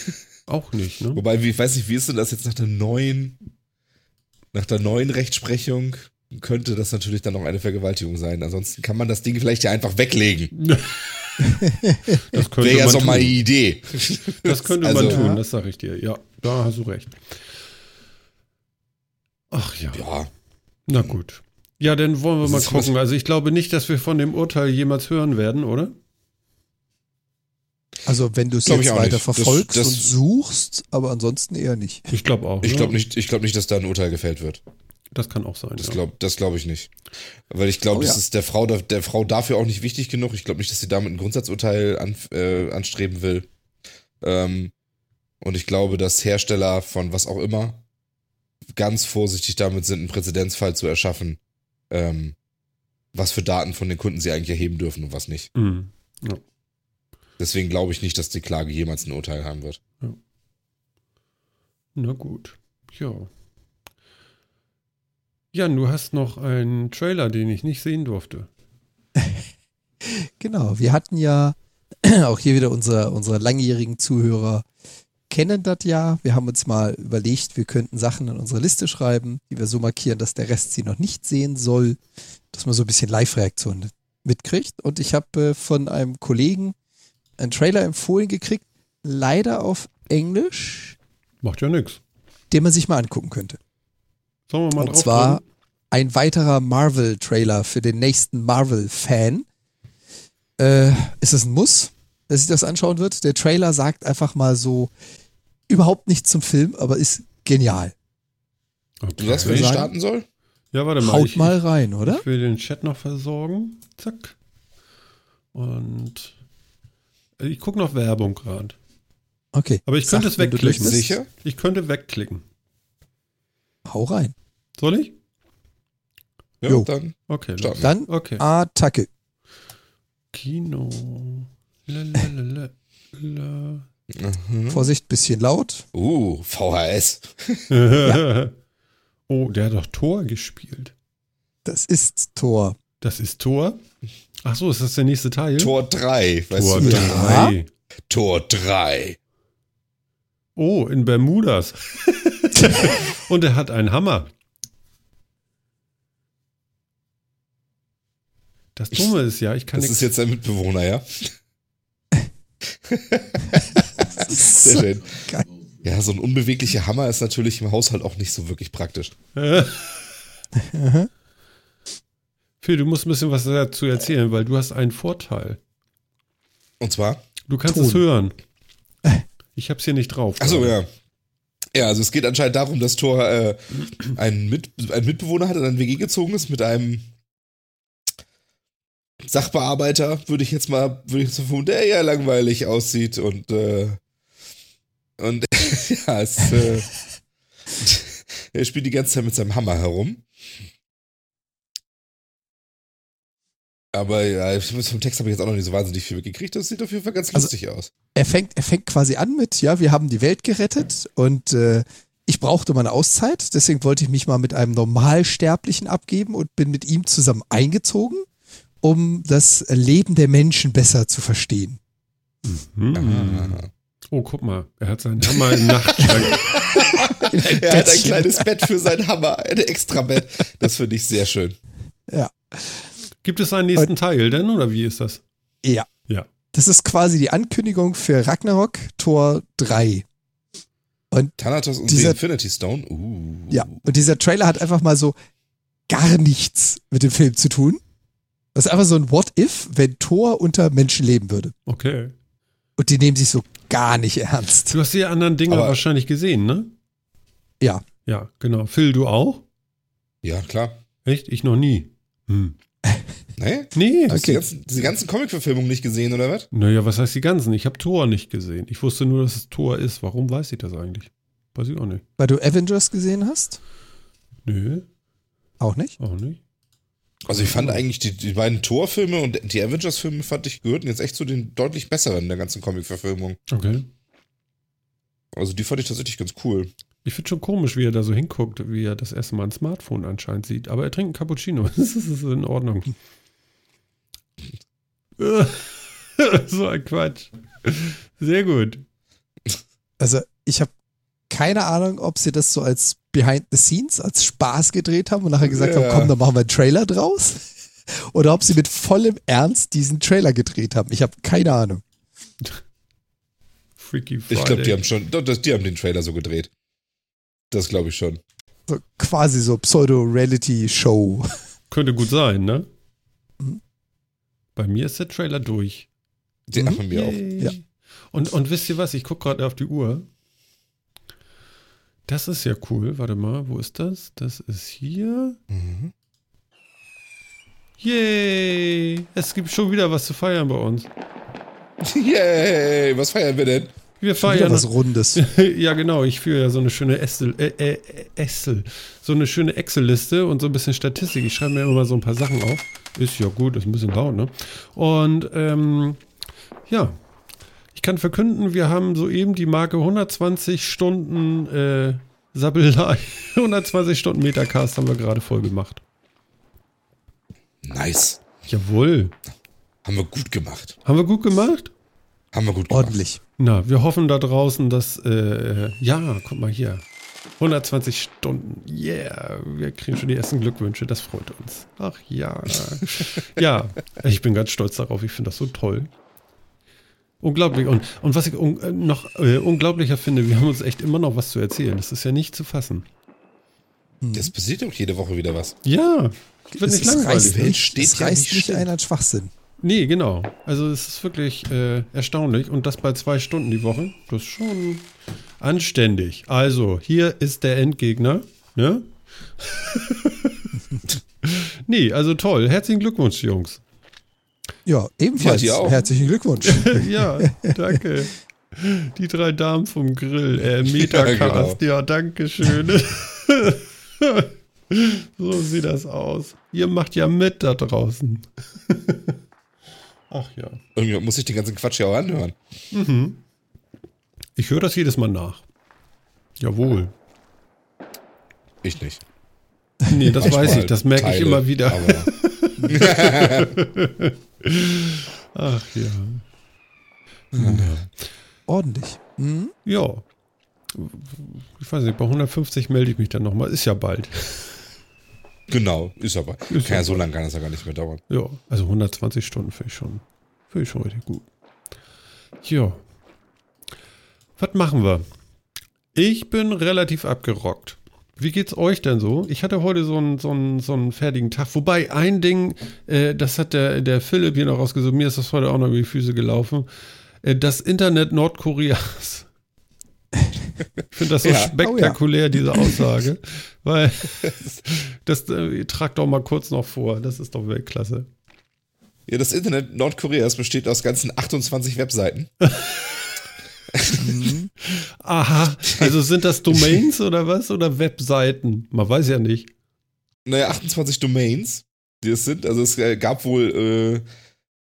auch nicht, ne? Wobei, wie- ich weiß nicht, wie ist denn das jetzt nach der neuen, nach der neuen Rechtsprechung? Könnte das natürlich dann noch eine Vergewaltigung sein. Ansonsten kann man das Ding vielleicht ja einfach weglegen. [laughs] Das könnte Wäre ja man so tun. meine Idee. Das könnte Also- man tun, das sage ich dir. Ja, da hast du recht. Ach ja. Ja, Na gut. Ja, dann wollen wir Das mal gucken. Also ich glaube nicht, dass wir von dem Urteil jemals hören werden, oder? Also wenn du es Glaub jetzt weiter nicht. Das- verfolgst das- und suchst, aber ansonsten eher nicht. Ich glaube auch. ich ne? glaube nicht, ich glaube nicht, dass da ein Urteil gefällt wird. Das kann auch sein. Das ja. glaube glaub ich nicht. Weil ich glaube, Oh, das ja. ist der Frau, der Frau dafür auch nicht wichtig genug. Ich glaube nicht, dass sie damit ein Grundsatzurteil an, äh, anstreben will. Ähm, und ich glaube, dass Hersteller von was auch immer ganz vorsichtig damit sind, einen Präzedenzfall zu erschaffen, ähm, was für Daten von den Kunden sie eigentlich erheben dürfen und was nicht. Mhm. Deswegen glaube ich nicht, dass die Klage jemals ein Urteil haben wird. Na gut. Ja. Jan, du hast noch einen Trailer, den ich nicht sehen durfte. [laughs] Genau, wir hatten ja [clears throat] auch hier wieder unsere, unsere langjährigen Zuhörer kennen das ja. Wir haben uns mal überlegt, wir könnten Sachen in unsere Liste schreiben, die wir so markieren, dass der Rest sie noch nicht sehen soll, dass man so ein bisschen Live-Reaktion mitkriegt. Und ich habe äh, von einem Kollegen einen Trailer empfohlen gekriegt, leider auf Englisch, Macht ja nichts. den man sich mal angucken könnte. Sollen wir mal Und drauf zwar drücken? ein weiterer Marvel-Trailer für den nächsten Marvel-Fan. Äh, ist es ein Muss, dass sich das anschauen wird? Der Trailer sagt einfach mal so überhaupt nichts zum Film, aber ist genial. Du sagst, wer Okay. ich starten soll? Ja, warte mal. Haut ich, mal rein, oder? Ich will den Chat noch versorgen. Zack. Und äh, ich gucke noch Werbung gerade. Okay. Aber ich Sag, könnte es wegklicken. Sicher? Ich könnte wegklicken. Hau rein. Soll ich? Ja, Jo. dann Okay. Dann Okay. Attacke. Kino. Lalalala. Mhm. Vorsicht, bisschen laut. Uh, VHS. [laughs] oh, der hat doch Tor gespielt. Das ist Tor. Das ist Tor? Ach so, ist das der nächste Teil? Tor 3. Weißt Tor du, bitte? Ja. 3. Tor 3. Oh, in Bermudas. [laughs] Und er hat einen Hammer. Das Dumme ist ja, ich kann Das ist jetzt dein Mitbewohner, ja? [laughs] Sehr schön. Geil. Ja, so ein unbeweglicher Hammer ist natürlich im Haushalt auch nicht so wirklich praktisch. [laughs] Phil, du musst ein bisschen was dazu erzählen, weil du hast einen Vorteil. Und zwar? Du kannst Ton. es hören. Ich hab's hier nicht drauf. Achso, ja. Ja, also es geht anscheinend darum, dass Thor äh, einen, Mit einen Mitbewohner hat, in ein WG gezogen ist mit einem Sachbearbeiter, würde ich jetzt mal, würde ich jetzt mal vermuten, der eher langweilig aussieht und äh, und [laughs] ja, es, äh, er spielt die ganze Zeit mit seinem Hammer herum. Aber ja, vom Text habe ich jetzt auch noch nicht so wahnsinnig viel mitgekriegt. Das sieht auf jeden Fall ganz Also- lustig aus. Er fängt, er fängt quasi an mit, ja, wir haben die Welt gerettet und äh, ich brauchte mal eine Auszeit, deswegen wollte ich mich mal mit einem Normalsterblichen abgeben und bin mit ihm zusammen eingezogen, um das Leben der Menschen besser zu verstehen. Hm. Ah. Oh, guck mal, er hat seinen Hammer im Nachtschrank. [laughs] Er hat ein kleines Bett für seinen Hammer, ein extra Bett. Das finde ich sehr schön. Ja. Gibt es einen nächsten Teil denn oder wie ist das? Ja. Ja. Das ist quasi die Ankündigung für Ragnarok Tor 3. Thanatos und Dieser- the Infinity Stone. Uh. Ja. Und dieser Trailer hat einfach mal so gar nichts mit dem Film zu tun. Das ist einfach so ein What if, wenn Thor unter Menschen leben würde. Okay. Und die nehmen sich so gar nicht ernst. Du hast die anderen Dinge Aber- wahrscheinlich gesehen, ne? Ja. Ja, genau. Phil, du auch? Ja, klar. Echt? Ich noch nie. Hm. [laughs] Nee? Nee. Hast du Okay. die ganzen, diese ganzen Comic-Verfilmungen nicht gesehen, oder was? Naja, was heißt die ganzen? Ich habe Tor nicht gesehen. Ich wusste nur, dass es Tor ist. Warum weiß ich das eigentlich? Weiß ich auch nicht. Weil du Avengers gesehen hast? Nö, Auch nicht? auch nicht. Also ich fand eigentlich die, die beiden Thor-Filme und die Avengers-Filme fand ich gehörten jetzt echt zu den deutlich besseren der ganzen Comic-Verfilmung. Okay. Also die fand ich tatsächlich ganz cool. Ich finde schon komisch, wie er da so hinguckt, wie er das erste Mal ein Smartphone anscheinend sieht. Aber er trinkt einen Cappuccino. [laughs] Das ist in Ordnung. [laughs] so ein Quatsch. Sehr gut. Also ich habe keine Ahnung, ob sie das so als Behind the Scenes, als Spaß gedreht haben und nachher gesagt Ja. haben, komm, dann machen wir einen Trailer draus. [laughs] Oder ob sie mit vollem Ernst diesen Trailer gedreht haben. Ich habe keine Ahnung. Freaky Friday. Ich glaube, die haben schon, die haben den Trailer so gedreht. Das glaube ich schon. So quasi so Pseudo-Reality-Show. Könnte gut sein, ne? Mhm. Bei mir ist der Trailer durch. Den Mhm. haben wir auch. Ja. Und, und wisst ihr was? Ich gucke gerade auf die Uhr. Das ist ja cool. Warte mal, wo ist das? Das ist hier. Mhm. Yay! Es gibt schon wieder was zu feiern bei uns. [laughs] Yay, was feiern wir denn? Wir Schon wieder feiern. was Rundes. [laughs] ja, genau. Ich führe ja so eine schöne Excel, äh, äh, Excel, so eine schöne Excel-Liste und so ein bisschen Statistik. Ich schreibe mir immer mal so ein paar Sachen auf. Ist ja gut, ist ein bisschen laut, ne? Und ähm, ja, Ich kann verkünden, wir haben soeben die Marke 120 Stunden äh, Sabbelei, [laughs] 120 Stunden Metacast haben wir gerade voll gemacht. Nice. Jawohl. Haben wir gut gemacht. Haben wir gut gemacht? Haben wir gut gemacht. Ordentlich. Na, wir hoffen da draußen, dass, äh, ja, guck mal hier. 120 Stunden. Yeah, wir kriegen schon die ersten Glückwünsche. Das freut uns. Ach ja. [laughs] ja, ich bin ganz stolz darauf. Ich finde das so toll. Unglaublich. Und, und was ich un, äh, noch äh, unglaublicher finde, wir haben uns echt immer noch was zu erzählen. Das ist ja nicht zu fassen. Das passiert doch jede Woche wieder was. Ja, wird Es nicht langweilig. reißt Welt nicht, steht es ja reißt nicht ein an Schwachsinn. Nee, genau. Also es ist wirklich äh, erstaunlich. Und das bei zwei Stunden die Woche. Das ist schon anständig. Also, hier ist der Endgegner. Ne? [laughs] nee, also toll. Herzlichen Glückwunsch, Jungs. Ja, ebenfalls. Ja. Herzlichen Glückwunsch. [laughs] ja, danke. Die drei Damen vom Grill, äh, [laughs] Metacast, genau. ja, danke schön. [laughs] so sieht das aus. Ihr macht ja mit da draußen. Ach ja. Irgendwie muss ich den ganzen Quatsch ja auch anhören. Ich höre das jedes Mal nach. Jawohl. Ich nicht. Nee, das Manchmal weiß ich, das merke ich immer wieder. Ach ja. Ordentlich. Mhm. Ja. Ich weiß nicht, bei 150 melde ich mich dann nochmal. Ist ja bald. genau, ist aber. Ist kann ja so lange kann das ja gar nicht mehr dauern. Ja, also 120 Stunden finde ich schon, finde ich schon richtig gut. Ja. Was machen wir? Ich bin relativ abgerockt. Wie geht's euch denn so? Ich hatte heute so einen, so einen, so einen fertigen Tag. Wobei ein Ding, äh, das hat der, der Philipp hier noch rausgesucht, mir ist das heute auch noch über die Füße gelaufen. Äh, das Internet Nordkoreas. Ich finde das so Ja. spektakulär, diese Aussage. [laughs] Weil, das äh, trag doch mal kurz noch vor. Das ist doch Weltklasse. Ja, das Internet Nordkoreas besteht aus ganzen 28 Webseiten. [laughs] Aha, also sind das Domains oder was? Oder Webseiten? Man weiß ja nicht. Naja, 28 Domains, die es sind. Also es äh, gab wohl, äh,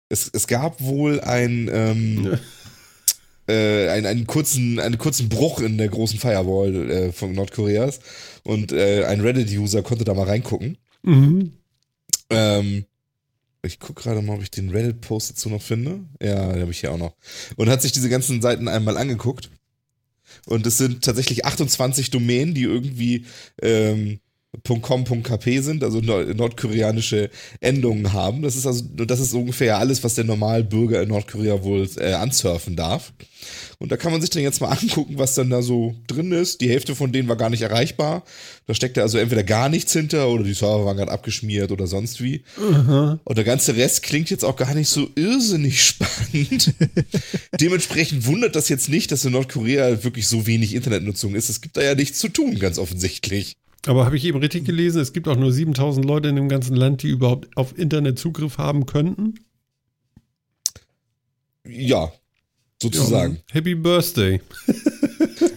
es, es gab wohl ein, ähm, [laughs] äh, einen, einen, kurzen, einen kurzen Bruch in der großen Firewall äh, von Nordkoreas. Und äh, ein Reddit-User konnte da mal reingucken. Mhm. Ähm, ich gucke gerade mal, ob ich den Reddit-Post dazu noch finde. Ja, den habe ich hier auch noch. Und hat sich diese ganzen Seiten einmal angeguckt. Und es sind tatsächlich 28 Domänen, die irgendwie ähm, .com, .kp sind, also nord nordkoreanische Endungen haben. Das ist also, das ist ungefähr alles, was der Normalbürger in Nordkorea wohl äh, ansurfen darf. Und da kann man sich dann jetzt mal angucken, was dann da so drin ist. Die Hälfte von denen war gar nicht erreichbar. Da steckte also entweder gar nichts hinter oder die Server waren gerade abgeschmiert oder sonst wie. Und der ganze Rest klingt jetzt auch gar nicht so irrsinnig [laughs] spannend. Dementsprechend wundert das jetzt nicht, dass in Nordkorea wirklich so wenig Internetnutzung ist. Es gibt da ja nichts zu tun, ganz offensichtlich. Aber habe ich eben richtig gelesen, es gibt auch nur 7000 Leute in dem ganzen Land, die überhaupt auf Internet Zugriff haben könnten? Ja, sozusagen. Happy Birthday. [laughs]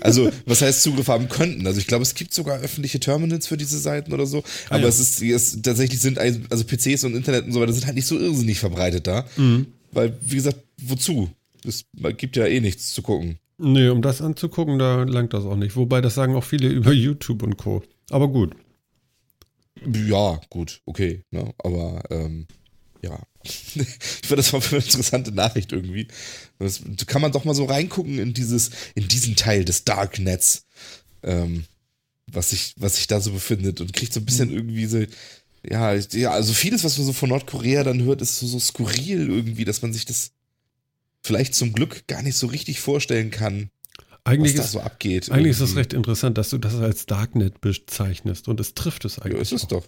Also, was heißt Zugriff haben könnten? Also, ich glaube, es gibt sogar öffentliche Terminals für diese Seiten oder so. Ah, Aber ja. es ist, es tatsächlich sind, also PCs und Internet und so weiter sind halt nicht so irrsinnig verbreitet da. Mhm. Weil, wie gesagt, wozu? Es gibt ja eh nichts zu gucken. Nee, um das anzugucken, da langt das auch nicht. Wobei, das sagen auch viele über YouTube und Co. Aber gut. Ja, gut, okay. Ne? Aber, ähm, ja. [laughs] ich finde das mal für eine interessante Nachricht irgendwie. Das, da kann man doch mal so reingucken in dieses, in diesen Teil des Darknets, ähm, was sich, was sich da so befindet und kriegt so ein bisschen irgendwie so, ja, ja, also vieles, was man so von Nordkorea dann hört, ist so, so skurril irgendwie, dass man sich das vielleicht zum Glück gar nicht so richtig vorstellen kann, Eigentlich was da ist, so abgeht. eigentlich ist das irgendwie. recht interessant, dass du das als Darknet bezeichnest. Und es trifft es Ja, eigentlich. ist es auch. doch.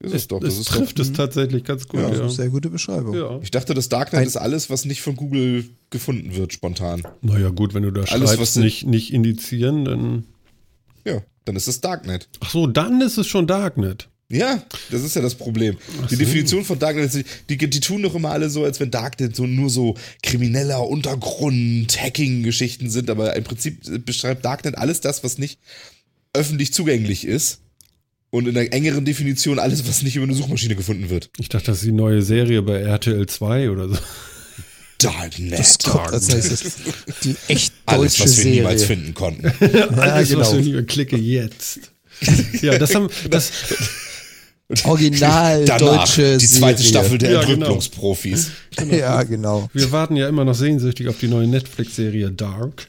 Ist es, Es, doch. Das es ist trifft doch. es tatsächlich ganz gut. Ja, Ja, Sehr gute Beschreibung. ja. Ich dachte, das Darknet Ein- ist alles, was nicht von Google gefunden wird, spontan. Naja, gut, wenn du da Alles, was schreibst, du- nicht, nicht indizieren, dann. Ja, dann ist es Darknet. Ach so, dann ist es schon Darknet. Ja, das ist ja das Problem. Ach Die so. Definition von Darknet, ist, die, die tun doch immer alle so, als wenn Darknet so nur so krimineller Untergrund, Hacking-Geschichten sind, aber im Prinzip beschreibt Darknet alles das, was nicht öffentlich zugänglich ist. Und in der engeren Definition alles, was nicht über eine Suchmaschine gefunden wird. Ich dachte, das ist die neue Serie bei RTL 2 oder so. Darknet. Das kommt, das heißt, es- die echt [laughs] Alles, deutsche was wir niemals finden konnten. [laughs] Alles, genau. was wir nie klicke jetzt. Ja, das haben, [laughs] das, [laughs] Original Danach deutsche die zweite Serie. Staffel der Ja, genau. Entrümpelungsprofis. Ja, genau. wir warten ja immer noch sehnsüchtig auf die neue Netflix-Serie Dark.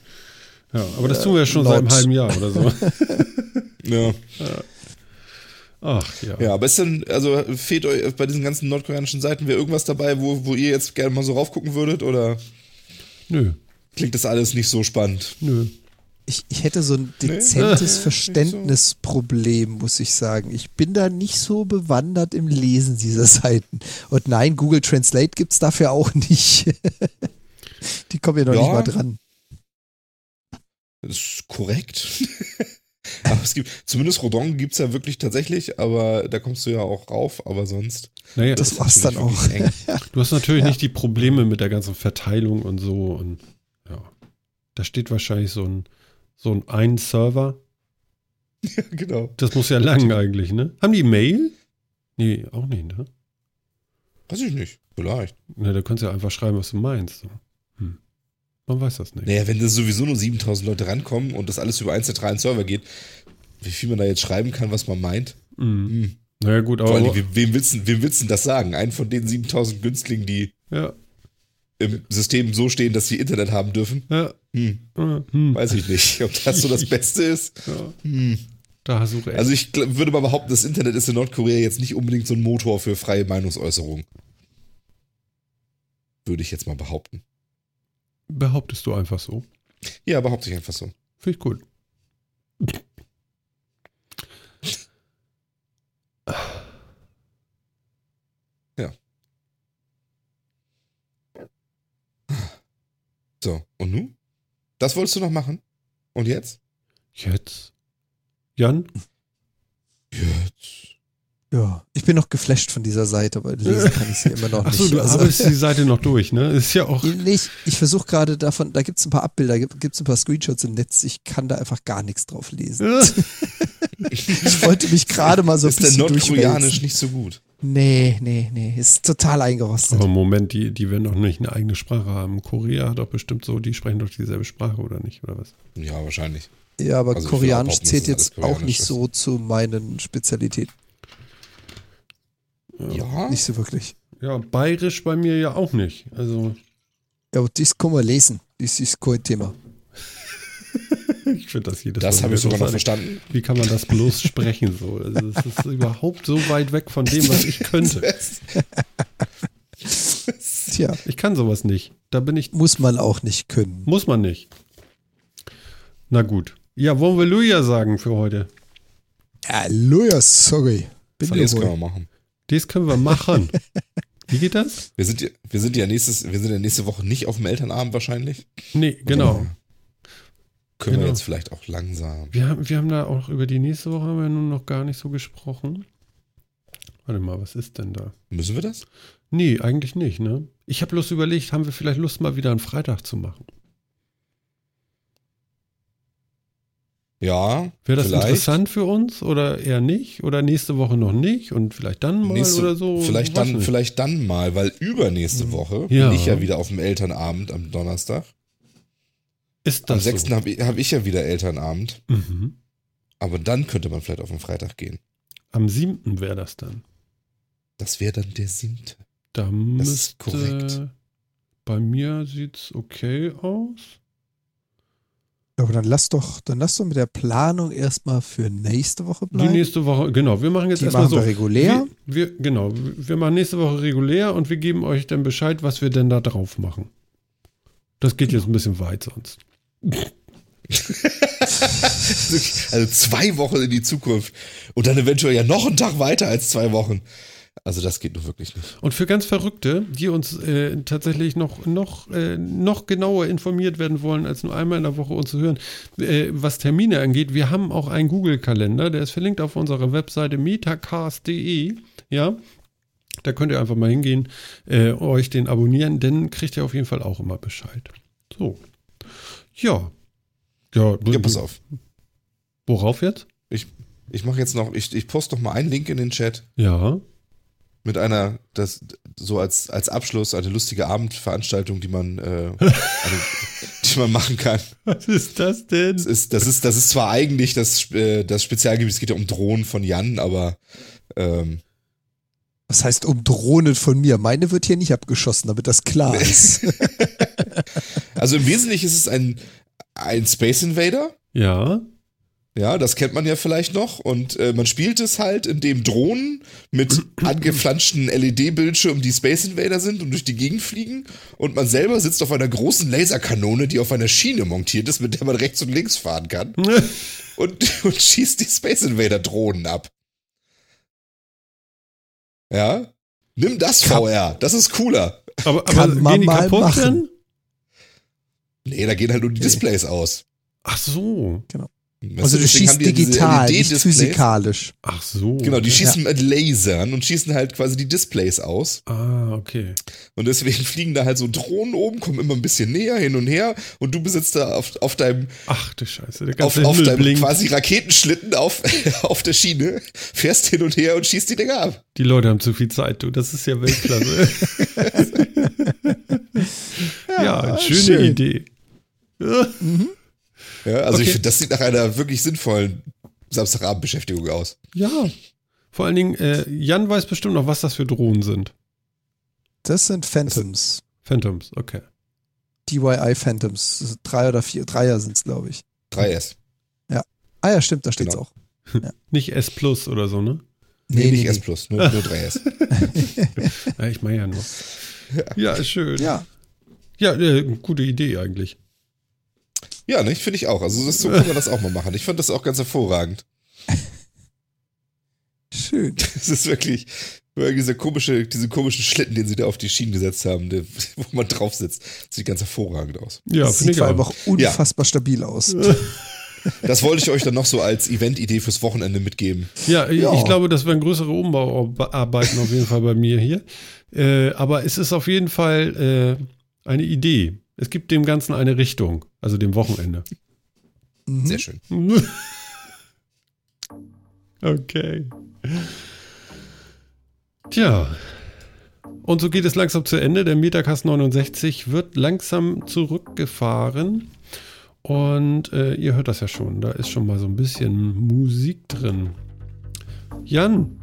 Ja, aber das tun wir ja schon seit einem halben Jahr oder so. [laughs] Ja. Ach ja. ja, aber ist denn, also fehlt euch bei diesen ganzen nordkoreanischen Seiten wäre irgendwas dabei, wo, wo ihr jetzt gerne mal so raufgucken würdet? Oder Nö, klingt das alles nicht so spannend? nö. Ich, ich hätte so ein Nee. dezentes Verständnisproblem, muss ich sagen. Ich bin da nicht so bewandert im Lesen dieser Seiten. Und nein, Google Translate gibt's dafür auch nicht. [laughs] Die kommen ja noch Ja. nicht mal dran. Das ist korrekt. [laughs] aber es gibt, zumindest Rodon gibt's ja wirklich tatsächlich, aber da kommst du ja auch rauf, aber sonst. Naja, Das war's dann auch. [laughs] du hast natürlich nicht die Probleme mit der ganzen Verteilung und so. Und ja, da steht wahrscheinlich so ein, so ein ein Server. ja, genau. Das muss ja lang eigentlich, ne? Haben die Mail? Nee, auch nicht, ne? Weiß ich nicht. Vielleicht. Ne, da kannst du ja einfach schreiben, was du meinst. So. Hm. Man weiß das nicht. Naja, wenn da sowieso nur 7000 Leute rankommen und das alles über einen zentralen Server geht, wie viel man da jetzt schreiben kann, was man meint. Mhm. Hm. Naja, gut, Vor allem, aber. wem, wem, willst, du- wem willst du denn das sagen? Einen von den 7000 Günstlingen, die Ja, im System so stehen, dass sie Internet haben dürfen? ja. Hm. Hm. Weiß ich nicht, ob das so das [laughs] Beste ist. ja. Hm. Da du recht. Also ich würde mal behaupten, das Internet ist in Nordkorea jetzt nicht unbedingt so ein Motor für freie Meinungsäußerung. Würde ich jetzt mal behaupten. Behauptest du einfach so. Ja, behaupte ich einfach so. Finde ich gut. So, und nun? Das wolltest du noch machen? Und jetzt? Jetzt? Jan? Jetzt. Ja, ich bin noch geflasht von dieser Seite, aber lesen kann ich sie immer noch Achso, nicht. du Also- arbeitest die Seite noch durch, ne? Ist ja auch. nicht. Ich versuche gerade davon, da gibt es ein paar Abbilder, gibt es ein paar Screenshots im Netz. Ich kann da einfach gar nichts drauf lesen. [laughs] Ich wollte mich gerade mal so ein ist der bisschen Nordkoreanisch durchwälzen. nicht so gut? Nee, nee, nee. Ist total eingerostet. Aber Moment, die, die werden doch nicht eine eigene Sprache haben. Korea hat doch bestimmt so, die sprechen doch dieselbe Sprache, oder nicht? Oder was? Ja, wahrscheinlich. Ja, aber Also Koreanisch zählt jetzt alles auch Koreanisch nicht ist. so zu meinen Spezialitäten. Ja. Nicht so wirklich. Ja, bayerisch bei mir ja auch nicht. Also, Ja, aber das kann man lesen. Das ist kein Thema. [laughs] ich finde das jedes Das habe ich sogar noch verstanden. Wie kann man das bloß sprechen so? Also, es ist überhaupt so weit weg von dem, was ich könnte. [laughs] Tja, Ich kann sowas nicht. Da bin ich, muss man auch nicht können. muss man nicht. Na gut. Ja, wollen wir Luja sagen für heute? Halleluja, sorry. Bin Das können wir machen. Das können wir machen. [laughs] Wie geht das? Wir sind, ja- wir sind ja nächstes, wir sind ja nächste Woche nicht auf dem Elternabend wahrscheinlich. Nee, genau. Können Genau. wir jetzt vielleicht auch langsam. Wir haben, wir haben da auch über die nächste Woche haben wir nun noch gar nicht so gesprochen. Warte mal, was ist denn da? Müssen wir das? Nee, eigentlich nicht, ne? Ich habe bloß überlegt, haben wir vielleicht Lust, mal wieder einen Freitag zu machen? Ja. Wäre das vielleicht. interessant für uns oder eher nicht? Oder nächste Woche noch nicht und vielleicht dann mal Nächste, oder so? Vielleicht dann, nicht. vielleicht dann mal, weil übernächste Woche Ja. bin ich ja wieder auf dem Elternabend am Donnerstag. Ist Am das 6. habe ich, hab ich ja wieder Elternabend. so? Mhm. Aber dann könnte man vielleicht auf den Freitag gehen. Am 7. wäre das dann. Das wäre dann der siebte. Da Das müsste, ist korrekt. Bei mir sieht's okay aus. Aber dann lass doch, dann lass doch mit der Planung erstmal für nächste Woche Die bleiben. nächste Woche, genau, wir machen jetzt Die erstmal machen so. wir regulär. Wir, wir, genau, wir machen nächste Woche regulär und wir geben euch dann Bescheid, was wir denn da drauf machen. Das geht jetzt ein bisschen weit sonst. [laughs] Also zwei Wochen in die Zukunft. Und dann eventuell ja noch einen Tag weiter als zwei Wochen. Also das geht nur wirklich nicht. Und für ganz Verrückte, die uns äh, tatsächlich noch, noch, äh, noch genauer informiert werden wollen, als nur einmal in der Woche uns zu hören, äh, was Termine angeht, wir haben auch einen Google-Kalender, der ist verlinkt auf unserer Webseite metacast.de. Ja, da könnt ihr einfach mal hingehen, äh, euch den abonnieren, denn kriegt ihr auf jeden Fall auch immer Bescheid. So. Ja. Ja, Ja, pass auf. Worauf jetzt? Ich, ich mache jetzt noch, ich, ich poste noch mal einen Link in den Chat. Ja. mit einer, das so als, als Abschluss eine lustige Abendveranstaltung, die man, äh, eine, [laughs] die man machen kann. Was ist das denn? Das ist, das ist, das ist zwar eigentlich das, äh, das Spezialgebiet, es geht ja um Drohnen von Jan, aber ähm, Was heißt um Drohnen von mir? Meine wird hier nicht abgeschossen, damit das klar ist. [laughs] also im Wesentlichen ist es ein, ein Space Invader. Ja. Ja, das kennt man ja vielleicht noch. Und äh, man spielt es halt, indem Drohnen mit [coughs] angeflanschten LED-Bildschirmen die Space Invader sind und durch die Gegend fliegen. Und man selber sitzt auf einer großen Laserkanone, die auf einer Schiene montiert ist, mit der man rechts und links fahren kann. [laughs] Und, [laughs] und schießt die Space Invader Drohnen ab. Ja? Nimm das VR, das ist cooler. Aber, Kann aber man gehen die mal kaputt machen. dann? Nee, da gehen halt nur die Displays aus. Ach so. Weißt Also du schießt ja digital, nicht LED-Displays. physikalisch. Ach so. Genau, die schießen mit Lasern und schießen halt quasi die Displays aus. Ah, okay. Und deswegen [laughs] fliegen da halt so Drohnen oben, kommen immer ein bisschen näher hin und her und du besitzt da auf, auf deinem, Ach du Scheiße, der auf, ganze auf Himmel deinem blinkt. quasi Raketenschlitten auf, [laughs] auf der Schiene, fährst hin und her und schießt die Dinger ab. Die Leute haben zu viel Zeit, du. Das ist ja Weltklasse. [laughs] ja, schöne schön. Idee. Ja, also ich Okay. finde, das sieht nach einer wirklich sinnvollen Samstagabendbeschäftigung aus. Ja. Vor allen Dingen, äh, Jan weiß bestimmt noch, was das für Drohnen sind. Das sind Phantoms. Phantoms, okay. DYI Phantoms. Drei oder vier, Dreier sind es, glaube ich. 3S. Ah ja, stimmt, da steht's Genau. auch. [laughs] Nicht S Plus oder so, ne? Nee, nicht S Plus, nur, nur 3S. [laughs] Ja, ich meine ja nur. Ja, schön. Ja, Ja, äh, gute Idee eigentlich. Ja, ne, finde ich auch. Also das, so können wir das auch mal machen. Ich fand das auch ganz hervorragend. schön. [laughs] Es ist wirklich, wirklich dieser komische, diesen komischen Schlitten, den sie da auf die Schienen gesetzt haben, der, [laughs] wo man drauf sitzt. Sieht ganz hervorragend aus. Ja, das finde sieht ich vor allem auch. unfassbar stabil aus. [laughs] Das wollte ich euch dann noch so als Event-Idee fürs Wochenende mitgeben. Ja, Ja. ich glaube, das wären größere Umbauarbeiten auf jeden Fall bei mir hier. Äh, aber es ist auf jeden Fall äh, eine Idee. Es gibt dem Ganzen eine Richtung, also dem Wochenende. Mhm. Sehr schön. [laughs] Okay. Tja. Und so geht es langsam zu Ende. Der Metacast 69 wird langsam zurückgefahren. Und äh, ihr hört das ja schon. Da ist schon mal so ein bisschen Musik drin. Jan,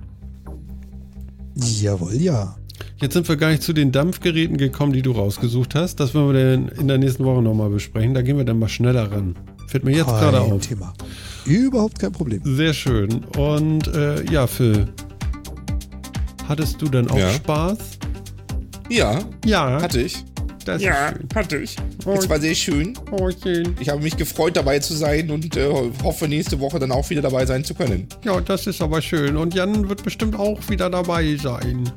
Jawohl, ja. Jetzt sind wir gar nicht zu den Dampfgeräten gekommen, die du rausgesucht hast. Das werden wir dann in der nächsten Woche nochmal besprechen. Da gehen wir dann mal schneller ran. Fällt mir jetzt Kein gerade auf. Thema. Überhaupt kein Problem. Sehr schön. Und äh, ja, Phil, hattest du dann auch Ja. Spaß? Ja, Ja, hatte ich. das Ja, schön. hatte ich. Oh, Es war sehr schön. oh, schön. Ich habe mich gefreut, dabei zu sein und äh, hoffe, nächste Woche dann auch wieder dabei sein zu können. Ja, das ist aber schön. Und Jan wird bestimmt auch wieder dabei sein.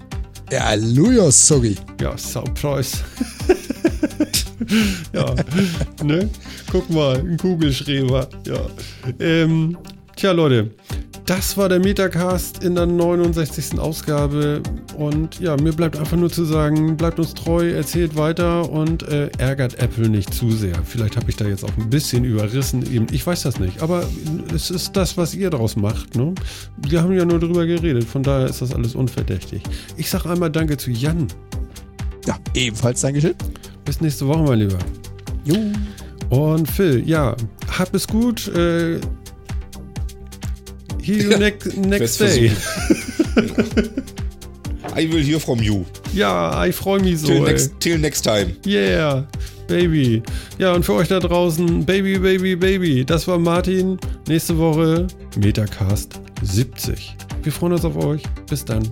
Ja, Halleluja, sorry. Ja, Surprise. [laughs] ja, ne? Guck mal, ein Kugelschreiber. Ja. Ähm, tja, Leute, das war der Metacast in der 69. Ausgabe. Und ja, mir bleibt einfach nur zu sagen, bleibt uns treu, erzählt weiter und äh, ärgert Apple nicht zu sehr. Vielleicht habe ich da jetzt auch ein bisschen überrissen. Eben, ich weiß das nicht. Aber es ist das, was ihr daraus macht. Ne? Wir haben ja nur drüber geredet. Von daher ist das alles unverdächtig. Ich sage einmal Danke zu Jan. Ja, ebenfalls Dankeschön. Bis nächste Woche, mein Lieber. Jo. Und Phil, ja, hab es gut. Äh, see you Ja, next, next day. [laughs] I will hear from you. Ja, ich freue mich so. Till, next, till next time. Yeah, Baby. Ja, und für euch da draußen, Baby, Baby, Baby. Das war Martin. Nächste Woche Metacast 70. Wir freuen uns auf euch. Bis dann.